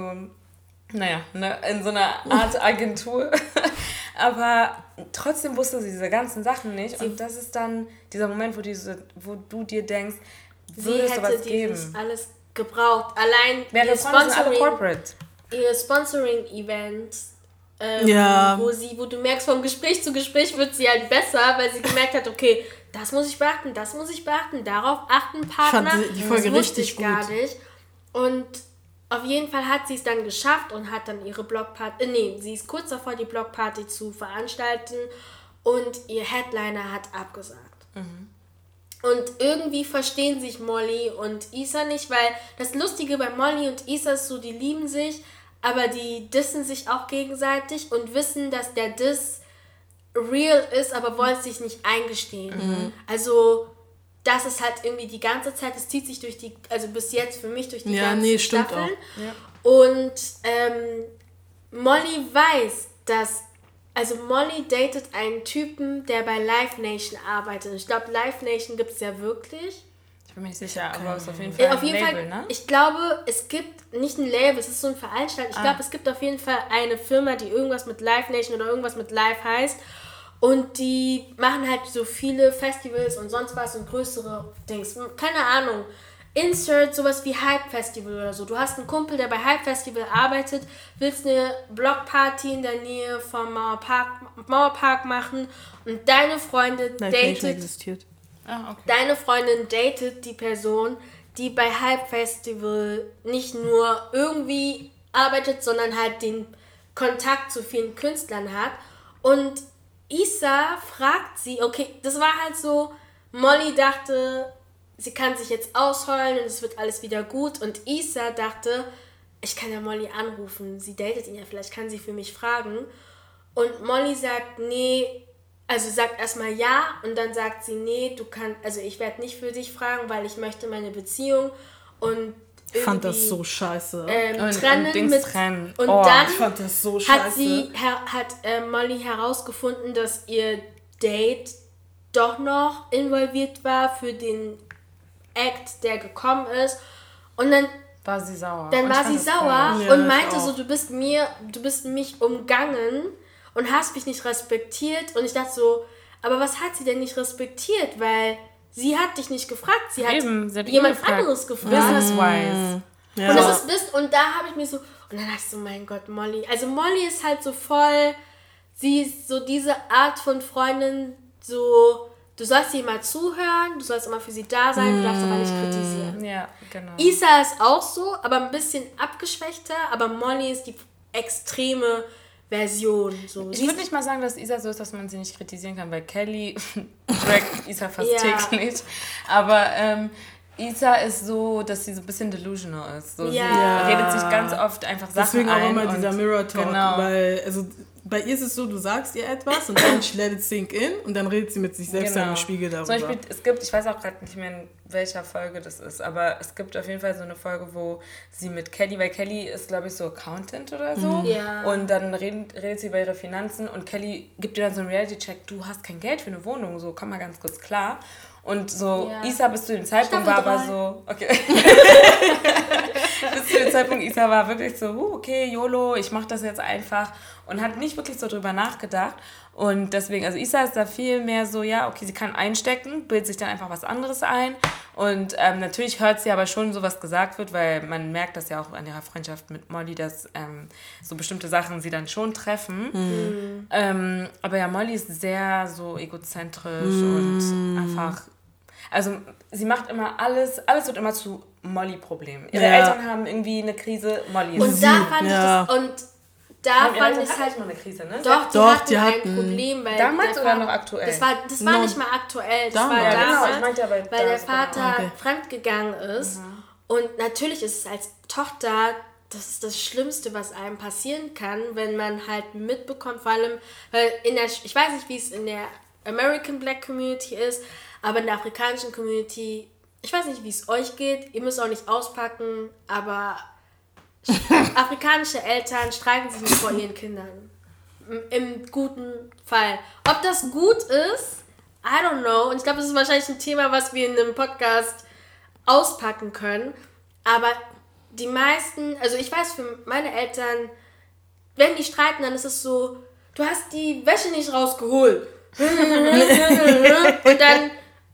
naja, ne, in so einer Art (laughs) Agentur. (laughs) Aber trotzdem wusste sie diese ganzen Sachen nicht. Sie und das ist dann dieser Moment, wo, diese, wo du dir denkst, würde es sowas geben. alles gebraucht. Allein Wäre Sponsoring, ihr Sponsoring-Event ähm, ja. wo sie, wo du merkst, vom Gespräch zu Gespräch wird sie halt besser, weil sie gemerkt hat, okay, das muss ich beachten, das muss ich beachten, darauf achten Partner. Ich fand die Folge das richtig gut. gar nicht. Und auf jeden Fall hat sie es dann geschafft und hat dann ihre Blockparty, äh, nee, sie ist kurz davor, die Blockparty zu veranstalten und ihr Headliner hat abgesagt. Mhm. Und irgendwie verstehen sich Molly und Isa nicht, weil das Lustige bei Molly und Isa ist so, die lieben sich, aber die dissen sich auch gegenseitig und wissen, dass der Diss real ist, aber wollen es sich nicht eingestehen. Mhm. Also das ist halt irgendwie die ganze Zeit, es zieht sich durch die, also bis jetzt für mich durch die ja, ganze nee, Staffeln. Ja. Und ähm, Molly weiß, dass, also Molly datet einen Typen, der bei Live Nation arbeitet. Ich glaube, Live Nation gibt es ja wirklich. Ich bin mir nicht sicher, aber es ist auf jeden Fall auf jeden Label, Fall, ne? Ich glaube, es gibt nicht ein Label, es ist so ein Veranstalter. Ich ah. glaube, es gibt auf jeden Fall eine Firma, die irgendwas mit Live Nation oder irgendwas mit Live heißt. Und die machen halt so viele Festivals und sonst was und größere Dings. Keine Ahnung. Insert sowas wie Hype Festival oder so. Du hast einen Kumpel, der bei Hype Festival arbeitet, willst eine Blockparty in der Nähe vom Mauerpark, Mauerpark machen und deine Freundin Live datet. Existiert Ah, okay. Deine Freundin datet die Person, die bei Hype Festival nicht nur irgendwie arbeitet, sondern halt den Kontakt zu vielen Künstlern hat. Und Isa fragt sie, okay, das war halt so, Molly dachte, sie kann sich jetzt ausheulen und es wird alles wieder gut. Und Isa dachte, ich kann ja Molly anrufen, sie datet ihn ja, vielleicht kann sie für mich fragen. Und Molly sagt, nee, also sagt erstmal ja und dann sagt sie, nee, du kannst, also ich werde nicht für dich fragen, weil ich möchte meine Beziehung und ich fand das so scheiße. Ähm, und, trennen und mit trennen. Und oh, dann so hat sie hat äh, Molly herausgefunden, dass ihr Date doch noch involviert war für den Act, der gekommen ist. Und dann war sie sauer. Dann und war sie sauer ja, und meinte so, du bist mir, du bist mich umgangen und hast mich nicht respektiert. Und ich dachte so, aber was hat sie denn nicht respektiert? Weil sie hat dich nicht gefragt, sie hat, Eben, sie hat jemand gefragt. anderes gefragt. Business-wise. Ja. Und, das ist, und da habe ich mir so, und dann dachte ich so, mein Gott, Molly. Also Molly ist halt so voll, sie ist so diese Art von Freundin, so, du sollst ihr mal zuhören, du sollst immer für sie da sein, du darfst aber nicht kritisieren. Ja, genau. Isa ist auch so, aber ein bisschen abgeschwächter, aber Molly ist die extreme Version. So. Ich würde nicht mal sagen, dass Isa so ist, dass man sie nicht kritisieren kann, weil Kelly (laughs) trackt Isa fast Ja. täglich. Aber ähm, Isa ist so, dass sie so ein bisschen delusional ist. So, Ja. Sie redet sich ganz oft einfach Sachen Deswegen auch ein. immer und- dieser Mirror Talk, Genau. weil also bei ihr ist es so, du sagst ihr etwas und dann (coughs) let it sink in und dann redet sie mit sich selbst dann im Spiegel darüber. Zum Beispiel, es gibt, ich weiß auch gerade nicht mehr in welcher Folge das ist, aber es gibt auf jeden Fall so eine Folge, wo sie mit Kelly, weil Kelly ist, glaube ich, so Accountant oder so. Mhm. Ja. Und dann redet, redet sie über ihre Finanzen und Kelly gibt ihr dann so einen Reality-Check, du hast kein Geld für eine Wohnung, so komm mal ganz kurz klar. Und so, Ja. Isa bis zu dem Zeitpunkt war aber so, okay. (laughs) (laughs) (laughs) bis zu dem Zeitpunkt, Isa war wirklich so, uh, okay, YOLO, ich mach das jetzt einfach und hat nicht wirklich so drüber nachgedacht. Und deswegen, also Isa ist da viel mehr so, ja, okay, sie kann einstecken, bildet sich dann einfach was anderes ein. Und ähm, natürlich hört sie aber schon so, was gesagt wird, weil man merkt das ja auch an ihrer Freundschaft mit Molly, dass ähm, so bestimmte Sachen sie dann schon treffen. Ähm, aber ja, Molly ist sehr so egozentrisch und einfach also sie macht immer alles, alles wird immer zu Molly-Problem. Ihre Ja. Eltern haben irgendwie eine Krise, Molly ist Und da fand ja. ich das, und da Haben fand ich halt nicht mal eine Krise, ne? Doch, die Doch, hatten die ein hatten- Problem, weil Damals der oder noch aktuell? Das war, das war No. nicht mal aktuell, das Damals. war Ja, genau, damals, ich meinte aber weil der. Vater Okay. fremdgegangen ist. Und natürlich ist es als Tochter das ist das Schlimmste, was einem passieren kann, wenn man halt mitbekommt, vor allem, weil in der, ich weiß nicht, wie es in der American Black Community ist, aber in der afrikanischen Community, ich weiß nicht, wie es euch geht, ihr müsst auch nicht auspacken, aber (laughs) afrikanische Eltern streiten sich nicht vor ihren Kindern. Im- guten Fall. Ob das gut ist, I don't know. Und ich glaube, das ist wahrscheinlich ein Thema, was wir in einem Podcast auspacken können. Aber die meisten, also ich weiß für meine Eltern, wenn die streiten, dann ist es so, du hast die Wäsche nicht rausgeholt. (laughs) Und dann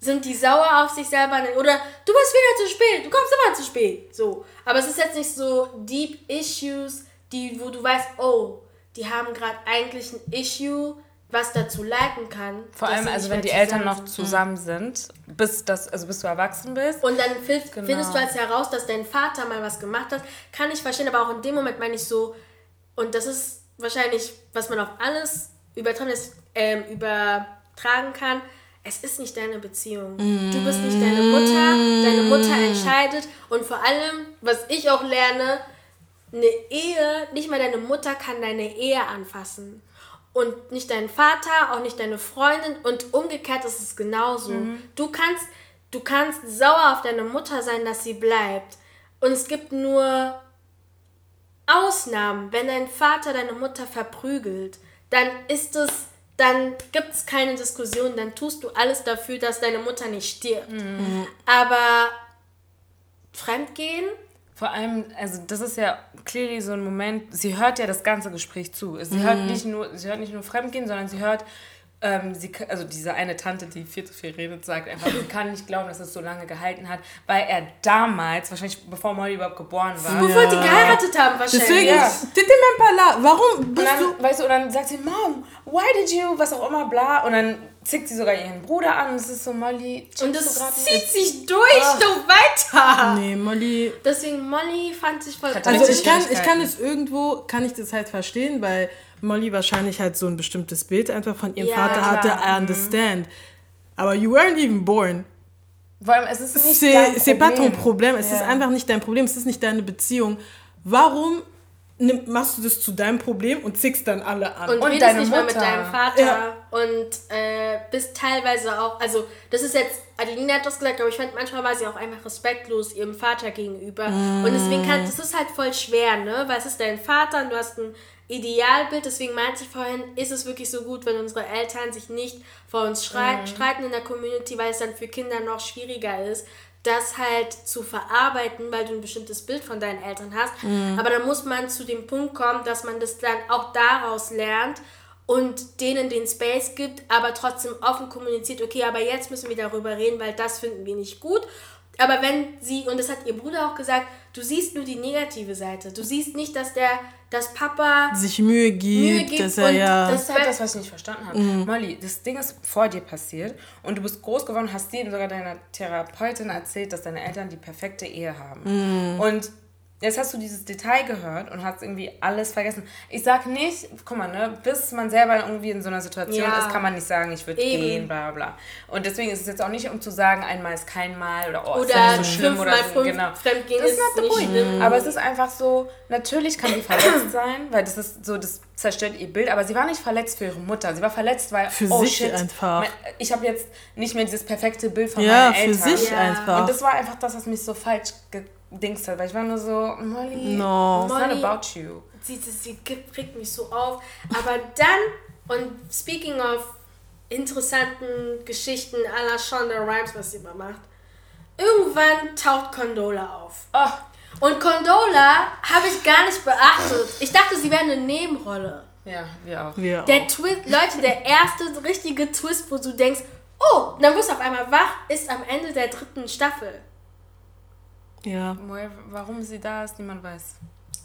sind die sauer auf sich selber oder du bist wieder zu spät, du kommst immer zu spät. So. Aber es ist jetzt nicht so deep Issues, die, wo du weißt, oh, die haben gerade eigentlich ein Issue, was dazu leiten kann. Vor allem, also wenn die Eltern noch zusammen sind, bis, das, also bis du erwachsen bist. Und dann findest, Genau. findest du als heraus, dass dein Vater mal was gemacht hat. Kann ich verstehen, aber auch in dem Moment meine ich so, und das ist wahrscheinlich, was man auf alles übertragen, ist, ähm, übertragen kann. Es ist nicht deine Beziehung. Du bist nicht deine Mutter. Deine Mutter entscheidet. Und vor allem, was ich auch lerne, eine Ehe, nicht mal deine Mutter kann deine Ehe anfassen. Und nicht dein Vater, auch nicht deine Freundin. Und umgekehrt ist es genauso. Du kannst, du kannst sauer auf deine Mutter sein, dass sie bleibt. Und es gibt nur Ausnahmen. Wenn dein Vater deine Mutter verprügelt, dann ist es, dann gibt es keine Diskussion. Dann tust du alles dafür, dass deine Mutter nicht stirbt. Aber Fremdgehen, Vor allem, also das ist ja clearly so ein Moment, sie hört ja das ganze Gespräch zu. Sie hört nicht nur, sie hört nicht nur Fremdgehen, sondern sie hört, ähm, sie, also diese eine Tante, die viel zu viel redet, sagt einfach, sie kann nicht glauben, dass es so lange gehalten hat, weil er damals, wahrscheinlich bevor Molly überhaupt geboren war, bevor die geheiratet haben wahrscheinlich. Deswegen, Ja. Titi Mempala, warum Und bist du... dann, weißt du, und dann sagt sie, Mom, why did you, was auch immer, bla. Und dann zickt sie sogar ihren Bruder an. Und es ist so, Molly, Und das du grad zieht sich durch, so weiter. Nee, Molly... Deswegen Molly fand sich voll Also ich kann, ich kann es irgendwo, kann ich das halt verstehen, weil Molly wahrscheinlich halt so ein bestimmtes Bild einfach von ihrem Ja, Vater hatte. klar. I understand. Aber you weren't even born. Vor allem, es ist nicht C'est dein c'est pas ton Problem. Problem. Es Ja. ist einfach nicht dein Problem. Es ist nicht deine Beziehung. Warum nimm, machst du das zu deinem Problem und zickst dann alle an? und, Und redest deine nicht mehr mit Mutter. deinem Vater Ja. und äh, bist teilweise auch, also das ist jetzt, Adelina hat das gesagt, aber ich fand, manchmal war sie auch einfach respektlos ihrem Vater gegenüber. Und deswegen kann, das ist halt voll schwer, ne? Weil es ist dein Vater und du hast ein Idealbild, deswegen meinte ich vorhin, ist es wirklich so gut, wenn unsere Eltern sich nicht vor uns schrei- streiten in der Community, weil es dann für Kinder noch schwieriger ist, das halt zu verarbeiten, weil du ein bestimmtes Bild von deinen Eltern hast. Aber dann muss man zu dem Punkt kommen, dass man das dann auch daraus lernt und denen den Space gibt, aber trotzdem offen kommuniziert, okay, aber jetzt müssen wir darüber reden, weil das finden wir nicht gut. Aber wenn sie, und das hat ihr Bruder auch gesagt, du siehst nur die negative Seite. Du siehst nicht, dass der, dass Papa sich Mühe gibt, Mühe gibt dass er und ja... Das ist halt das, was ich nicht verstanden habe. Molly, das Ding ist vor dir passiert und du bist groß geworden, hast dir sogar deiner Therapeutin erzählt, dass deine Eltern die perfekte Ehe haben. Und Jetzt hast du dieses Detail gehört und hast irgendwie alles vergessen. Ich sag nicht, guck mal, ne, bis man selber irgendwie in so einer Situation Ja. ist, kann man nicht sagen, ich würde gehen, bla bla. Und deswegen ist es jetzt auch nicht, um zu sagen, einmal ist kein Mal oder oh, ist ja Oder nicht so schlimm oder fünfmal so. fünf Genau. Fremdgehen Das ist ist not the nicht point. schlimm. Aber es ist einfach so, natürlich kann sie verletzt sein, weil das ist so, das zerstört ihr Bild, aber sie war nicht verletzt für ihre Mutter. Sie war verletzt, weil, Für oh sich shit, einfach. ich habe jetzt nicht mehr dieses perfekte Bild von Ja, meinen für Eltern. sich Ja. einfach. Und das war einfach das, was mich so falsch gedingst hat, weil ich war nur so, Molly, No. it's not Molly. about you. sie, sie, sie gibt- regt mich so auf. Aber dann, und speaking of interessanten Geschichten à la Shonda Rhimes, was sie immer macht, irgendwann taucht Condola auf. Oh, Und Condola habe ich gar nicht beachtet. Ich dachte, sie wäre eine Nebenrolle. ja, wir auch. Wir Der auch. Twist, Leute, der erste richtige Twist, wo du denkst, oh, dann wirst du auf einmal wach, ist am Ende der dritten Staffel. Ja. Woher- Warum sie da ist, niemand weiß.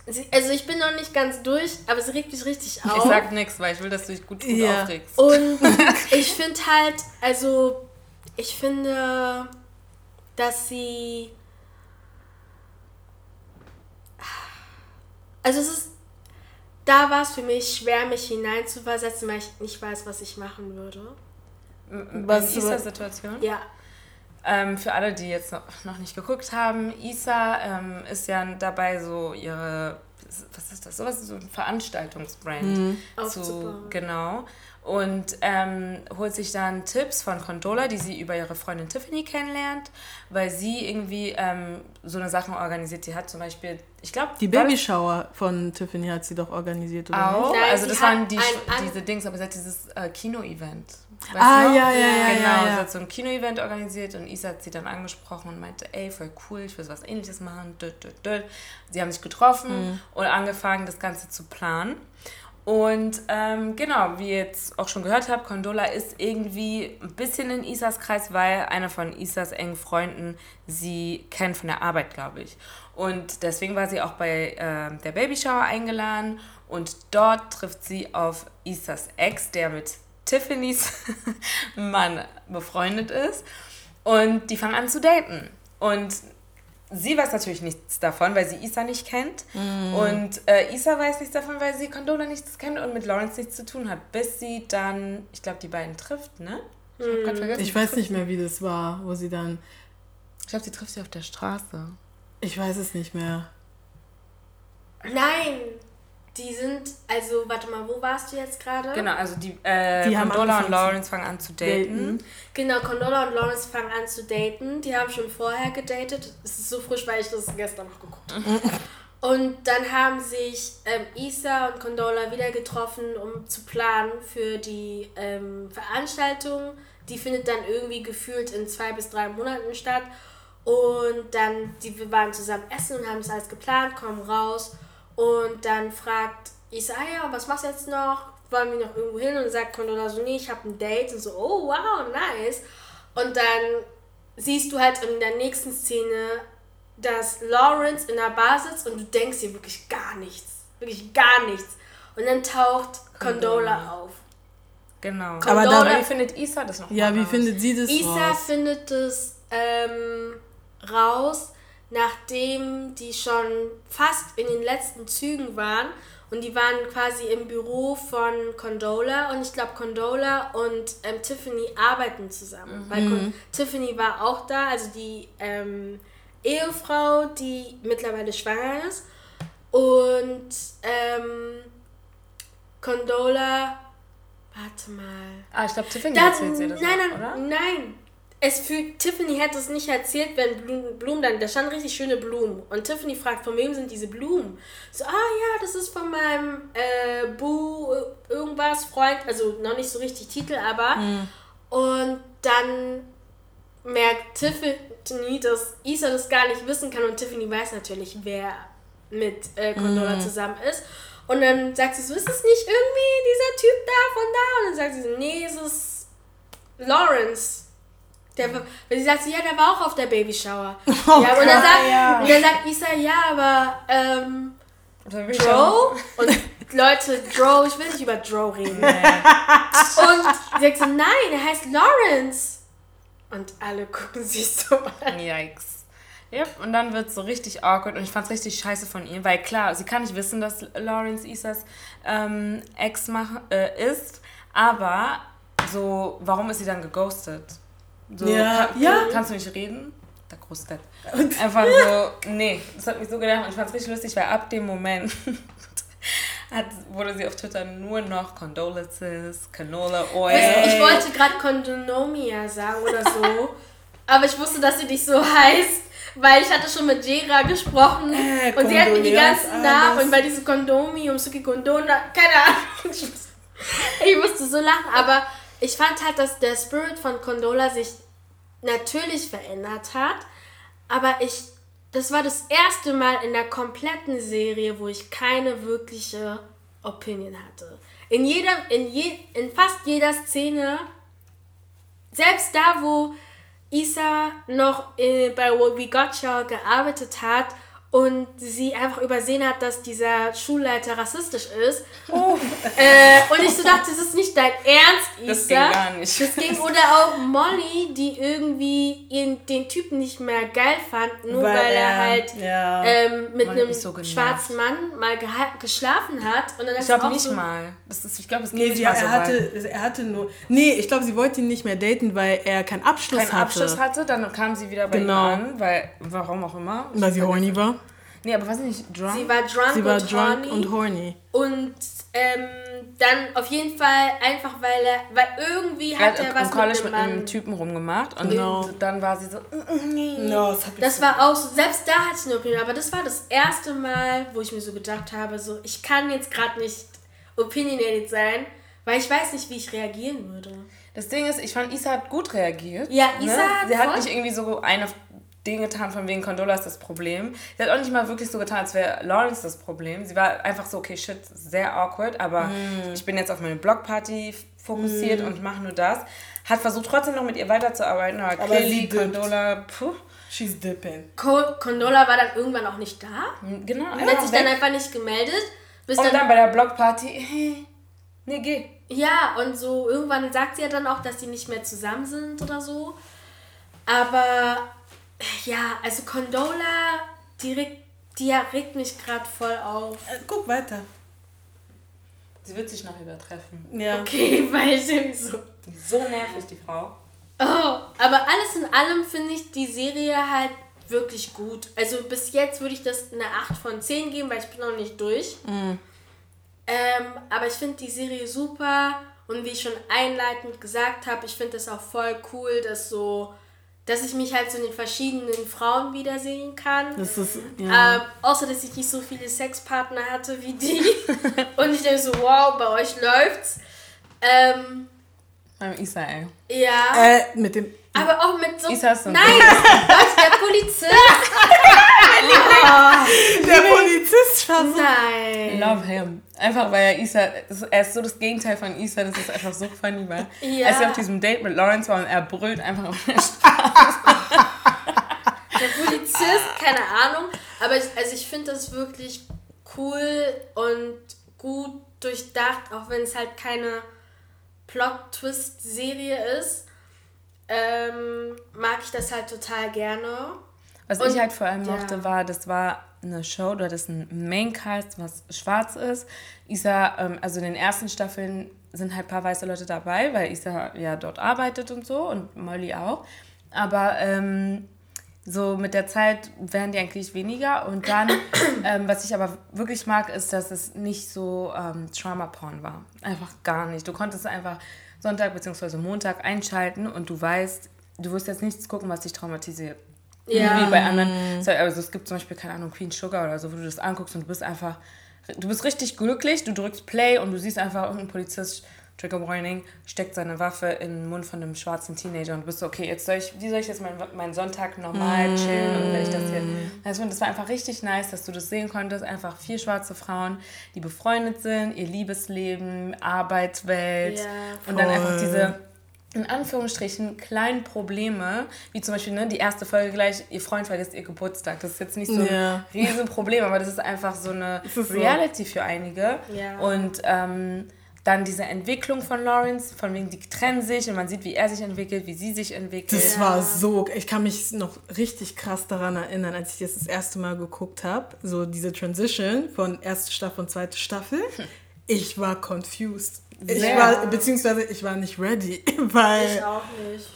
Sie, also ich bin noch nicht ganz durch, aber sie regt mich richtig auf. Ich sag nichts, weil ich will, dass du dich gut, gut Ja. aufregst. Und (laughs) ich finde halt, also ich finde, dass sie. Also es ist. Da war es für mich schwer, mich hineinzuversetzen, weil ich nicht weiß, was ich machen würde. Was- in Isas Situation? Ja. Ähm, für alle, die jetzt noch, nicht geguckt haben, Isa ähm, ist ja dabei, so ihre, was ist das, sowas, so ein Veranstaltungsbrand zu, Aufzubauen. genau. Und ähm, holt sich dann Tipps von Condola, die sie über ihre Freundin Tiffany kennenlernt, weil sie irgendwie ähm, so eine Sachen organisiert. Die hat zum Beispiel, ich glaube, Die Babyshower von Tiffany hat sie doch organisiert, oder auch. Nein, also sie das waren die, diese Dings, aber sie hat dieses äh, Kino-Event. Weißt Ah, noch? ja, ja, ja, Genau, ja, sie ja. hat so ein Kino-Event organisiert und Isa hat sie dann angesprochen und meinte, ey, voll cool, ich will was ähnliches machen. Död, död, död. Sie haben sich getroffen Mhm. und angefangen, das Ganze zu planen. Und ähm, genau, wie ihr jetzt auch schon gehört habt, Condola ist irgendwie ein bisschen in Isas Kreis, weil einer von Isas engen Freunden sie kennt von der Arbeit, glaube ich. Und deswegen war sie auch bei ähm, der Babyshower eingeladen und dort trifft sie auf Isas Ex, der mit Tiffany's (laughs) Mann befreundet ist. Und die fangen an zu daten. Und sie weiß natürlich nichts davon, weil sie Isa nicht kennt. Und äh, Isa weiß nichts davon, weil sie Condola nichts kennt und mit Lawrence nichts zu tun hat. Bis sie dann, ich glaube, die beiden trifft, ne? Ich hab grad vergessen. Ich weiß nicht mehr, wie das war, wo sie dann. Ich glaube, sie trifft sie auf der Straße. Ich weiß es nicht mehr. Nein, die sind, also warte mal, wo warst du jetzt gerade? Genau, also die, äh, Die haben Condola und Lawrence fangen an zu daten. Daten. Genau, Condola und Lawrence fangen an zu daten. Die haben schon vorher gedatet. Es ist so frisch, weil ich das gestern noch geguckt habe. (laughs) und dann haben sich ähm, Isa und Condola wieder getroffen, um zu planen für die ähm, Veranstaltung. Die findet dann irgendwie gefühlt in zwei bis drei Monaten statt. Und dann, die, wir waren zusammen essen und haben das alles geplant, kommen raus. Und dann fragt Isa, ah ja, was machst du jetzt noch? Wollen wir noch irgendwo hin? Und dann sagt Condola so, nee, ich habe ein Date. Und so, oh, wow, nice. Und dann siehst du halt in der nächsten Szene, dass Lawrence in der Bar sitzt und du denkst dir wirklich gar nichts. Wirklich gar nichts. Und dann taucht Condola auf. Genau. Aber Aber da- wie findet Isa das noch? Ja, wie raus? findet sie das Isa raus? findet es ähm, raus, nachdem die schon fast in den letzten Zügen waren. Und die waren quasi im Büro von Condola. Und ich glaube, Condola und ähm, Tiffany arbeiten zusammen. Weil Con Tiffany war auch da, also die ähm, Ehefrau, die mittlerweile schwanger ist. Und ähm, Condola, warte mal. Ah, ich glaube, Tiffany Das, erzählt sie das nein, auch, nein, oder? nein. Es für Tiffany hätte es nicht erzählt, wenn Blumen, Blumen dann, da standen richtig schöne Blumen. Und Tiffany fragt, von wem sind diese Blumen? So, ah ja, das ist von meinem äh, Bu irgendwas Freund, also noch nicht so richtig Titel, aber. Und dann merkt Tiffany, dass Isa das gar nicht wissen kann und Tiffany weiß natürlich, wer mit äh, Condola zusammen ist. Und dann sagt sie so, ist es nicht irgendwie dieser Typ da von da? Und dann sagt sie so, nee, es ist Lawrence. Der, sie sagt so, ja, der war auch auf der Babyshower. (laughs) ja, und, dann Gott, sagt, ja. und dann sagt Isa, ja, aber ähm, Dro? Und Leute, Dro, ich will nicht über Dro reden. Und sie sagt so, nein, er heißt Lawrence. Und alle gucken sich so an. Yikes. Yep, und dann wird es so richtig awkward und ich fand es richtig scheiße von ihr, weil klar, sie kann nicht wissen, dass Lawrence Isas ähm, Ex mach, äh, ist, aber so, warum ist sie dann geghostet? So, Ja. kann, Ja. Kannst du nicht reden? Der Großdad. Einfach (laughs) so, nee, das hat mich so gedacht und ich fand es richtig lustig, weil ab dem Moment (laughs) hat, wurde sie auf Twitter nur noch Condolences, Canola Oil. Ich wollte gerade Kondonomia sagen oder so, (laughs) aber ich wusste, dass sie nicht so heißt, weil ich hatte schon mit Jera gesprochen Äh, und sie hat mir die ganzen Namen und bei diesem Kondomi und Suki Kondona, keine Ahnung. Ich musste, ich musste so lachen, aber ich fand halt, dass der Spirit von Condola sich natürlich verändert hat, aber ich, das war das erste Mal in der kompletten Serie, wo ich keine wirkliche Opinion hatte. In jedem, in je, in fast jeder Szene, selbst da, wo Isa noch äh, bei We Gotcha gearbeitet hat und sie einfach übersehen hat, dass dieser Schulleiter rassistisch ist. Äh, und ich so dachte, das ist nicht dein Ernst, Isa. Das ging gar nicht. Das ging, oder auch Molly, die irgendwie ihn, den Typen nicht mehr geil fand, nur weil, Weil er halt ja. ähm, mit Molly einem so schwarzen Mann mal geha- geschlafen hat. Und dann Ich glaube auch nicht so, mal. Das ist, ich glaube, es geht Nee, nicht sie, mal so er, hatte, weit. er hatte nur. Nee, ich glaube, sie wollte ihn nicht mehr daten, weil er keinen Abschluss keinen hatte. Abschluss hatte, dann kam sie wieder bei Genau. ihm an, weil, warum auch immer. Weil sie horny war. Nee, aber was nicht, drunk? Sie war drunk, Sie war und, drunk horny. und horny. Und ähm, dann auf jeden Fall einfach, weil er, weil irgendwie er hat er im was College mit mit, einem. Typen rumgemacht und Genau. dann war sie so, mm, nee. No, das, hab ich Das war auch so, selbst da hatte ich eine Opinion, aber das war das erste Mal, wo ich mir so gedacht habe, so, ich kann jetzt gerade nicht opinionated sein, weil ich weiß nicht, wie ich reagieren würde. Das Ding ist, ich fand, Isa hat gut reagiert. Ja, Isa ne? hat Sie hat nicht irgendwie so eine Ding getan, von wegen Condola ist das Problem. Sie hat auch nicht mal wirklich so getan, als wäre Lawrence das Problem. Sie war einfach so, okay, shit, sehr awkward, aber Mm. ich bin jetzt auf meine Blockparty fokussiert und mache nur das. Hat versucht trotzdem noch mit ihr weiterzuarbeiten, aber, Aber dippt. Condola, puh. She's dipping. Co Condola war dann irgendwann auch nicht da. Genau. Und hat sich weg. dann einfach nicht gemeldet. Bis und dann, dann bei der Blockparty, (laughs) hey, nee, geh. ja, und so irgendwann sagt sie ja dann auch, dass sie nicht mehr zusammen sind oder so. Aber ja, also Condola, die regt, die ja regt mich gerade voll auf. Äh, guck weiter. Sie wird sich noch übertreffen. Ja. Okay, (laughs) weil ich irgendwie so. So nervig, die Frau. Oh, aber alles in allem finde ich die Serie halt wirklich gut. Also bis jetzt würde ich das eine 8 von 10 geben, weil ich bin noch nicht durch. Ähm, aber ich finde die Serie super und wie ich schon einleitend gesagt habe, ich finde das auch voll cool, dass so, dass ich mich halt so in den verschiedenen Frauen wiedersehen kann. Das ist. Ja. Ähm, außer, dass ich nicht so viele Sexpartner hatte wie die. (laughs) und ich denke so, wow, bei euch läuft's. Ähm, Beim Isa, ey. ja. Äh, mit dem. Aber auch mit so. Isa ist so ein Nein, Leute, der Polizist. (laughs) Der Polizist. I Nein. love him. Einfach weil er Isa, er ist so das Gegenteil von Isa, das ist einfach so funny, weil Ja. als er auf diesem Date mit Lawrence war und er brüllt einfach auf der Straße. Der Polizist, keine Ahnung. Aber ich, also ich finde das wirklich cool und gut durchdacht, auch wenn es halt keine Plot-Twist-Serie ist. Ähm, mag ich das halt total gerne. Was Und- ich halt vor allem ja. mochte, war, das war eine Show, du hattest einen Maincast, was schwarz ist. Isa, ähm, also in den ersten Staffeln sind halt ein paar weiße Leute dabei, weil Isa ja dort arbeitet und so und Molly auch. Aber ähm, so mit der Zeit werden die eigentlich weniger. Und dann, (coughs) ähm, was ich aber wirklich mag, ist, dass es nicht so ähm, Trauma-Porn war. Einfach gar nicht. Du konntest einfach Sonntag bzw. Montag einschalten und du weißt, du wirst jetzt nichts gucken, was dich traumatisiert. Ja. Wie bei anderen. So, Also es gibt zum Beispiel, keine Ahnung, Queen Sugar oder so, wo du das anguckst und du bist einfach, du bist richtig glücklich, du drückst Play und du siehst einfach irgendein Polizist, Trigger Warning, steckt seine Waffe in den Mund von einem schwarzen Teenager und bist so, okay, jetzt soll ich, wie soll ich jetzt meinen meinen Sonntag normal chillen und wenn ich das hier. Also das war einfach richtig nice, dass du das sehen konntest. Einfach vier schwarze Frauen, die befreundet sind, ihr Liebesleben, Arbeitswelt Ja, und dann einfach diese in Anführungsstrichen kleinen Probleme, wie zum Beispiel ne, die erste Folge gleich, ihr Freund vergisst ihr Geburtstag. Das ist jetzt nicht so Ja. ein Riesenproblem, aber das ist einfach so eine so. Reality für einige. Ja. Und ähm, dann diese Entwicklung von Lawrence, von wegen, die trennen sich und man sieht, wie er sich entwickelt, wie sie sich entwickelt. Das war so, ich kann mich noch richtig krass daran erinnern, als ich das das erste Mal geguckt habe, so diese Transition von erste Staffel und zweite Staffel. Ich war confused. Ich Sehr. war, beziehungsweise ich war nicht ready, (laughs) weil... Ich auch nicht.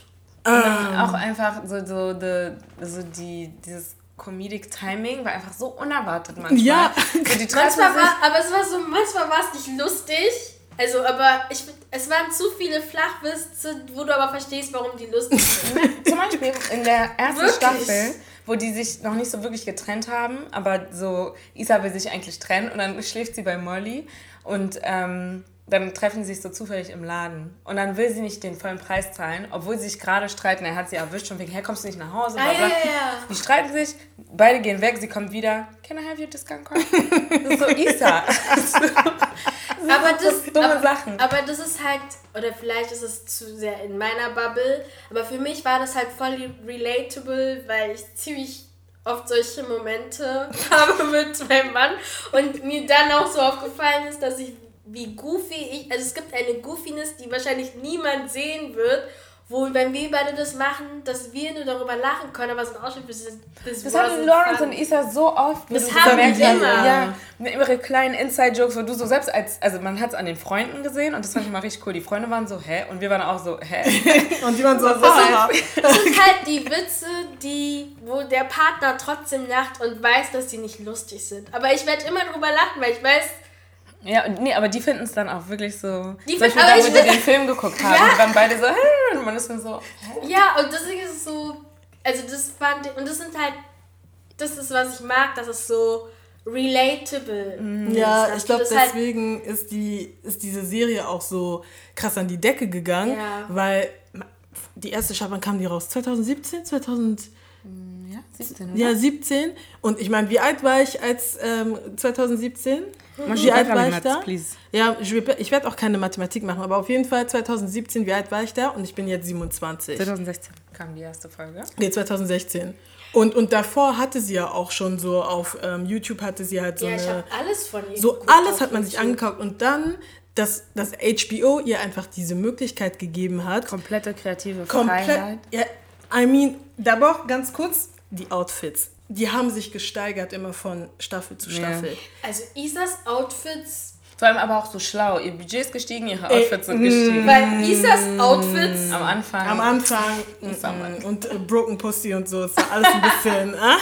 Und auch einfach so, so, the, so die, dieses Comedic Timing war einfach so unerwartet manchmal. Ja. So Manchmal war, aber es war so, manchmal war es nicht lustig. Also, aber ich, es waren zu viele Flachwitze, wo du aber verstehst, warum die lustig (laughs) sind. zum Beispiel in der ersten Wirklich? Staffel, wo die sich noch nicht so wirklich getrennt haben, aber so Isa will sich eigentlich trennen und dann schläft sie bei Molly und ähm, dann treffen sie sich so zufällig im Laden. Und dann will sie nicht den vollen Preis zahlen, obwohl sie sich gerade streiten. Er hat sie erwischt und wegen, hey, kommst du nicht nach Hause? Ah, ja, ja. Die streiten sich, beide gehen weg, sie kommt wieder. Can I have your discount card? (laughs) Das ist so Isa. (laughs) aber das, so dumme aber, Sachen. aber das ist halt, oder vielleicht ist es zu sehr in meiner Bubble, aber für mich war das halt voll relatable, weil ich ziemlich oft solche Momente (laughs) habe mit meinem Mann und mir dann auch so aufgefallen ist, dass ich, wie goofy ich, also es gibt eine Goofiness, die wahrscheinlich niemand sehen wird, wo, wenn wir beide das machen, dass wir nur darüber lachen können, aber es ist ein Ausschnitt bis, bis Das hatten Lawrence und Isa so oft. Das haben die hast, immer. Ja, mit ihre kleinen Inside-Jokes, wo du so selbst als, also man hat es an den Freunden gesehen und das fand ich mal richtig cool. Die Freunde waren so, hä? Und wir waren auch so, hä? (laughs) Und die waren so, (laughs) Das ah, Das sind halt die Witze, die, wo der Partner trotzdem lacht und weiß, dass sie nicht lustig sind. Aber ich werde immer drüber lachen, weil ich weiß, Ja, und nee, aber die finden es dann auch wirklich so. Die zum Beispiel finden- aber da, ich wo die den Film geguckt (laughs) haben. Ja. Die waren beide so? Und man ist dann so, hä? ja, und deswegen ist es so, also das fand ich, und das sind halt, das ist, was ich mag, dass es so relatable Ja, ist. ich glaube, halt- deswegen ist, die, ist diese Serie auch so krass an die Decke gegangen, Ja. weil die erste Staffel, wann kam die raus? 2017? 2000, Ja, 17, oder? ja, 17. Und ich meine, wie alt war ich als ähm, 2017? Mach Wie alt war ich da? Ja, ich, ich werde auch keine Mathematik machen, aber auf jeden Fall 2017, wie alt war ich da? Und ich bin jetzt 27. 2016 kam die erste Folge. Nee, 2016. Und, und davor hatte sie ja auch schon so auf ähm, YouTube hatte sie halt so ja, ich eine. habe alles von ihr So alles hat man sich angeguckt und dann, dass, dass HBO ihr einfach diese Möglichkeit gegeben hat. Komplette kreative Komplett. Freiheit. Ja, I mean, da aber auch ganz kurz die Outfits. Die haben sich gesteigert immer von Staffel zu Ja. Staffel. Also Isas Outfits, Vor allem aber auch so schlau. Ihr Budget ist gestiegen, ihre Ey, Outfits sind gestiegen. weil Isas Outfits, Am Anfang. Am Anfang Summer. mm, und äh, Broken Pussy und so, es war alles ein bisschen. (laughs) ah?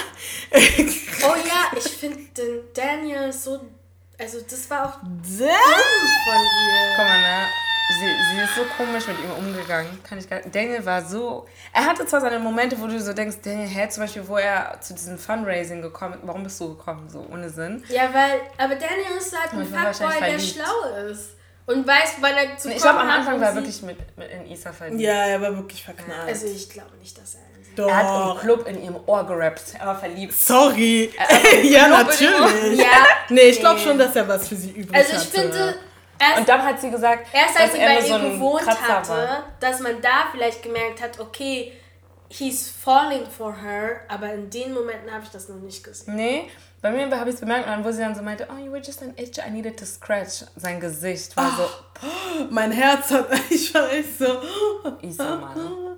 oh ja, ich finde den Daniel so, also das war auch Sehr- von ihr. Guck mal, ne? Sie, sie ist so komisch mit ihm umgegangen. Kann ich gar Daniel war so. Er hatte zwar seine Momente, wo du so denkst, Daniel, hä, zum Beispiel, wo er zu diesem Fundraising gekommen ist. Warum bist du gekommen? So ohne Sinn. Ja, weil, aber Daniel ist halt ein Ich Fuckboy, der schlau ist. Und weiß, wann er zu Ich kommen glaube, am hat Anfang war er wirklich mit, mit in Isa verliebt. Ja, er war wirklich verknallt. Also ich glaube nicht, dass er. Doch. Er hat im Club in ihrem Ohr gerappt. Er war verliebt. Sorry. (laughs) ja, natürlich. Ja, Nee, ich glaube schon, dass er was für sie übrig also ich hatte. finde, erst, Und dann hat sie gesagt, erst als dass sie bei ihr so gewohnt Kratzer hatte, war. dass man da vielleicht gemerkt hat, okay, he's falling for her, aber in den Momenten habe ich das noch nicht gesehen. Nee, bei mir habe ich es bemerkt und wo sie dann so meinte, oh, you were just an itch, I needed to scratch. Sein Gesicht war (gasps) mein Herz hat, (laughs) ich war echt so. so, Isa, Mann.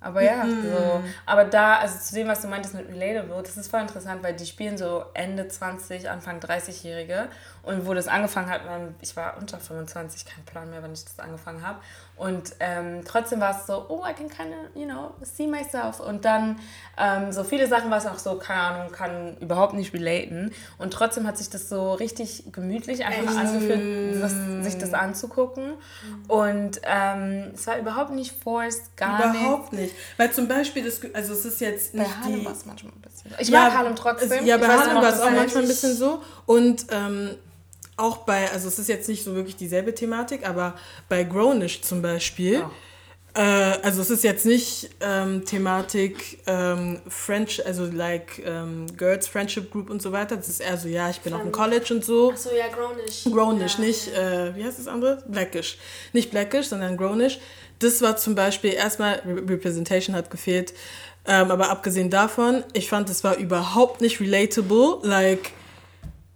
Aber ja, so. Aber da, also zu dem, was du meintest mit Relatable, das ist voll interessant, weil die spielen so Ende 20, Anfang 30-Jährige. Und wo das angefangen hat, ich war unter 25, kein Plan mehr, wann ich das angefangen habe. Und ähm, trotzdem war es so, oh, I can kind of, you know, see myself. Und dann ähm, so viele Sachen, was auch so, keine Ahnung, kann überhaupt nicht relaten. Und trotzdem hat sich das so richtig gemütlich einfach angefühlt, das, sich das anzugucken. Und ähm, es war überhaupt nicht forced, gar nicht. Überhaupt nicht. Weil zum Beispiel, das, also es ist jetzt Bei nicht Harlem die... war es manchmal ein bisschen. Ich mag Harlem trotzdem. Es, ja, bei Harlem war es auch manchmal ein nicht- bisschen so. Und ähm, auch bei, also es ist jetzt nicht so wirklich dieselbe Thematik, aber bei Grownish zum Beispiel, äh, also es ist jetzt nicht ähm, Thematik ähm, French, also like ähm, Girls Friendship Group und so weiter. Das ist eher so, ja, ich bin auf dem College und so. Achso, ja, Grownish. Grownish, ja. nicht, äh, wie heißt das andere? Blackish. Nicht Blackish, sondern Grownish. Das war zum Beispiel erstmal, Re Representation hat gefehlt, ähm, aber abgesehen davon, ich fand, es war überhaupt nicht relatable. Like,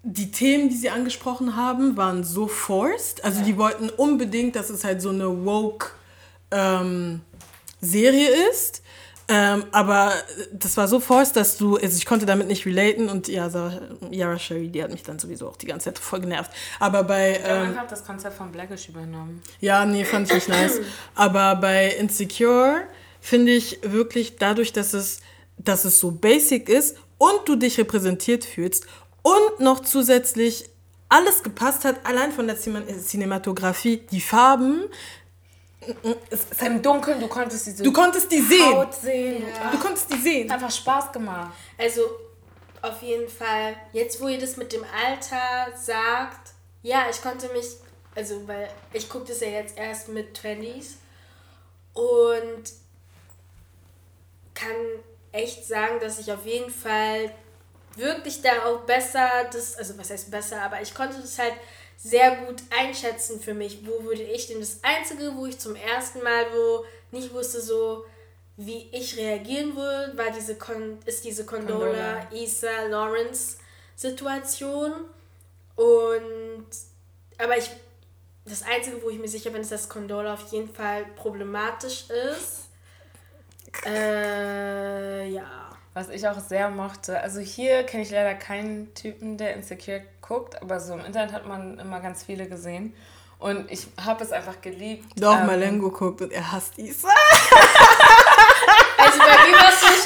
die Themen, die sie angesprochen haben, waren so forced. Also die wollten unbedingt, dass es halt so eine woke ähm, Serie ist. Ähm, aber das war so forced, dass du, also ich konnte damit nicht relaten und ja, Yara Sherry, die hat mich dann sowieso auch die ganze Zeit voll genervt. Aber bei. Ich ähm, einfach das Konzept von Blackish übernommen. Ja, nee, fand ich nicht nice. Aber bei Insecure finde ich wirklich dadurch, dass es, dass es so basic ist und du dich repräsentiert fühlst und noch zusätzlich alles gepasst hat, allein von der Cinematografie, die Farben. Im Dunkeln, du konntest diese du konntest die sehen. Haut sehen. Ja. Du konntest die sehen. Einfach Spaß gemacht. Also auf jeden Fall, jetzt wo ihr das mit dem Alter sagt, ja, ich konnte mich, also weil ich gucke das ja jetzt erst mit 20s und kann echt sagen, dass ich auf jeden Fall wirklich da auch besser, das, also was heißt besser, aber ich konnte das halt sehr gut einschätzen für mich. Wo würde ich denn das Einzige, wo ich zum ersten Mal wo nicht wusste, so wie ich reagieren würde, war diese Con ist diese Condola, Condola. Isa, Lawrence Situation. Und aber ich das Einzige, wo ich mir sicher bin, ist, dass Condola auf jeden Fall problematisch ist. (laughs) Äh, ja. Was ich auch sehr mochte. Also hier kenne ich leider keinen Typen, der Insecure guckt, aber so im Internet hat man immer ganz viele gesehen. Und ich habe es einfach geliebt. Doch, ähm, Malengo guckt und er hasst Isa. (laughs) also bei mir warst du nicht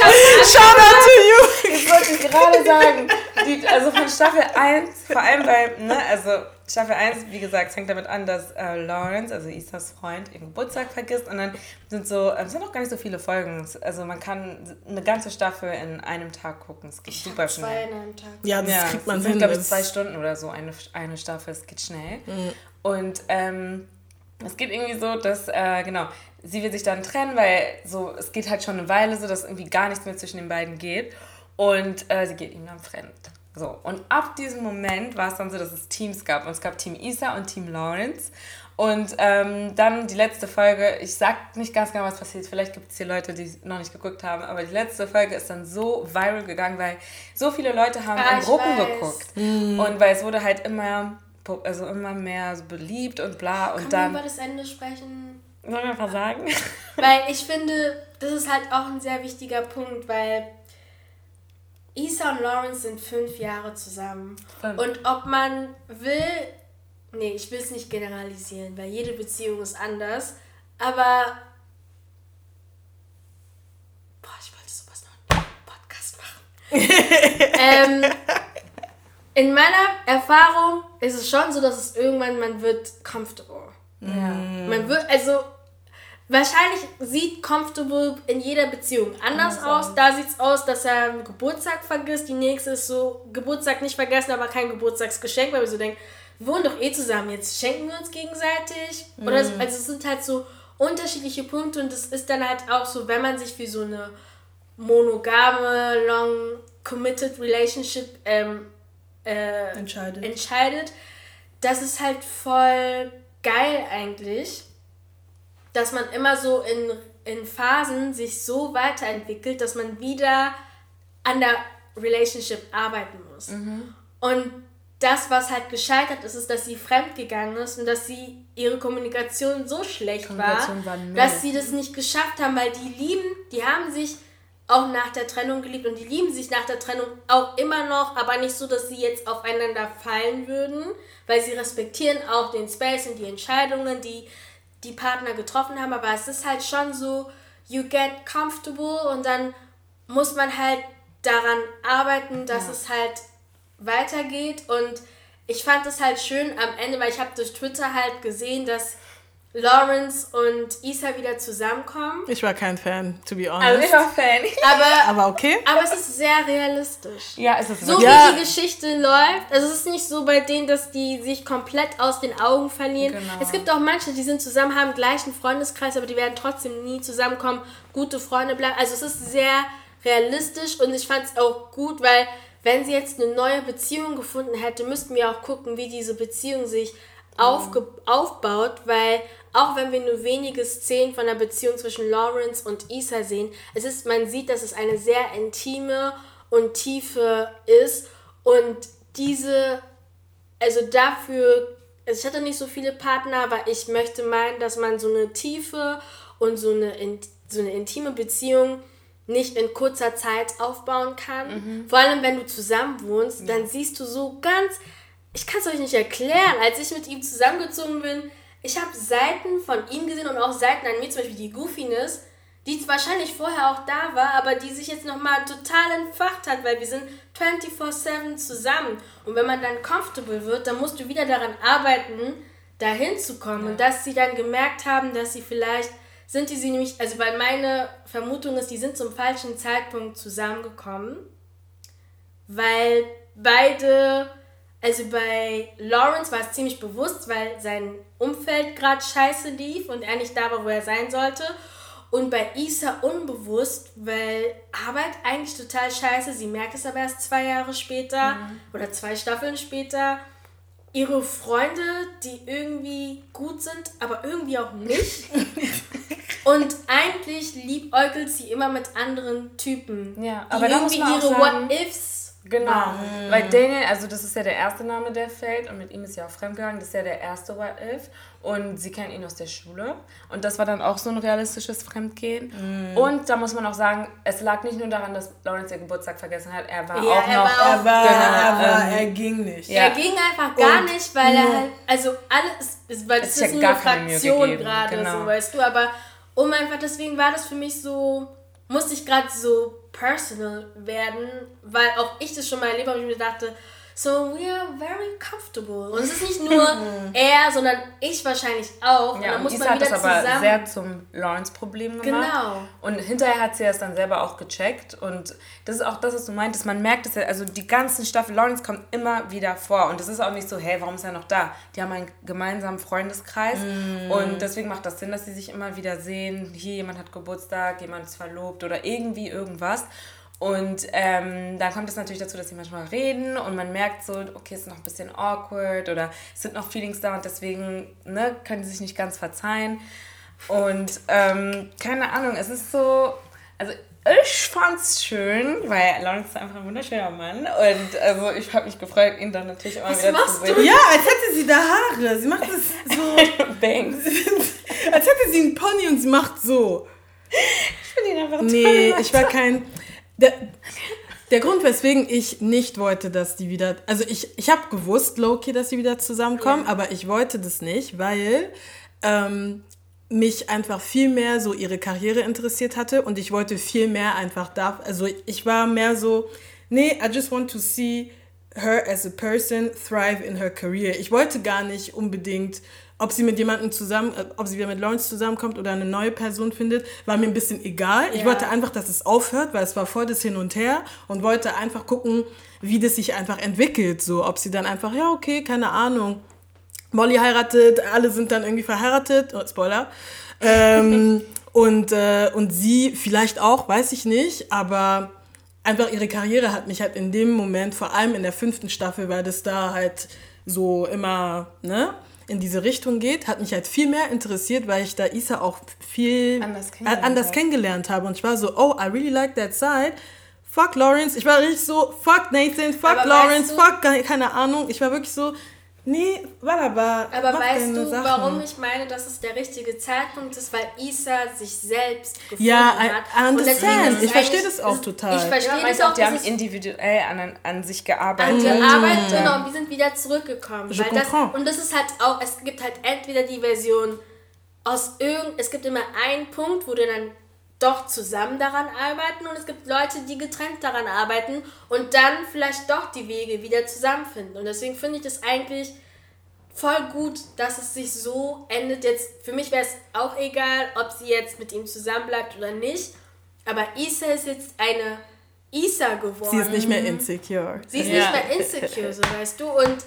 Shout out to you! Ich wollte gerade sagen, die, also von Staffel 1, vor allem bei, ne, also Staffel 1, wie gesagt, fängt damit an, dass äh, Lawrence, also Isas Freund, ihren Geburtstag vergisst und dann sind so, äh, es sind noch gar nicht so viele Folgen. Also man kann eine ganze Staffel in einem Tag gucken. Es geht ich super schnell. Zwei in einem Tag. Ja, das ja, kriegt man hin. glaube ich, zwei Stunden oder so eine, eine Staffel. Es geht schnell. Mhm. Und ähm, es geht irgendwie so, dass, äh, genau, sie will sich dann trennen, weil so, es geht halt schon eine Weile so, dass irgendwie gar nichts mehr zwischen den beiden geht. Und äh, sie geht ihm dann fremd. So, und ab diesem Moment war es dann so, dass es Teams gab. Und es gab Team Isa und Team Lawrence. Und ähm, dann die letzte Folge, ich sag nicht ganz genau, was passiert. Vielleicht gibt es hier Leute, die noch nicht geguckt haben, aber die letzte Folge ist dann so viral gegangen, weil so viele Leute haben ah, in Gruppen weiß. geguckt. Mhm. Und weil es wurde halt immer, also immer mehr so beliebt und bla. Und Können dann. wir über das Ende sprechen? Sollen wir mal sagen? (laughs) Weil ich finde, das ist halt auch ein sehr wichtiger Punkt, weil Isa und Lawrence sind fünf Jahre zusammen. Fünf. Und ob man will, nee, ich will es nicht generalisieren, weil jede Beziehung ist anders. Aber. Boah, ich wollte sowas noch einen Podcast machen. (laughs) ähm, in meiner Erfahrung ist es schon so, dass es irgendwann, man wird comfortable. Ja. Man wird, also Wahrscheinlich sieht Comfortable in jeder Beziehung anders, aus. Da sieht es aus, dass er Geburtstag vergisst. Die nächste ist so, Geburtstag nicht vergessen, aber kein Geburtstagsgeschenk, weil wir so denken, wir wohnen doch eh zusammen, jetzt schenken wir uns gegenseitig. Mhm. Oder also es sind halt so unterschiedliche Punkte und es ist dann halt auch so, wenn man sich für so eine monogame, long committed relationship ähm, äh, entscheidet. entscheidet, das ist halt voll geil eigentlich dass man immer so in, in Phasen sich so weiterentwickelt, dass man wieder an der Relationship arbeiten muss. Mhm. Und das, was halt gescheitert ist, ist, dass sie fremdgegangen ist und dass sie ihre Kommunikation so schlecht Kommunikation war, war dass sie das nicht geschafft haben, weil die lieben, die haben sich auch nach der Trennung geliebt und die lieben sich nach der Trennung auch immer noch, aber nicht so, dass sie jetzt aufeinander fallen würden, weil sie respektieren auch den Space und die Entscheidungen, die die Partner getroffen haben, aber es ist halt schon so, you get comfortable und dann muss man halt daran arbeiten, dass ja. es halt weitergeht und ich fand es halt schön am Ende, weil ich habe durch Twitter halt gesehen, dass Lawrence und Isa wieder zusammenkommen. Ich war kein Fan, to be honest. Also ich war Fan. (laughs) Aber, aber okay. Aber es ist sehr realistisch. Ja, es ist So ja. wie die Geschichte läuft. Also es ist nicht so bei denen, dass die sich komplett aus den Augen verlieren. Genau. Es gibt auch manche, die sind zusammen, haben gleichen Freundeskreis, aber die werden trotzdem nie zusammenkommen, gute Freunde bleiben. Also es ist sehr realistisch und ich fand es auch gut, weil wenn sie jetzt eine neue Beziehung gefunden hätte, müssten wir auch gucken, wie diese Beziehung sich aufge aufbaut, weil auch wenn wir nur wenige Szenen von der Beziehung zwischen Lawrence und Isa sehen, es ist, man sieht, dass es eine sehr intime und tiefe ist und diese, also dafür, also ich hatte nicht so viele Partner, aber ich möchte meinen, dass man so eine tiefe und so eine, so eine intime Beziehung nicht in kurzer Zeit aufbauen kann. Mhm. Vor allem, wenn du zusammen wohnst, ja. dann siehst du so ganz, ich kann es euch nicht erklären, als ich mit ihm zusammengezogen bin, ich habe Seiten von ihm gesehen und auch Seiten an mir, zum Beispiel die Goofiness, die wahrscheinlich vorher auch da war, aber die sich jetzt nochmal total entfacht hat, weil wir sind 24-7 zusammen. Und wenn man dann comfortable wird, dann musst du wieder daran arbeiten, dahin zu kommen. Ja. Und dass sie dann gemerkt haben, dass sie vielleicht, sind die sie nämlich, also weil meine Vermutung ist, die sind zum falschen Zeitpunkt zusammengekommen, weil beide also bei Lawrence war es ziemlich bewusst, weil sein Umfeld gerade scheiße lief und er nicht da war, wo er sein sollte. Und bei Isa unbewusst, weil Arbeit eigentlich total scheiße, sie merkt es aber erst zwei Jahre später mhm. oder zwei Staffeln später. Ihre Freunde, die irgendwie gut sind, aber irgendwie auch nicht. (laughs) und eigentlich liebäugelt sie immer mit anderen Typen. Ja, aber irgendwie ihre What-Ifs Genau, mhm. weil Daniel, also das ist ja der erste Name, der fällt und mit ihm ist ja auch fremdgegangen, das ist ja der erste What If und sie kennen ihn aus der Schule und das war dann auch so ein realistisches Fremdgehen mhm. und da muss man auch sagen, es lag nicht nur daran, dass Lawrence ihr Geburtstag vergessen hat, er war ja, auch er noch... War er, war, genau, er, war, ähm, er ging nicht. Ja. Er ging einfach gar und nicht, weil er halt, also alles, weil es ist ja eine Fraktion gerade, genau. so weißt du, aber um einfach, deswegen war das für mich so musste ich gerade so personal werden, weil auch ich das schon mal erlebt habe, ich mir dachte, so we are very comfortable. Und es ist nicht nur (laughs) er, sondern ich wahrscheinlich auch. Ja, und dann muss und man hat das aber zusammen. sehr zum Lawrence-Problem gemacht. Genau. Und hinterher hat sie das dann selber auch gecheckt. Und das ist auch das, was du meintest. Man merkt es ja, also die ganzen Staffel Lawrence kommt immer wieder vor. Und es ist auch nicht so, hey, warum ist er noch da? Die haben einen gemeinsamen Freundeskreis. Mm. Und deswegen macht das Sinn, dass sie sich immer wieder sehen. Hier jemand hat Geburtstag, jemand ist verlobt oder irgendwie irgendwas. Und ähm, dann kommt es natürlich dazu, dass sie manchmal reden und man merkt so, okay, es ist noch ein bisschen awkward oder es sind noch Feelings da und deswegen ne, können sie sich nicht ganz verzeihen. Und ähm, keine Ahnung, es ist so, also ich fand's schön, weil Lawrence ist einfach ein wunderschöner Mann und also ich habe mich gefreut, ihn dann natürlich immer Was wieder zu sehen. Du? Ja, als hätte sie da Haare. Sie macht das so. (laughs) Bangs. als hätte sie einen Pony und sie macht so. Ich finde ihn einfach toll. Nee, ich war kein der, der Grund, weswegen ich nicht wollte, dass die wieder. Also ich, ich habe gewusst, Loki, dass sie wieder zusammenkommen, ja. aber ich wollte das nicht, weil ähm, mich einfach viel mehr so ihre Karriere interessiert hatte und ich wollte viel mehr einfach da. Also ich war mehr so, nee, I just want to see her as a person thrive in her career. Ich wollte gar nicht unbedingt ob sie mit jemandem zusammen, äh, ob sie wieder mit Lawrence zusammenkommt oder eine neue Person findet, war mir ein bisschen egal. Ich wollte einfach, dass es aufhört, weil es war voll das Hin und Her und wollte einfach gucken, wie das sich einfach entwickelt. So, ob sie dann einfach, ja, okay, keine Ahnung. Molly heiratet, alle sind dann irgendwie verheiratet. Oh, Spoiler. Ähm, (laughs) und, äh, und sie vielleicht auch, weiß ich nicht, aber einfach ihre Karriere hat mich halt in dem Moment, vor allem in der fünften Staffel, weil das da halt so immer, ne? In diese Richtung geht, hat mich halt viel mehr interessiert, weil ich da Isa auch viel anders kennengelernt, anders kennengelernt habe. Und ich war so, oh, I really like that side. Fuck Lawrence. Ich war richtig so, fuck Nathan, fuck Aber Lawrence, fuck, keine Ahnung. Ich war wirklich so, Nee, wunderbar. Aber weißt du, Sachen. warum ich meine, dass es der richtige Zeitpunkt ist? Weil Isa sich selbst gefunden ja, I, hat. I understand. Ich verstehe das auch total. Ich verstehe ja, das auch. Die haben individuell an, an sich gearbeitet. An gearbeitet, genau. Und wir sind wieder zurückgekommen. weil das, und das ist halt auch, es gibt halt entweder die Version aus irgend, es gibt immer einen Punkt, wo du dann doch zusammen daran arbeiten und es gibt Leute, die getrennt daran arbeiten und dann vielleicht doch die Wege wieder zusammenfinden. Und deswegen finde ich das eigentlich voll gut, dass es sich so endet. Jetzt für mich wäre es auch egal, ob sie jetzt mit ihm zusammenbleibt oder nicht. Aber Isa ist jetzt eine Isa geworden. Sie ist nicht mehr insecure. Sie ist ja. nicht mehr insecure, so weißt du. Und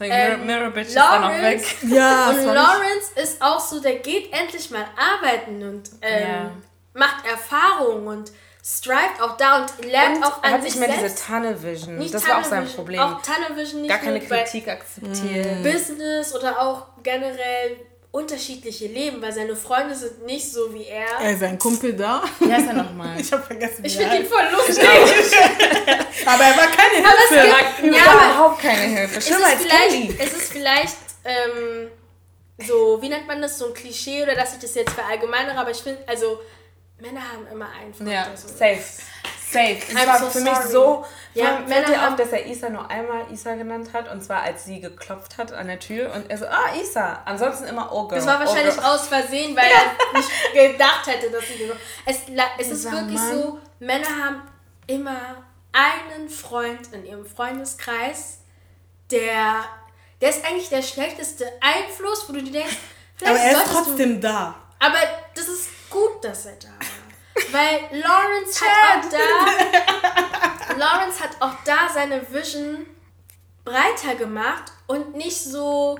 ähm, Mirror Bitch Lawrence, ist. Ja, und Lawrence ist auch so, der geht endlich mal arbeiten und ähm, ja macht Erfahrungen und strived auch da und lernt und auch an hat sich nicht mehr selbst. diese Tunnel Vision. Nicht das war auch sein Problem. Auch Tunnel Vision nicht Gar keine Kritik akzeptieren. Business oder auch generell unterschiedliche Leben, weil seine Freunde sind nicht so wie er. Ey, sein Kumpel da. Wer ist er nochmal? (laughs) Ich hab vergessen, wie Ich er finde ihn heißt. voll lustig. Aber er war keine Aber es Hilfe. gibt, ja, aber Überhaupt keine Hilfe. es Schlimmer ist als vielleicht, Kelly. es ist vielleicht ähm, so, wie nennt man das, so ein Klischee oder dass ich das jetzt verallgemeinere, aber ich finde, also Männer haben immer einen Freund. Ja, safe. Safe. Es war so für mich sorry. so. Ja, fällt Männer haben- auf, dass er Isa nur einmal Isa genannt hat und zwar als sie geklopft hat an der Tür und er so, ah, Isa. Ansonsten immer Oh Girl. Das war oh wahrscheinlich girl. aus Versehen, weil er (laughs) nicht gedacht hätte, dass sie so. Es, es ist wirklich Mann. so, Männer haben immer einen Freund in ihrem Freundeskreis, der, der ist eigentlich der schlechteste Einfluss, wo du dir denkst, vielleicht Aber er ist solltest du trotzdem da. Aber das ist gut, dass er da war. Weil Lawrence hat auch da. (laughs) Lawrence hat auch da seine Vision breiter gemacht und nicht so.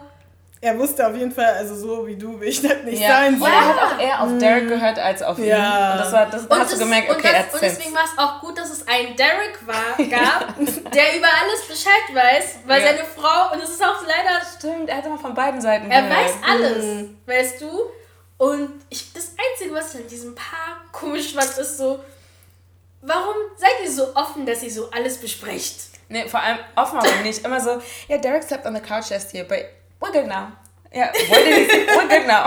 Er wusste auf jeden Fall, also so wie du, will ich das nicht Ja. sein. Und So. er hat auch eher auf Derek gehört als auf ihn. Ja. Und das war, das, da Und, hast das, du gemerkt, und, okay, er das, hat und Sense. deswegen war es auch gut, dass es einen Derek war, (laughs) gab, der über alles Bescheid weiß, weil Ja. seine Frau, und es ist auch leider Stimmt, er hat immer von beiden Seiten Er gehört. weiß alles, weißt du? Und ich, das Einzige, was ich an diesem Paar komisch fand, ist so, warum seid ihr so offen, dass ihr so alles besprecht? Nee, vor allem offen aber (laughs) nicht. Immer so, ja, Derek slept on the couch yesterday, but we're good now. Ja, sleep? (laughs) We're good now.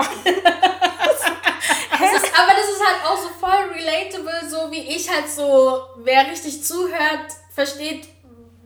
Das ist, aber das ist halt auch so voll relatable, so wie ich halt so, wer richtig zuhört, versteht,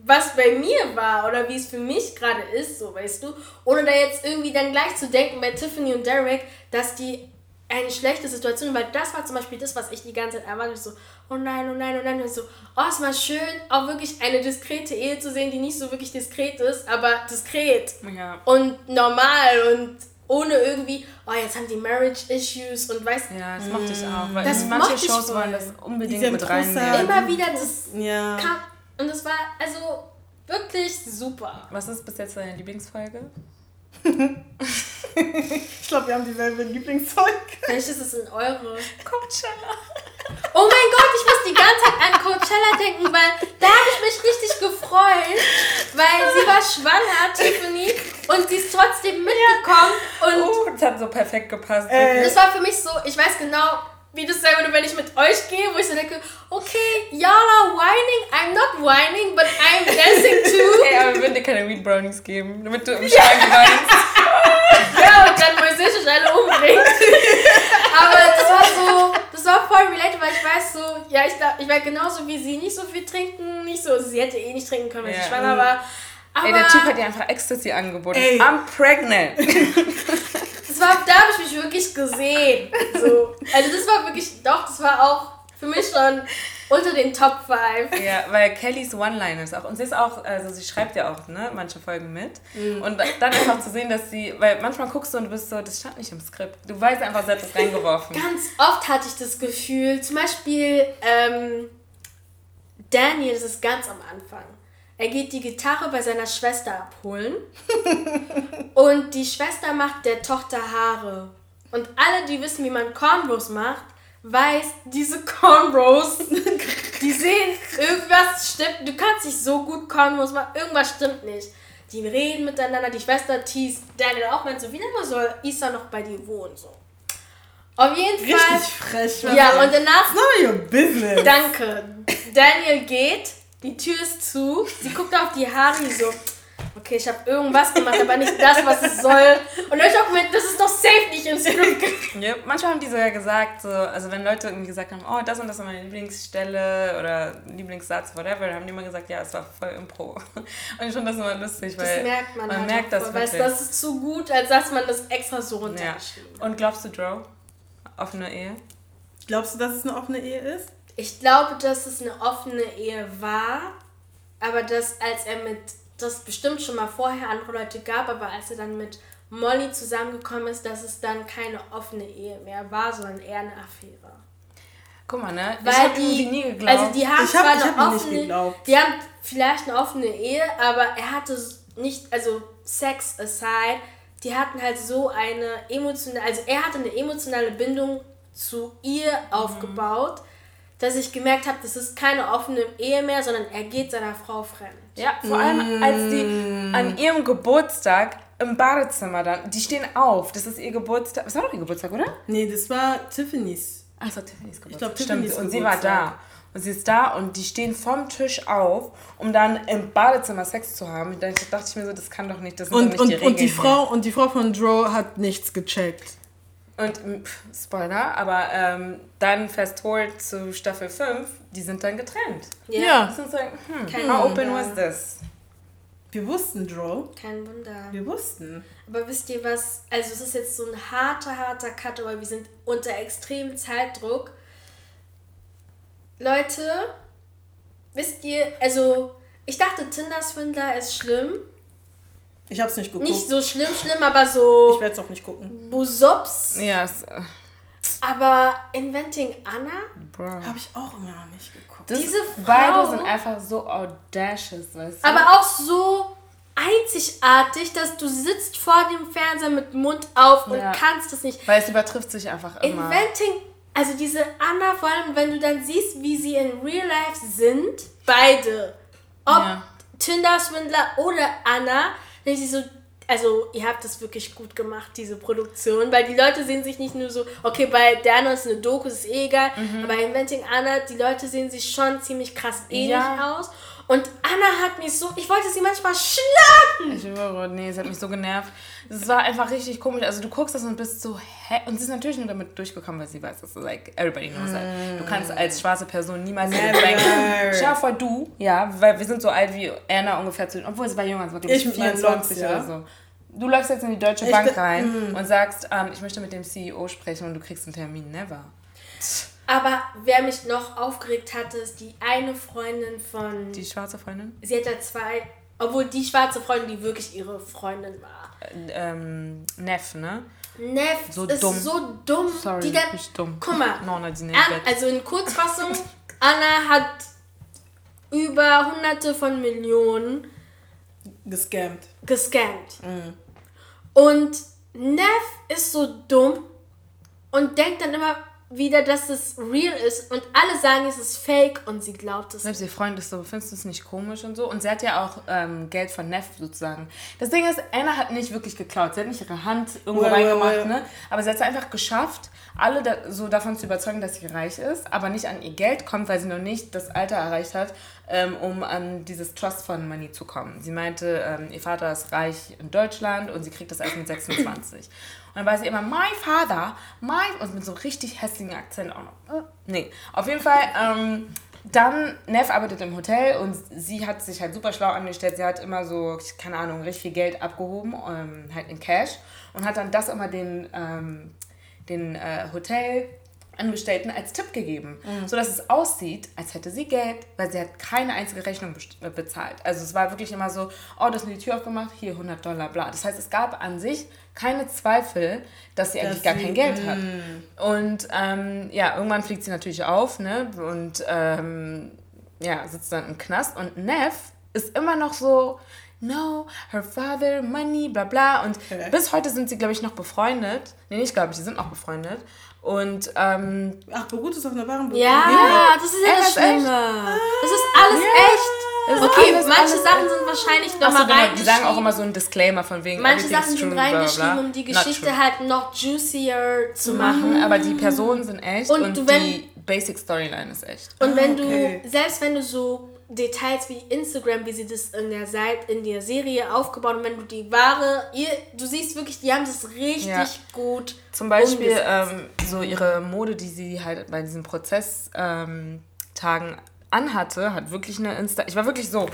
was bei mir war oder wie es für mich gerade ist, so weißt du. Ohne da jetzt irgendwie dann gleich zu denken bei Tiffany und Derek, dass die eine schlechte Situation, weil das war zum Beispiel das, was ich die ganze Zeit erwartet so, oh nein, oh nein, oh nein, und so, oh, es war schön, auch wirklich eine diskrete Ehe zu sehen, die nicht so wirklich diskret ist, aber diskret Ja. und normal und ohne irgendwie, oh, jetzt haben die Marriage Issues und weißt Ja, das mochte ich auch. Weil Das manche Shows wollen das unbedingt mit reinnehmen. immer wieder das Ja. kam und es war also wirklich super. Was ist bis jetzt deine Lieblingsfolge? Ich glaube, wir haben dieselbe Lieblingsfolge. Vielleicht ist es in eure. Coachella. Oh mein Gott, ich muss die ganze Zeit an Coachella denken, weil da habe ich mich richtig gefreut, weil sie war schwanger, Tiffany, und sie ist trotzdem mitgekommen und Oh, das hat so perfekt gepasst. Äh, Das war für mich so, ich weiß genau, wie das sein würde, wenn ich mit euch gehe, wo ich so denke, okay, y'all are whining, I'm not whining, but I'm dancing too. (laughs) Ey, aber wir würden dir keine Weed Brownies geben, damit du im Schrank weinst. (laughs) Ja, und dann Moisés sich alle umbringt. Aber das war so, das war voll related, weil ich weiß so, ja, ich, glaub, ich war genauso wie sie, nicht so viel trinken, nicht so, sie hätte eh nicht trinken können, weil Ja. sie schwanger war. Aber Ey, der Typ hat dir einfach Ecstasy angeboten. Ey. I'm pregnant. (laughs) das war, da habe ich mich wirklich gesehen. So. Also das war wirklich, doch, das war auch für mich schon unter den Top 5. Ja, weil Kellys One-Liners auch. Und sie ist auch, also sie schreibt ja auch, ne, manche Folgen mit. Und dann einfach zu sehen, dass sie, weil manchmal guckst du und du bist so, das stand nicht im Skript. Du weißt einfach, sie hat das reingeworfen. Ganz oft hatte ich das Gefühl, zum Beispiel ähm, Daniel, das ist ganz am Anfang. Er geht die Gitarre bei seiner Schwester abholen (laughs) und die Schwester macht der Tochter Haare. Und alle, die wissen, wie man Cornrows macht, weiß, diese Cornrows, (laughs) die sehen, irgendwas stimmt. Du kannst nicht so gut Cornrows machen, irgendwas stimmt nicht. Die reden miteinander, die Schwester teast Daniel auch, meint so, wie lange soll Isa noch bei dir wohnen? So. Auf jeden Fall. Richtig frech. Ja, und danach, None of your business. danke. Daniel geht, die Tür ist zu, sie guckt auf die Haare, so, okay, ich habe irgendwas gemacht, aber nicht das, was es soll. Und ich auch gemeint, das ist doch safe nicht ins Skript. Ja, manchmal haben die sogar gesagt, so, also wenn Leute irgendwie gesagt haben, oh, das und das ist meine Lieblingsstelle oder Lieblingssatz, whatever, dann haben die immer gesagt, ja, es war voll Impro. Und ich finde das immer lustig, weil Das merkt man, man halt merkt auch das voll, weil das ist zu gut, als dass man das extra so Ja. runtergeschrieben hat. Und glaubst du, Joe? Offene Ehe? Glaubst du, dass es eine offene Ehe ist? Ich glaube, dass es eine offene Ehe war, aber dass als er mit, das bestimmt schon mal vorher andere Leute gab, aber als er dann mit Molly zusammengekommen ist, dass es dann keine offene Ehe mehr war, sondern eher eine Affäre. Guck mal, ne? ich Weil habe die, irgendwie nie geglaubt. also die haben Ich hab- zwar ich eine hab ihm nicht offene, geglaubt. die haben vielleicht eine offene Ehe, aber er hatte nicht, also Sex aside, die hatten halt so eine emotionale, also er hatte eine emotionale Bindung zu ihr aufgebaut, dass ich gemerkt habe, das ist keine offene Ehe mehr, sondern er geht seiner Frau fremd. Ja, vor allem als die an ihrem Geburtstag im Badezimmer dann. Die stehen auf. Das ist ihr Geburtstag. Das war doch ihr Geburtstag, oder? Nee, das war Tiffany's. Ach, das war Tiffany's Geburtstag. Ich glaube, Stimmt. Tiffany's Und sie war da. Und sie ist da und die stehen vom Tisch auf, um dann im Badezimmer Sex zu haben. Da dachte ich mir so, das kann doch nicht, das sind doch Und, nicht und, die und, Regeln die. Frau, und die Frau von Dro hat nichts gecheckt. Und m, pff, Spoiler, aber ähm, dann fast forward zu Staffel 5, die sind dann getrennt. Ja. Das ist so, hm, Kein how open was this? Wir wussten, Dro. Kein Wunder. Wir wussten. Aber wisst ihr was? Also es ist jetzt so ein harter, harter Cut, aber wir sind unter extremem Zeitdruck. Leute, wisst ihr, also ich dachte, Tinder-Swindler ist schlimm. Ich hab's nicht geguckt. Nicht so schlimm, schlimm, aber so ich werde es auch nicht gucken. Busops. Ja, es, äh, Aber Inventing Anna? bro. Habe ich auch immer noch nicht geguckt. Das, Diese beide Frau- sind einfach so audacious, weißt du? Aber auch so einzigartig, dass du sitzt vor dem Fernseher mit Mund auf und Ja. kannst es nicht. Weil es übertrifft sich einfach immer. Inventing, also diese Anna, vor allem wenn du dann siehst, wie sie in Real Life sind, beide, ob Ja. Tinder-Swindler oder Anna, sie so, also ihr habt das wirklich gut gemacht, diese Produktion, weil die Leute sehen sich nicht nur so, okay, bei der Anna ist eine Doku, ist eh egal, Mhm. aber bei Inventing Anna, die Leute sehen sich schon ziemlich krass ähnlich Ja. aus. Und Anna hat mich so, ich wollte sie manchmal schlagen. Ich schwöre, nee, es hat mich so genervt. Es war einfach richtig komisch. Also du guckst das und bist so, hä? Und sie ist natürlich nur damit durchgekommen, weil sie weiß, dass so, like, everybody knows that. Du kannst als schwarze Person niemals. Bank. Schau vor du, ja, weil wir sind so alt wie Anna ungefähr zu, obwohl sie war jünger, sie war glaube ich Ich mit meinen 24 Loks, ja. oder so. Du läufst jetzt in die Deutsche Ich Bank rein und sagst, ähm, ich möchte mit dem CEO sprechen und du kriegst einen Termin. Never. Aber wer mich noch aufgeregt hatte, ist die eine Freundin von. Die schwarze Freundin? sie hat ja zwei. Obwohl die schwarze Freundin, die wirklich ihre Freundin war. Ähm, Neff, ne? Neff So ist dumm. so dumm. Sorry, die dann, ich dumm. Guck mal. No, no, die also in Kurzfassung, (laughs) Anna hat über hunderte von Millionen Gescammt. gescammt. Und Neff ist so dumm und denkt dann immer wieder, dass es real ist und alle sagen, es ist fake und sie glaubt es. Selbst ihr Freund ist so, findest du es nicht komisch und so? Und sie hat ja auch ähm, Geld von Neff sozusagen. Das Ding ist, Anna hat nicht wirklich geklaut. Sie hat nicht ihre Hand irgendwo ja, reingemacht, ja. ne? Aber sie hat es einfach geschafft, alle da, so davon zu überzeugen, dass sie reich ist, aber nicht an ihr Geld kommt, weil sie noch nicht das Alter erreicht hat, ähm, um an dieses Trust Fund Money zu kommen. Sie meinte, ähm, ihr Vater ist reich in Deutschland und sie kriegt das erst mit (coughs) 26. Dann war sie immer, my father, my, und mit so richtig hässlichen Akzent auch noch. Nee, auf jeden Fall, ähm, dann, Neff arbeitet im Hotel und sie hat sich halt super schlau angestellt. Sie hat immer so, keine Ahnung, richtig viel Geld abgehoben, ähm, halt in Cash und hat dann das immer den, ähm, den äh, Hotelangestellten als Tipp gegeben, so dass es aussieht, als hätte sie Geld, weil sie hat keine einzige Rechnung äh, bezahlt. Also es war wirklich immer so, oh, das ist die Tür aufgemacht, hier 100 Dollar, bla. Das heißt, es gab an sich keine Zweifel, dass sie eigentlich gar sie- kein Geld hat. Und ähm, ja, irgendwann fliegt sie natürlich auf, ne? Und ähm, ja, sitzt dann im Knast. Und Neff ist immer noch so, no, her father, money, bla bla. Und Okay. bis heute sind sie, glaube ich, noch befreundet. Nee, nicht glaube ich, die sind noch befreundet. Und ähm, Ach, beruht es auf einer wahren Ja, das ist ja das das ist echt? Schlimme. Das ist alles echt. es ist Okay, alles- manche alles Sachen echt. sind wahrscheinlich nochmal genau, die reingeschrieben. sagen auch immer so einen Disclaimer von wegen Manche Sachen sind true, bla, bla, reingeschrieben, bla. um die Geschichte halt noch juicier zu machen, machen. aber die Personen sind echt Und und, du, wenn- die Basic Storyline ist echt. Und wenn okay. du, selbst wenn du so Details wie Instagram, wie sie das in der Seite, in der Serie aufgebaut haben, wenn du die wahre, ihr, du siehst wirklich, die haben das richtig Ja. gut. Zum Beispiel ähm, so ihre Mode, die sie halt bei diesen Prozesstagen ähm, anhatte, hat wirklich eine Insta. Ich war wirklich so.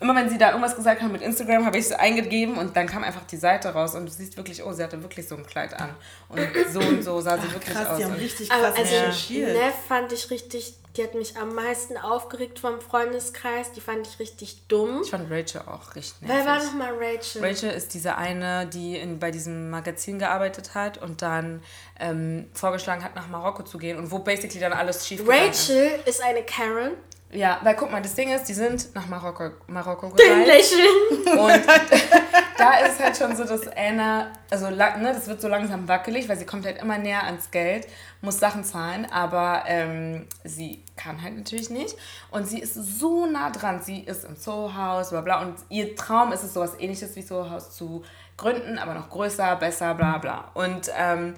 Immer wenn sie da irgendwas gesagt haben mit Instagram, habe ich es eingegeben und dann kam einfach die Seite raus und du siehst wirklich, oh, sie hatte wirklich so ein Kleid an. Und so und so sah sie wirklich Krass, aus. die haben richtig krass also recherchiert. Neff fand ich richtig, die hat mich am meisten aufgeregt vom Freundeskreis. Die fand ich richtig dumm. ich fand Rachel auch richtig Wer war nervig. nochmal Rachel? Rachel ist diese eine, die in, bei diesem Magazin gearbeitet hat und dann ähm, vorgeschlagen hat, nach Marokko zu gehen und wo basically dann alles schief gegangen ist. Rachel ist eine Karen. Ja, weil guck mal, das Ding ist, die sind nach Marokko, Marokko gereist. Lächeln. Und (laughs) da ist halt schon so, dass Anna, also ne, das wird so langsam wackelig, weil sie kommt halt immer näher ans Geld, muss Sachen zahlen, aber ähm, sie kann halt natürlich nicht. Und sie ist so nah dran. Sie ist im Soho House, bla bla. Und ihr Traum ist es sowas ähnliches wie Soho House zu gründen, aber noch größer, besser, bla bla. Und ähm,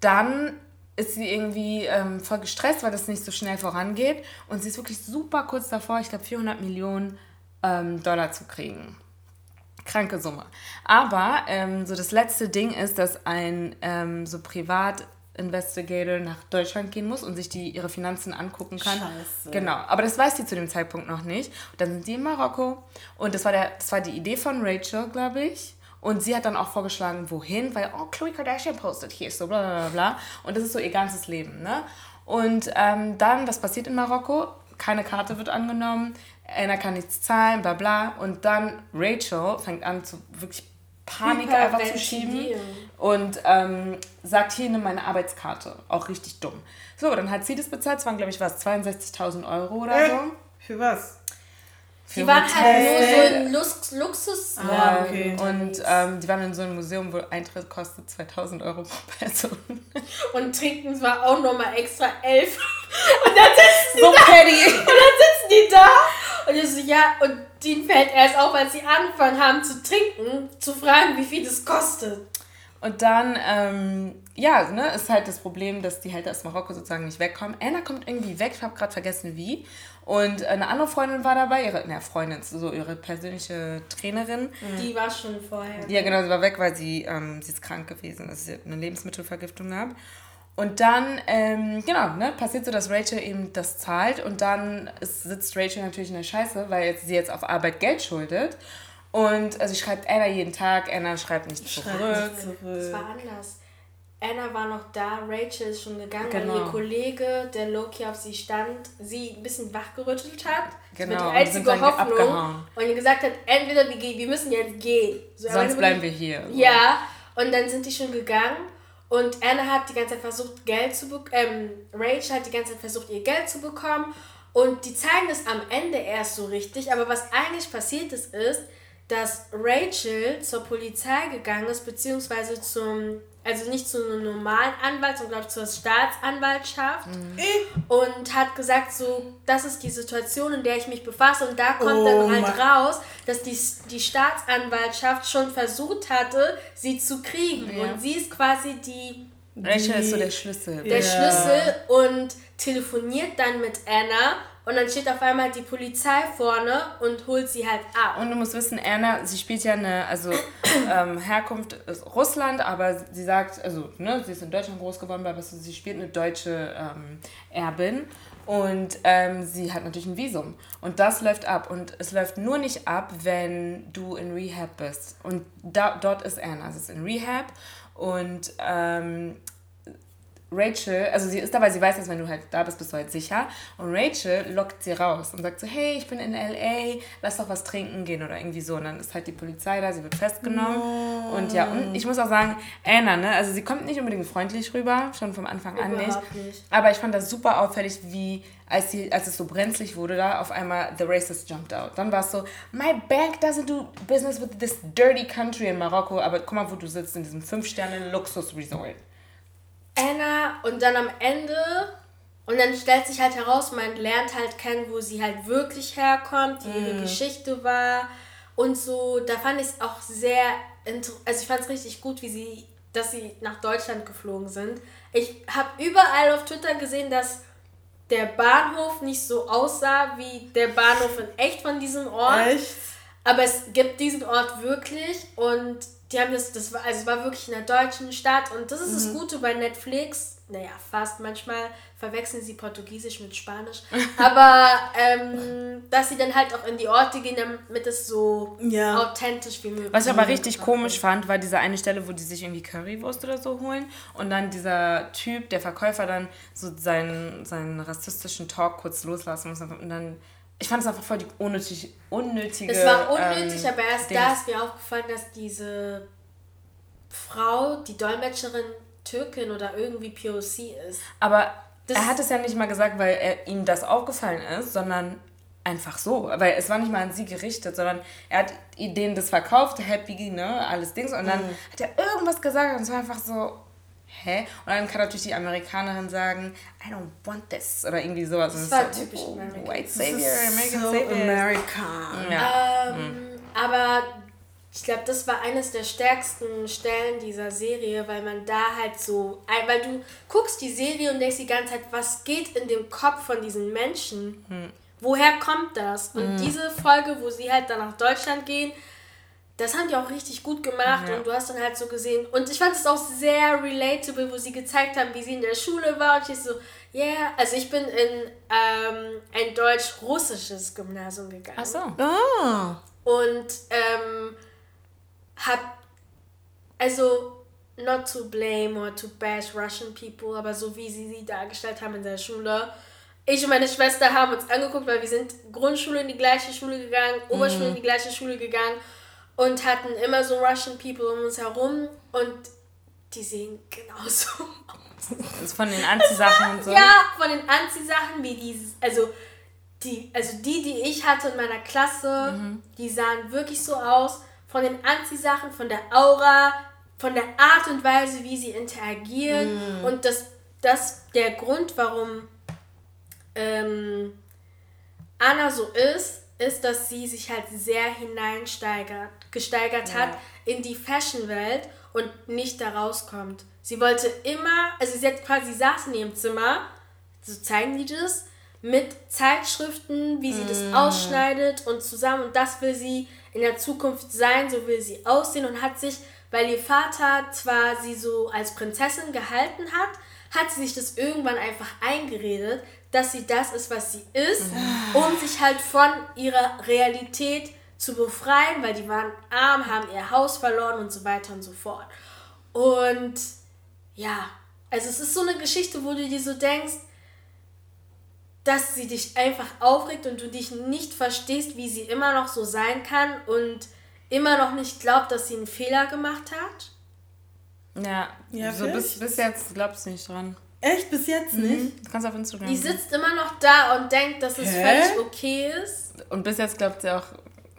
dann ist sie irgendwie ähm, voll gestresst, weil das nicht so schnell vorangeht. Und sie ist wirklich super kurz davor, ich glaube 400 Millionen ähm, Dollar zu kriegen. Kranke Summe. Aber ähm, so das letzte Ding ist, dass ein ähm, so privat Investigator nach Deutschland gehen muss und sich die ihre Finanzen angucken kann. Scheiße. Genau, aber das weiß sie zu dem Zeitpunkt noch nicht. Und dann sind die in Marokko und das war der das war die Idee von Rachel, glaube ich. Und sie hat dann auch vorgeschlagen, wohin, weil, oh, Chloe Kardashian postet hier, so bla bla bla. Und das ist so ihr ganzes Leben, ne? Und ähm, dann, was passiert in Marokko? Keine Karte wird angenommen, Anna kann nichts zahlen, bla bla. Und dann Rachel fängt an zu wirklich Panik einfach zu schieben und ähm, sagt, hier, nimm meine Arbeitskarte. Auch richtig dumm. So, dann hat sie das bezahlt, es waren, glaube ich, was, 62.000 Euro oder äh, so. Für was? Die waren halt nur so ein Lux Luxus. Ah, okay. Und ähm, die waren in so einem Museum, wo Eintritt kostet 2000 Euro pro Person. (laughs) Und trinken war auch nochmal extra 11. (laughs) Und dann sitzen die so da. Petty. (laughs) Und dann sitzen die da. Und ich so, ja, und denen fällt erst auf, als sie angefangen haben zu trinken, zu fragen, wie viel das kostet. Und dann, ähm, ja, ne, ist halt das Problem, dass die halt aus Marokko sozusagen nicht wegkommen. Anna kommt irgendwie weg, ich habe gerade vergessen wie. Und eine andere Freundin war dabei, ihre, ne, Freundin, so ihre persönliche Trainerin. Die war schon vorher. Ja, genau, sie war weg, weil sie, ähm, sie ist krank gewesen, also sie hat eine Lebensmittelvergiftung gehabt. Und dann, ähm, genau, ne, passiert so, dass Rachel eben das zahlt und dann ist, sitzt Rachel natürlich in der Scheiße, weil jetzt, sie jetzt auf Arbeit Geld schuldet. Und also schreibt Anna jeden Tag, Anna schreibt nicht zurück. Schreibt zurück. Das war anders. Anna war noch da, Rachel ist schon gegangen, genau. weil ihr Kollege, der Loki auf sie stand, sie ein bisschen wachgerüttelt hat. Genau. Das war die einzige Hoffnung. Und ihr gesagt hat, entweder wir, gehen, wir müssen jetzt gehen. So, Sonst bleiben wir hier. So. Ja, und dann sind die schon gegangen. Und Anna hat die ganze Zeit versucht, Geld zu bekommen. Ähm, Rachel hat die ganze Zeit versucht, ihr Geld zu bekommen. Und die zeigen es am Ende erst so richtig. Aber was eigentlich passiert ist, ist, dass Rachel zur Polizei gegangen ist, beziehungsweise zum, also nicht zu einem normalen Anwalt, sondern glaube ich zur Staatsanwaltschaft mhm. und hat gesagt, so, das ist die Situation, in der ich mich befasse und da kommt oh, dann halt raus, dass die, die Staatsanwaltschaft schon versucht hatte, sie zu kriegen ja. und sie ist quasi die Rachel ist so der Schlüssel. Der ja. Schlüssel und telefoniert dann mit Anna und dann steht auf einmal die Polizei vorne und holt sie halt ab. Und du musst wissen, Anna, sie spielt ja eine, also ähm, Herkunft ist Russland, aber sie sagt, also ne, sie ist in Deutschland groß geworden, aber sie spielt eine deutsche ähm, Erbin. Und ähm, sie hat natürlich ein Visum. Und das läuft ab. Und es läuft nur nicht ab, wenn du in Rehab bist. Und da, dort ist Anna. Sie ist in Rehab. Und ähm, Rachel, also sie ist dabei, sie weiß, dass wenn du halt da bist, bist du halt sicher. Und Rachel lockt sie raus und sagt so, hey, ich bin in L.A., lass doch was trinken gehen oder irgendwie so. Und dann ist halt die Polizei da, sie wird festgenommen. No. Und ja, und ich muss auch sagen, Anna, ne, also sie kommt nicht unbedingt freundlich rüber, schon vom Anfang an nicht. nicht. Aber ich fand das super auffällig, wie, als, sie, als es so brenzlig wurde da, auf einmal the racist jumped out. Dann war es so, my bank doesn't do business with this dirty country in Marokko, aber guck mal, wo du sitzt, in diesem 5-Sterne-Luxus-Resort. Anna und dann am Ende und dann stellt sich halt heraus, man lernt halt kennen, wo sie halt wirklich herkommt, wie ihre mm. Geschichte war und so. Da fand ich es auch sehr, also ich fand es richtig gut, wie sie, dass sie nach Deutschland geflogen sind. Ich habe überall auf Twitter gesehen, dass der Bahnhof nicht so aussah wie der Bahnhof in echt von diesem Ort. Echt? Aber es gibt diesen Ort wirklich und die haben das, das war, also es war wirklich in der deutschen Stadt und das ist mhm. das Gute bei Netflix. Naja, fast manchmal verwechseln sie Portugiesisch mit Spanisch. (laughs) Aber ähm, dass sie dann halt auch in die Orte gehen, damit es so ja. authentisch wie möglich Was ich aber richtig komisch fand, war diese eine Stelle, wo die sich irgendwie Currywurst oder so holen und dann dieser Typ, der Verkäufer, dann so seinen, seinen rassistischen Talk kurz loslassen muss und dann ich fand es einfach voll die unnötige, unnötige. Es war unnötig, ähm, aber erst Dings. da ist mir aufgefallen, dass diese Frau, die Dolmetscherin Türkin oder irgendwie POC ist. Aber das er hat es ja nicht mal gesagt, weil er, ihm das aufgefallen ist, sondern einfach so. Weil es war nicht mal an sie gerichtet, sondern er hat denen das verkauft, happy, ne, alles Dings. Und dann mhm. hat er irgendwas gesagt und es war einfach so, hä? Und dann kann natürlich die Amerikanerin sagen, I don't want this oder irgendwie sowas. Das war so, typisch oh, American. White Savior, American so Savior. American. Ja. Ähm, mhm. Aber Ich glaube, das war eines der stärksten Stellen dieser Serie, weil man da halt so, weil du guckst die Serie und denkst die ganze Zeit, was geht in dem Kopf von diesen Menschen? Hm. Woher kommt das? Und hm. diese Folge, wo sie halt dann nach Deutschland gehen, das haben die auch richtig gut gemacht ja. und du hast dann halt so gesehen. Und ich fand es auch sehr relatable, wo sie gezeigt haben, wie sie in der Schule war. Und ich so, ja, yeah. also ich bin in ähm, ein deutsch-russisches Gymnasium gegangen. Ach so. Oh. Und ähm, hab, also not to blame or to bash Russian people, aber so wie sie sie dargestellt haben in der Schule. Ich und meine Schwester haben uns angeguckt, weil wir sind Grundschule in die gleiche Schule gegangen, Oberschule mhm. in die gleiche Schule gegangen und hatten immer so Russian People um uns herum und die sehen genauso (laughs) aus. Also von den Anziehsachen und so? Ja, von den Anziehsachen, wie die, also die, also die, die ich hatte in meiner Klasse, mhm. die sahen wirklich so aus. Von den Anziehsachen, von der Aura, von der Art und Weise, wie sie interagieren. Mhm. Und das, das der Grund, warum ähm, Anna so ist, ist, dass sie sich halt sehr hineinsteigert, gesteigert ja. hat in die Fashion-Welt und nicht da rauskommt. Sie wollte immer, also sie hat quasi, saß in ihrem Zimmer, so zeigen die das, mit Zeitschriften, wie sie mm. das ausschneidet und zusammen und das will sie in der Zukunft sein, so will sie aussehen und hat sich, weil ihr Vater zwar sie so als Prinzessin gehalten hat, hat sie sich das irgendwann einfach eingeredet, dass sie das ist, was sie ist, um sich halt von ihrer Realität zu befreien, weil die waren arm, haben ihr Haus verloren und so weiter und so fort. Und ja, also es ist so eine Geschichte, wo du dir so denkst, dass sie dich einfach aufregt und du dich nicht verstehst, wie sie immer noch so sein kann und immer noch nicht glaubt, dass sie einen Fehler gemacht hat. Ja, ja so bis, bis jetzt glaubst du nicht dran. Echt? Bis jetzt mhm. nicht? Du kannst auf Instagram. Die sitzt immer noch da und denkt, dass es Hä? völlig okay ist. Und bis jetzt glaubt sie auch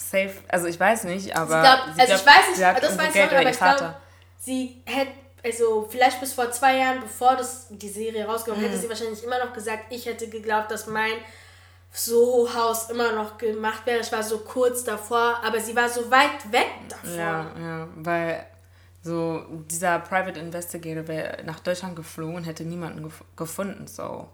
safe. Also ich weiß nicht, aber. Sie also glaubt, ich weiß nicht, das weiß ich auch, aber ich glaube, sie hätte, also vielleicht bis vor zwei Jahren, bevor das, die Serie rausgekommen mhm. hätte sie wahrscheinlich immer noch gesagt, ich hätte geglaubt, dass mein Soho-Haus immer noch gemacht wäre. Ich war so kurz davor, aber sie war so weit weg davon. Ja, ja, weil so, dieser Private Investigator wäre nach Deutschland geflogen und hätte niemanden gef gefunden, so.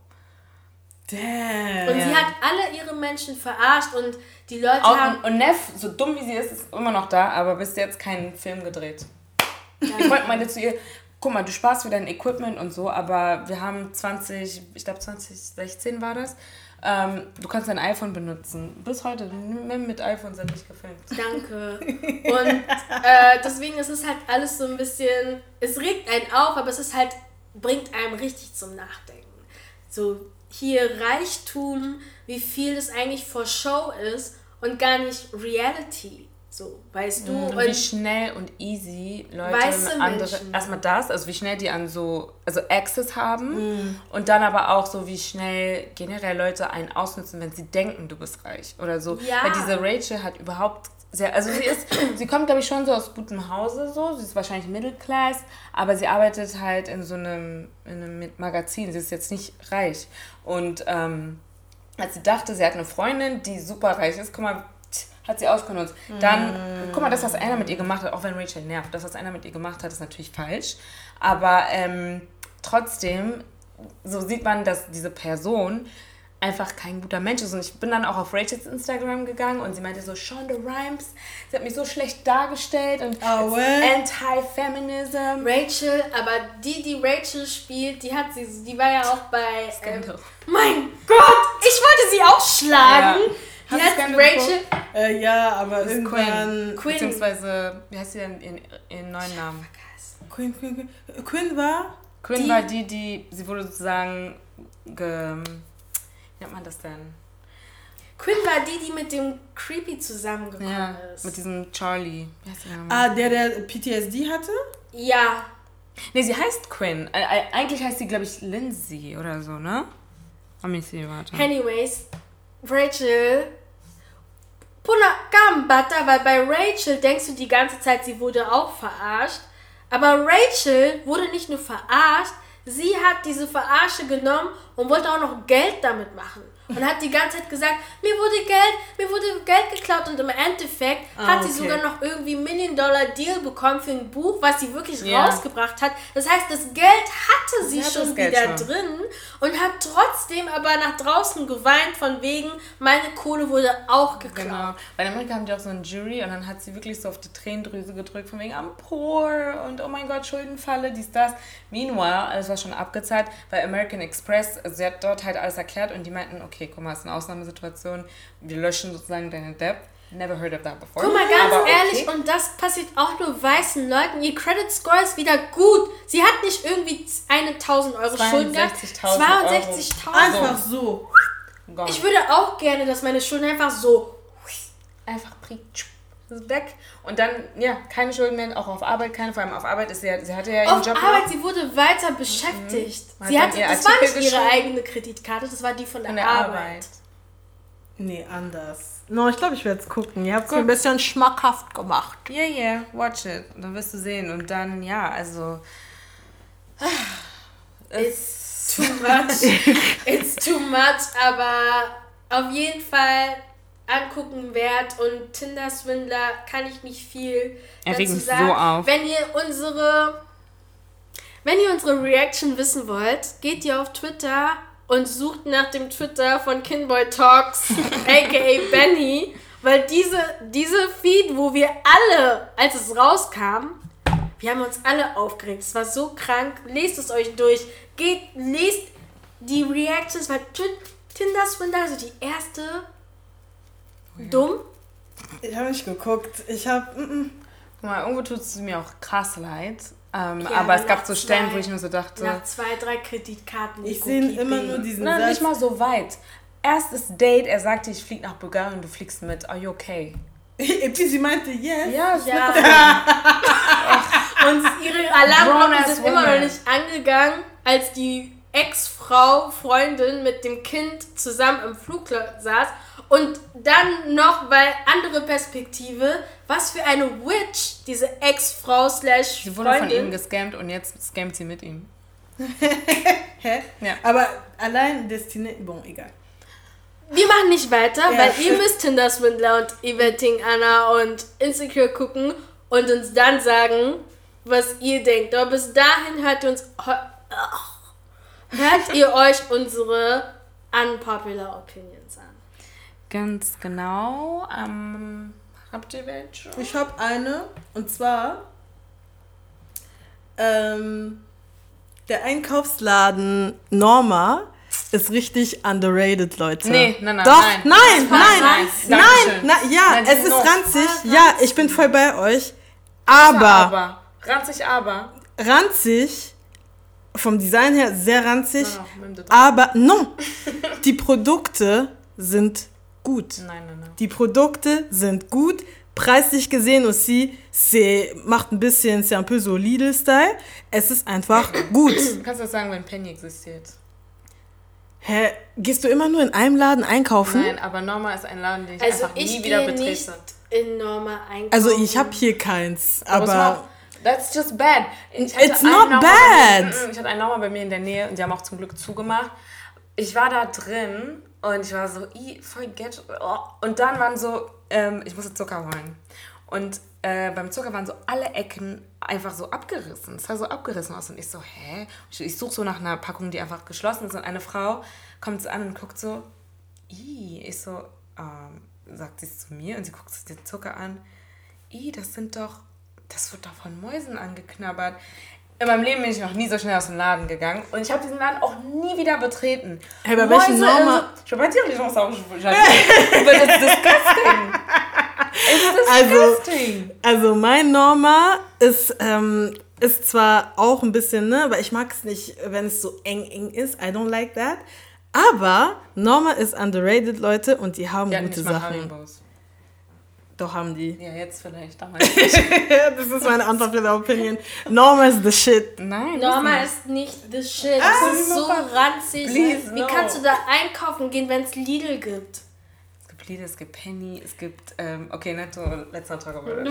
Damn. Und sie hat alle ihre Menschen verarscht und die Leute Auch, haben... Und Neff, so dumm wie sie ist, ist immer noch da, aber bis jetzt keinen Film gedreht. Ja. Ich meinte zu ihr, guck mal, du sparst für dein Equipment und so, aber wir haben 20, ich glaube 2016 war das, ähm, du kannst dein iPhone benutzen. Bis heute, mit iPhone sind nicht gefilmt. Danke. (laughs) Und äh, deswegen ist es halt alles so ein bisschen, es regt einen auf, aber es ist halt, bringt einem richtig zum Nachdenken. So hier Reichtum, wie viel das eigentlich vor Show ist und gar nicht Reality. So, weißt du? Mhm, und wie schnell und easy Leute andere, erstmal das, also wie schnell die an so, also Access haben mhm. und dann aber auch so, wie schnell generell Leute einen ausnutzen, wenn sie denken, du bist reich oder so. Ja. Weil diese Rachel hat überhaupt sehr, also sie ist, sie kommt glaube ich schon so aus gutem Hause so, sie ist wahrscheinlich Middle Class, aber sie arbeitet halt in so einem, in einem Magazin, sie ist jetzt nicht reich und ähm, als sie dachte, sie hat eine Freundin, die super reich ist, guck mal, hat sie ausgenutzt. Dann, mm. guck mal, das, was einer mit ihr gemacht hat, auch wenn Rachel nervt, das, was einer mit ihr gemacht hat, ist natürlich falsch. Aber ähm, trotzdem, so sieht man, dass diese Person einfach kein guter Mensch ist. Und ich bin dann auch auf Rachels Instagram gegangen und sie meinte so, Shonda Rhimes, sie hat mich so schlecht dargestellt und oh, Anti-Feminism. Rachel, aber die, die Rachel spielt, die hat sie, die war ja auch bei... (laughs) Ähm, mein Gott, ich wollte sie auch schlagen. Ja. Die heißt Rachel. Äh, ja, aber das irgendwann. Quinn. Beziehungsweise, wie heißt sie denn ihren, ihren neuen Namen? Quinn, Quinn, Quinn. Quinn war? Quinn die, war die, die, sie wurde sozusagen, ge, nennt man das denn? Quinn war die, die mit dem Creepy zusammengekommen ja, ist. mit diesem Charlie. Ah, der, der PTSD hatte? Ja. Nee, sie heißt Quinn. Eigentlich heißt sie, glaube ich, Lindsay oder so, ne? Let me see, warte. Anyways, Rachel Puna Gambata, weil bei Rachel denkst du die ganze Zeit, sie wurde auch verarscht. Aber Rachel wurde nicht nur verarscht, sie hat diese Verarsche genommen und wollte auch noch Geld damit machen. Und hat die ganze Zeit gesagt, mir wurde Geld, mir wurde Geld geklaut und im Endeffekt ah, hat sie sogar noch irgendwie Million Dollar Deal bekommen für ein Buch, was sie wirklich yeah. rausgebracht hat. Das heißt, das Geld hatte sie, sie schon wieder schon. drin und hat trotzdem aber nach draußen geweint von wegen, meine Kohle wurde auch geklaut. Genau. Bei Amerika haben die auch so ein Jury und dann hat sie wirklich so auf die Tränendrüse gedrückt von wegen, I'm poor und oh mein Gott, Schuldenfalle, dies, das. Meanwhile, alles war schon abgezahlt, bei American Express, also sie hat dort halt alles erklärt und die meinten, okay, okay, guck mal, es ist eine Ausnahmesituation, wir löschen sozusagen deine Debt. Never heard of that before. Guck mal, ganz Aber ehrlich, okay. und das passiert auch nur weißen Leuten. Ihr Credit Score ist wieder gut. Sie hat nicht irgendwie eine 1000 Euro Schulden gehabt. 62.000 Einfach so. Ich würde auch gerne, dass meine Schulden einfach so einfach weg. Und dann ja keine Schulden mehr auch auf Arbeit keine. Vor allem auf Arbeit ist sie sie hatte ja ihren auf Job Arbeit noch. sie wurde weiter beschäftigt. Mhm. sie hat das war nicht ihre eigene Kreditkarte das war die von der, von der Arbeit. Arbeit. nee anders. No ich glaube ich werde es gucken. Ihr habt es ein bisschen schmackhaft gemacht. Yeah yeah watch it. Dann wirst du sehen. Und dann ja also it's too much. (laughs) It's too much aber auf jeden Fall angucken wert und Tinder-Swindler kann ich nicht viel er dazu sagen. So auf. Wenn ihr unsere wenn ihr unsere Reaction wissen wollt, geht ihr auf Twitter und sucht nach dem Twitter von Kinboy Talks, (laughs) aka Benny, weil diese, diese Feed, wo wir alle, als es rauskam, wir haben uns alle aufgeregt. Es war so krank. Lest es euch durch. Geht, lest die Reactions, weil Tinder Swindler, also die erste Dumm? Ich habe nicht geguckt. Ich habe. Mm, mm. Guck mal, irgendwo tut es mir auch krass leid. Ähm, ja, aber es gab so Stellen, zwei, wo ich nur so dachte. Nach zwei, drei Kreditkarten. Ich sehe immer nur diesen Nein, Satz. nicht mal so weit. Erstes Date, er sagte, ich fliege nach Bulgarien und du fliegst mit. Are you okay? (laughs) sie meinte, yes. Ja, ja. (laughs) und ihre Alarmglocken sind immer noch nicht angegangen, als die Ex-Frau, Freundin mit dem Kind zusammen im Flug saß und dann noch, weil andere Perspektive, was für eine Witch diese Ex-Frau slash Sie wurde von ihm gescammt und jetzt scammt sie mit ihm. (laughs) Hä? Ja. Aber allein Destiny, bon, egal. Wir machen nicht weiter, ja. weil ihr müsst Tinder Swindler und Eventing Anna und Insecure gucken und uns dann sagen, was ihr denkt. Aber bis dahin hört ihr uns hört ihr euch unsere unpopular Opinions an. Ganz genau. Ähm, habt ihr welche? Ich habe eine. Und zwar ähm, der Einkaufsladen Norma ist richtig underrated, Leute. Nee, nein, nein. Doch, nein, nein, nein, nein, nein, nein, ja, nein, es ist ranzig. ranzig. Ja, ich bin voll bei euch. Aber. aber. Ranzig, aber. Ranzig. Vom Design her sehr ranzig. No, aber, no. die Produkte sind gut. Nein, nein, nein. Die Produkte sind gut. Preislich gesehen aussi, c'est, macht ein bisschen, c'est un peu so Lidl-Style. Es ist einfach gut. Du kannst das sagen, wenn Penny existiert. Hä? Gehst du immer nur in einem Laden einkaufen? Nein, aber Norma ist ein Laden, den ich also einfach ich nie wieder betrete. Nicht in Norma einkaufen. Also ich habe hier keins, aber... aber That's just bad. It's not bad. Bei, ich hatte einen Norma bei mir in der Nähe und die haben auch zum Glück zugemacht. Ich war da drin und ich war so, i, voll get. Oh. Und dann waren so, ähm, ich musste Zucker holen. Und äh, beim Zucker waren so alle Ecken einfach so abgerissen. Es sah so abgerissen aus. Und ich so, hä? Ich, ich suche so nach einer Packung, die einfach geschlossen ist. Und eine Frau kommt so an und guckt so, i. Ich so, ähm, sagt sie es zu mir und sie guckt sich den Zucker an. I, das sind doch, das wird doch von Mäusen angeknabbert. In meinem Leben bin ich noch nie so schnell aus dem Laden gegangen und ich habe diesen Laden auch nie wieder betreten. Hey, bei welchen Norma? Je peux pas dire les gens ça Aber das ist disgusting. (laughs) Also, also mein Norma ist, ähm, ist zwar auch ein bisschen, ne, aber ich mag es nicht, wenn es so eng eng ist. I don't like that. Aber Norma ist underrated, Leute, und die haben die gute Sachen. Haribos. Doch haben die. Ja, jetzt vielleicht, damals (laughs) nicht. das ist meine Antwort für die Opinion. Norma ist the shit. Nein. Norma ist nicht the shit. Ah, das ist so ranzig. Please, Wie no. kannst du da einkaufen gehen, wenn es Lidl gibt? Es gibt Lidl, es gibt Penny, es gibt, ähm, okay, Netto, letzter Tag aber.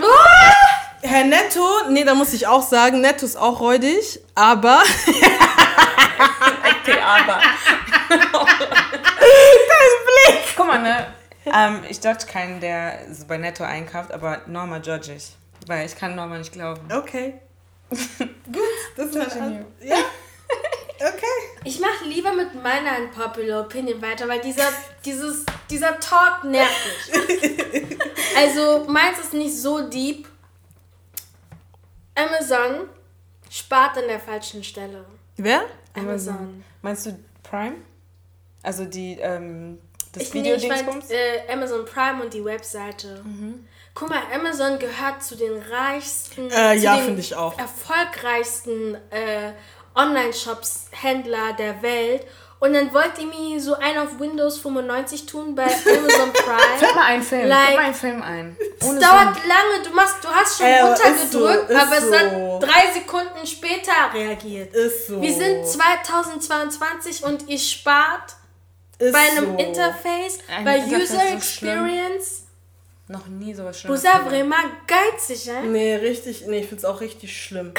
Herr Netto, nee, da muss ich auch sagen, Netto ist auch räudig, aber. (laughs) okay, aber. mal, ne? Ähm, ich judge keinen, der so bei Netto einkauft, aber Norma judge ich. Weil ich kann Norma nicht glauben. Okay. (laughs) Gut, das ist ein Ja. Okay. Ich mache lieber mit meiner Unpopular Opinion weiter, weil dieser, dieses, dieser Talk nervt mich. also, meins ist nicht so deep. Amazon spart an der falschen Stelle. Wer? Amazon. Meinst du Prime? Also die, ähm, das ich, Video nee, ich mein, äh, Amazon Prime und die Webseite. Mhm. Guck mal, Amazon gehört zu den reichsten, äh, ja, finde ich auch. erfolgreichsten äh, Online-Shops, Händler der Welt. Und dann wollt ihr mir so einen auf Windows 95 tun bei (laughs) Amazon Prime. Fällt mal einen Film. Like, mal einen Film ein. es dauert Sinn. lange. Du, machst, du hast schon äh, runtergedrückt, so, aber so. es hat drei Sekunden später reagiert. Ist so. Wir sind 2022 und ihr spart ist bei einem so. Interface, Ein bei Interface User Experience. Noch nie sowas Schlimmes. Avez vraiment geizig, hein? Nee, richtig. Nee, ich find's auch richtig schlimm.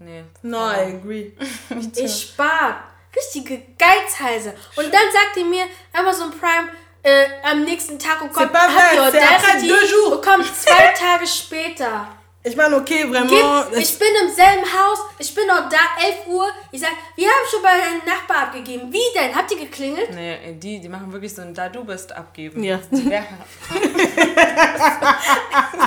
nee. No, I agree. (laughs) ich spart richtige Geizhälse. Und dann sagt ihr mir, Amazon Prime äh, am nächsten Tag und kommt, habt ihr Audacity, bekommt zwei Tage später. Ich meine, okay, vraiment. Gib, ich bin im selben Haus, ich bin noch da, 11 Uhr. Ich sag, wir haben schon bei deinem Nachbar abgegeben. Wie denn? Habt ihr geklingelt? Nee, die, die machen wirklich so ein Da du bist abgeben. Ja. (laughs) Die nerven.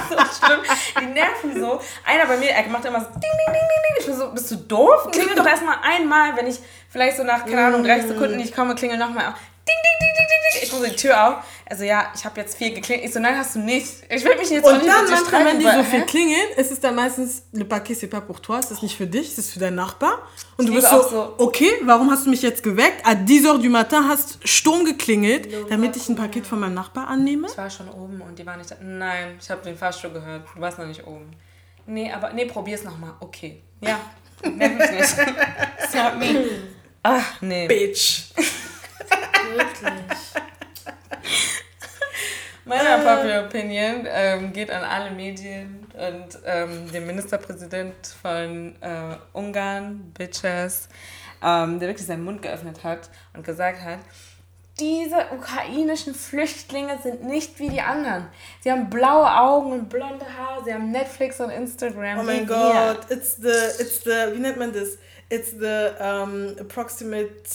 so schlimm. Die nerven so. Einer bei mir, er macht immer so ding, ding, ding, ding. Ich bin so, bist du doof? Klingel doch erstmal einmal, wenn ich vielleicht so nach, keine Ahnung, 30 Sekunden nicht komme, klingel nochmal. Ding, ding, ding, ding, ding, ding. Ich mache die Tür auf. Also ja, ich habe jetzt viel geklingelt. Ich so, nein, hast du nicht. Ich will mich jetzt Und dann manchmal, wenn die so viel klingeln, ist es dann meistens, le paquet c'est pas pour toi, es ist nicht für dich, es ist für deinen Nachbar. Und du bist so, so, okay, warum hast du mich jetzt geweckt? À 10 Uhr du matin hast Sturm geklingelt, damit ich ein Paket von meinem Nachbar annehme. Ich war schon oben und die war nicht da. Nein, ich habe den Fahrstuhl gehört. Du warst noch nicht oben. Nee, aber nee, probier's nochmal. Okay. Ja, nerv mich nicht. (laughs) Stop me. Ach, nee. Bitch. (laughs) Wirklich. (laughs) Meine Popular Opinion ähm, geht an alle Medien und ähm, den Ministerpräsident von äh, Ungarn, Bitches, ähm, der wirklich seinen Mund geöffnet hat und gesagt hat, diese ukrainischen Flüchtlinge sind nicht wie die anderen. Sie haben blaue Augen und blonde Haare, sie haben Netflix und Instagram. Oh mein Gott, it's the, it's the, wie nennt man das? It's the um, approximate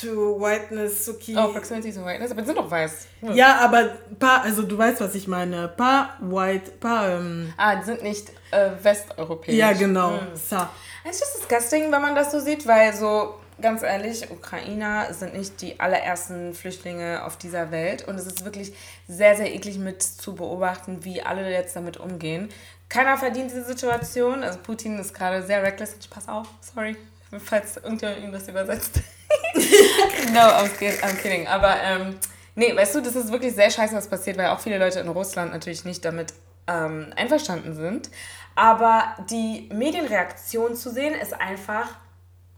to whiteness, Suki. Oh, proximity to whiteness, aber die sind doch weiß. Hm. Ja, aber paar, also du weißt, was ich meine. Paar white, paar. Ähm, ah, die sind nicht äh, westeuropäisch. Ja, genau. Hm. So. Es ist disgusting, wenn man das so sieht, weil so ganz ehrlich, Ukrainer sind nicht die allerersten Flüchtlinge auf dieser Welt und es ist wirklich sehr, sehr eklig mit zu beobachten, wie alle jetzt damit umgehen. Keiner verdient diese Situation. Also Putin ist gerade sehr reckless. Ich pass auf, sorry, falls irgendjemand irgendwas übersetzt. (laughs) no, I'm, I'm kidding. Aber ähm, nee, weißt du, das ist wirklich sehr scheiße, was passiert, weil auch viele Leute in Russland natürlich nicht damit ähm, einverstanden sind. Aber die Medienreaktion zu sehen, ist einfach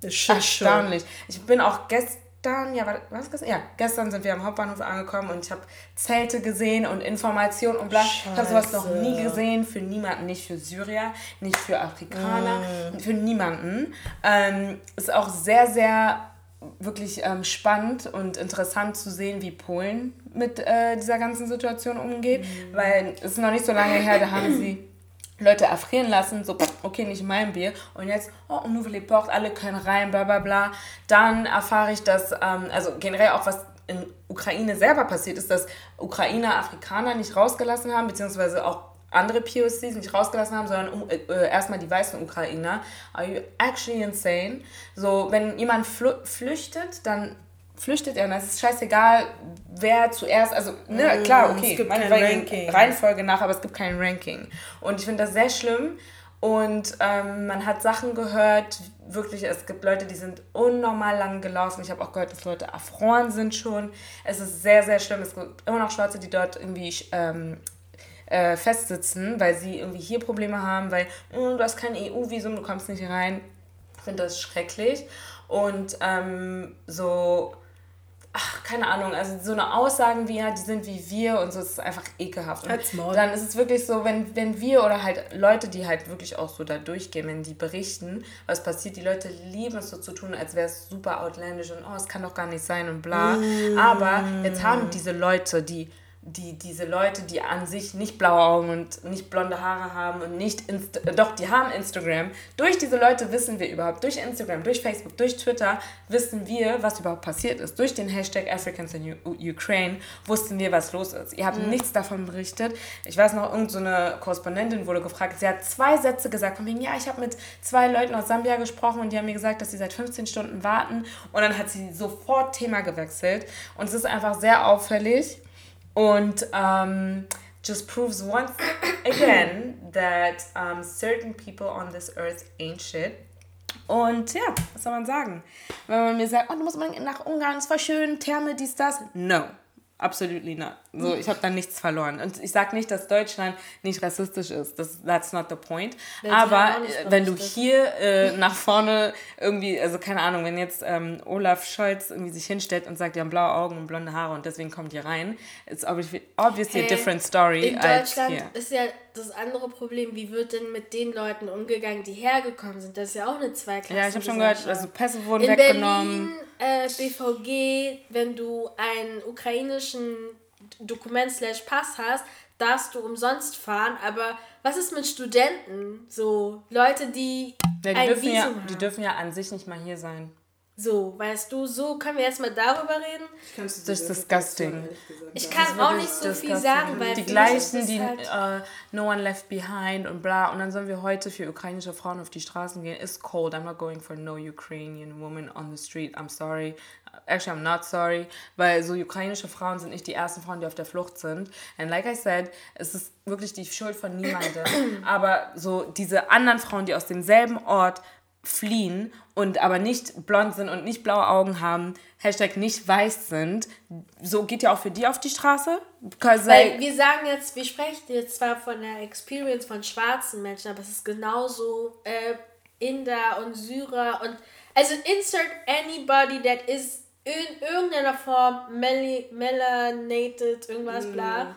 erstaunlich. Ich bin auch gestern, ja, war das gestern? Ja, gestern sind wir am Hauptbahnhof angekommen und ich habe Zelte gesehen und Informationen und bla. Scheiße. Ich habe sowas noch nie gesehen, für niemanden, nicht für Syrier, nicht für Afrikaner, mm. für niemanden. Ähm, ist auch sehr, sehr wirklich ähm, spannend und interessant zu sehen, wie Polen mit äh, dieser ganzen Situation umgeht, mm. weil es ist noch nicht so lange her, da haben sie (laughs) Leute erfrieren lassen, so, okay, nicht mein Bier. Und jetzt, oh, nouvelle les portes, alle können rein, bla bla bla. Dann erfahre ich, dass, ähm, also generell auch was in Ukraine selber passiert ist, dass Ukrainer Afrikaner nicht rausgelassen haben, beziehungsweise auch andere POCs nicht rausgelassen haben, sondern um, äh, erstmal die weißen Ukrainer. Are you actually insane? So, wenn jemand flüchtet, dann flüchtet er und es ist scheißegal, wer zuerst, also ne, mm, klar, okay, es gibt kein Ranking. Reihenfolge nach, aber es gibt kein Ranking. Und ich finde das sehr schlimm und ähm, man hat Sachen gehört, wirklich, es gibt Leute, die sind unnormal lang gelaufen. Ich habe auch gehört, dass Leute erfroren sind schon. Es ist sehr, sehr schlimm. Es gibt immer noch Schwarze, die dort irgendwie ähm, äh, festsitzen, weil sie irgendwie hier Probleme haben, weil mm, du hast kein EU-Visum, du kommst nicht rein. Ich finde das schrecklich. Und ähm, so ach, keine Ahnung, also so eine Aussagen wie, ja, die sind wie wir und so, ist einfach ekelhaft. Und dann ist es wirklich so, wenn, wenn wir oder halt Leute, die halt wirklich auch so da durchgehen, wenn die berichten, was passiert, die Leute lieben es so zu tun, als wäre es super outlandish und oh, es kann doch gar nicht sein und bla. Mm. Aber jetzt haben diese Leute, die die, diese Leute, die an sich nicht blaue Augen und nicht blonde Haare haben und nicht, Insta doch, die haben Instagram. Durch diese Leute wissen wir überhaupt, durch Instagram, durch Facebook, durch Twitter wissen wir, was überhaupt passiert ist. Durch den Hashtag Africans in U Ukraine wussten wir, was los ist. Ihr habt mhm. nichts davon berichtet. Ich weiß noch, irgendeine so Korrespondentin wurde gefragt, sie hat zwei Sätze gesagt, von wegen, ja, ich habe mit zwei Leuten aus Sambia gesprochen und die haben mir gesagt, dass sie seit 15 Stunden warten und dann hat sie sofort Thema gewechselt und es ist einfach sehr auffällig und um, ähm, just proves once again that um, certain people on this earth ain't shit. Und ja, was soll man sagen? Wenn man mir sagt, oh, du musst mal nach Ungarn, es war schön, Therme, dies, das. No. Absolutely not. So, ich habe da nichts verloren. Und ich sage nicht, dass Deutschland nicht rassistisch ist. Das, that's not the point. Das Aber wenn du hier äh, nach vorne irgendwie, also keine Ahnung, wenn jetzt ähm, Olaf Scholz irgendwie sich hinstellt und sagt, die haben blaue Augen und blonde Haare und deswegen kommt ihr rein, it's obviously, obviously hey, a different story. In Deutschland ist ja das andere Problem, wie wird denn mit den Leuten umgegangen, die hergekommen sind? Das ist ja auch eine Zweiklasse. Ja, ich habe schon gehört, also Pässe wurden in weggenommen. Berlin, äh, BVG, wenn du einen ukrainischen Dokument slash Pass hast, darfst du umsonst fahren, aber was ist mit Studenten? So Leute, die, ja, die ein dürfen Visum ja, haben. Die dürfen ja an sich nicht mal hier sein. So, weißt du, so können wir erstmal darüber reden. Das ist disgusting. Ich kann auch nicht so viel sagen, weil die gleichen, die halt uh, No One Left Behind und bla. Und dann sollen wir heute für ukrainische Frauen auf die Straßen gehen. It's cold. I'm not going for no Ukrainian woman on the street. I'm sorry. Actually, I'm not sorry. Weil so ukrainische Frauen sind nicht die ersten Frauen, die auf der Flucht sind. And like I said, es ist wirklich die Schuld von niemandem. (coughs) Aber so diese anderen Frauen, die aus demselben Ort fliehen und aber nicht blond sind und nicht blaue Augen haben, Hashtag nicht weiß sind, so geht ja auch für die auf die Straße. Weil wir sagen jetzt, wir sprechen jetzt zwar von der Experience von schwarzen Menschen, aber es ist genauso äh, Inder und Syrer und also insert anybody that is in irgendeiner Form melanated, irgendwas, bla. Mm.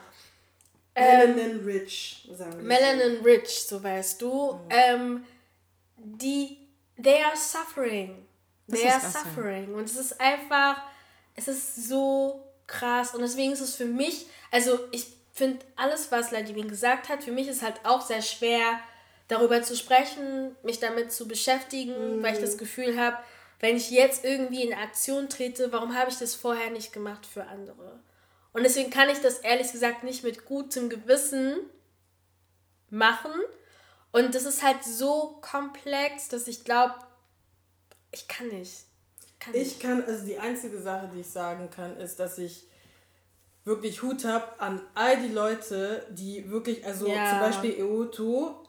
Ähm, Melanin rich, sagen wir. Melanin rich, so weißt du. Mm. Ähm, die they are suffering. They are suffering. Und es ist einfach, es ist so krass. Und deswegen ist es für mich, also ich finde alles, was Ladivin gesagt hat, für mich ist halt auch sehr schwer, darüber zu sprechen, mich damit zu beschäftigen, mhm. weil ich das Gefühl habe, wenn ich jetzt irgendwie in Aktion trete, warum habe ich das vorher nicht gemacht für andere? Und deswegen kann ich das ehrlich gesagt nicht mit gutem Gewissen machen, und das ist halt so komplex, dass ich glaube, ich kann nicht. Kann ich nicht. kann, also die einzige Sache, die ich sagen kann, ist, dass ich wirklich Hut habe an all die Leute, die wirklich, also ja. zum Beispiel EOTO,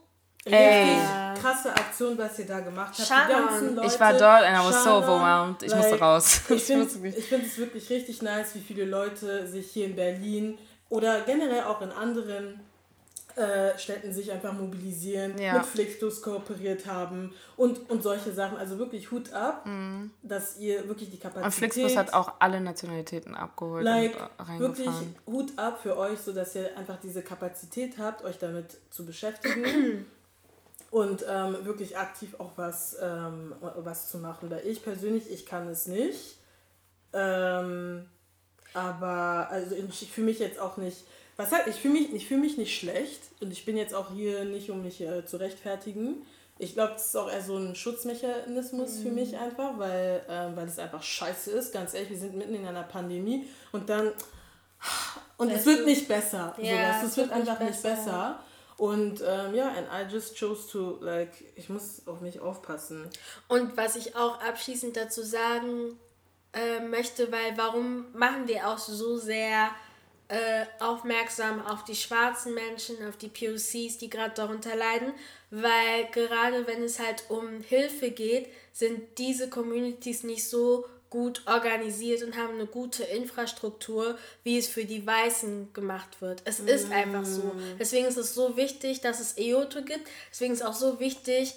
Ey. krasse Aktion, was ihr da gemacht habt. Die ganzen Leute, ich war dort and I was so overwhelmed. Ich like, musste raus. Ich (laughs) finde es wirklich richtig nice, wie viele Leute sich hier in Berlin oder generell auch in anderen äh, Städten sich einfach mobilisieren, ja. mit Flixbus kooperiert haben und, und solche Sachen. Also wirklich Hut ab, mhm. dass ihr wirklich die Kapazität... Und Flixbus hat auch alle Nationalitäten abgeholt like, und Wirklich Hut ab für euch, sodass ihr einfach diese Kapazität habt, euch damit zu beschäftigen (clears throat) und ähm, wirklich aktiv auch was, ähm, was zu machen. Weil ich persönlich, ich kann es nicht. Ähm, aber also ich fühle mich jetzt auch nicht was halt, ich fühle mich, fühl mich nicht schlecht und ich bin jetzt auch hier nicht, um mich äh, zu rechtfertigen. Ich glaube, das ist auch eher so ein Schutzmechanismus mhm. für mich einfach, weil, äh, weil es einfach scheiße ist. Ganz ehrlich, wir sind mitten in einer Pandemie und dann. Und es wird nicht besser. Ja, so, es wird, wird einfach nicht besser. Nicht besser. Und ähm, ja, and I just chose to, like, ich muss auf mich aufpassen. Und was ich auch abschließend dazu sagen äh, möchte, weil warum machen wir auch so sehr äh, aufmerksam auf die schwarzen Menschen, auf die POCs, die gerade darunter leiden, weil gerade wenn es halt um Hilfe geht, sind diese Communities nicht so gut organisiert und haben eine gute Infrastruktur, wie es für die Weißen gemacht wird. Es ist einfach so. Mm. Deswegen ist es so wichtig, dass es EOTO gibt. Deswegen ist es auch so wichtig,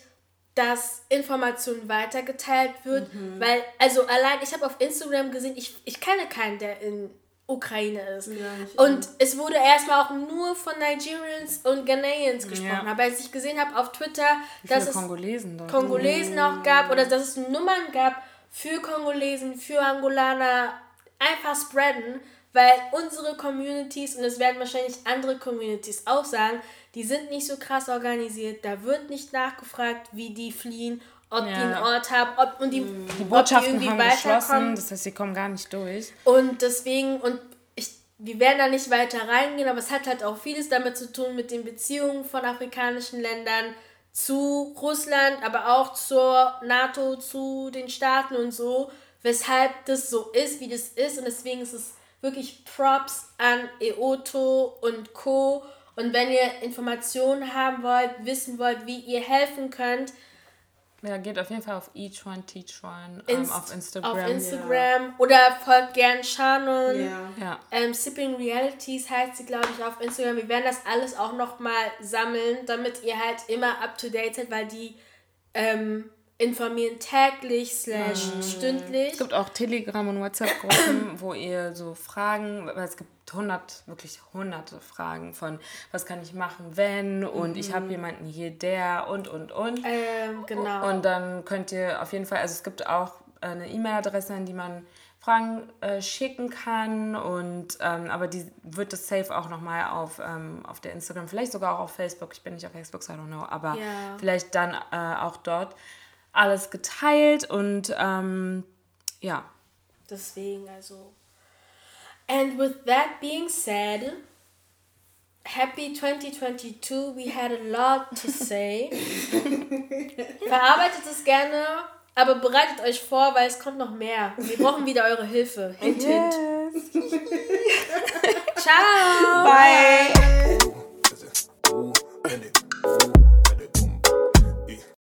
dass Informationen weitergeteilt wird, mhm. weil, also allein, ich habe auf Instagram gesehen, ich, ich kenne keinen, der in Ukraine ist. Ja, und es wurde erstmal auch nur von Nigerians und Ghanaians gesprochen. Ja. Aber als ich gesehen habe auf Twitter, dass es Kongolesen, dort. Kongolesen auch gab oder dass es Nummern gab für Kongolesen, für Angolaner, einfach spreaden, weil unsere Communities, und es werden wahrscheinlich andere Communities auch sagen, die sind nicht so krass organisiert, da wird nicht nachgefragt, wie die fliehen ob ja. die einen Ort haben, ob und die, die Botschaften die haben geschlossen, das heißt, sie kommen gar nicht durch. Und deswegen, und ich, wir werden da nicht weiter reingehen, aber es hat halt auch vieles damit zu tun mit den Beziehungen von afrikanischen Ländern zu Russland, aber auch zur NATO, zu den Staaten und so, weshalb das so ist, wie das ist. Und deswegen ist es wirklich Props an EOTO und Co. Und wenn ihr Informationen haben wollt, wissen wollt, wie ihr helfen könnt, ja, geht auf jeden Fall auf Each One Teach One ähm, Inst auf Instagram. Auf Instagram. Ja. Oder folgt gern Shannon. Ja. ja. Ähm, Sipping Realities heißt sie, glaube ich, auf Instagram. Wir werden das alles auch nochmal sammeln, damit ihr halt immer up to date seid, weil die ähm, informieren täglich slash mhm. stündlich. Es gibt auch Telegram- und WhatsApp-Gruppen, (clears throat) wo ihr so Fragen, weil es gibt hundert, wirklich hunderte Fragen von, was kann ich machen, wenn und mhm. ich habe jemanden hier, der und, und, und. Ähm, genau. Und dann könnt ihr auf jeden Fall, also es gibt auch eine E-Mail-Adresse, an die man Fragen äh, schicken kann und ähm, aber die wird das safe auch nochmal auf, ähm, auf der Instagram, vielleicht sogar auch auf Facebook, ich bin nicht auf Facebook, I don't know, aber ja. vielleicht dann äh, auch dort alles geteilt und ähm, ja. Deswegen also. And with that being said, happy 2022. We had a lot to say. (laughs) Verarbeitet es gerne, aber bereitet euch vor, weil es kommt noch mehr. Wir brauchen wieder eure Hilfe. Hint, hint. (laughs) Ciao. Bye.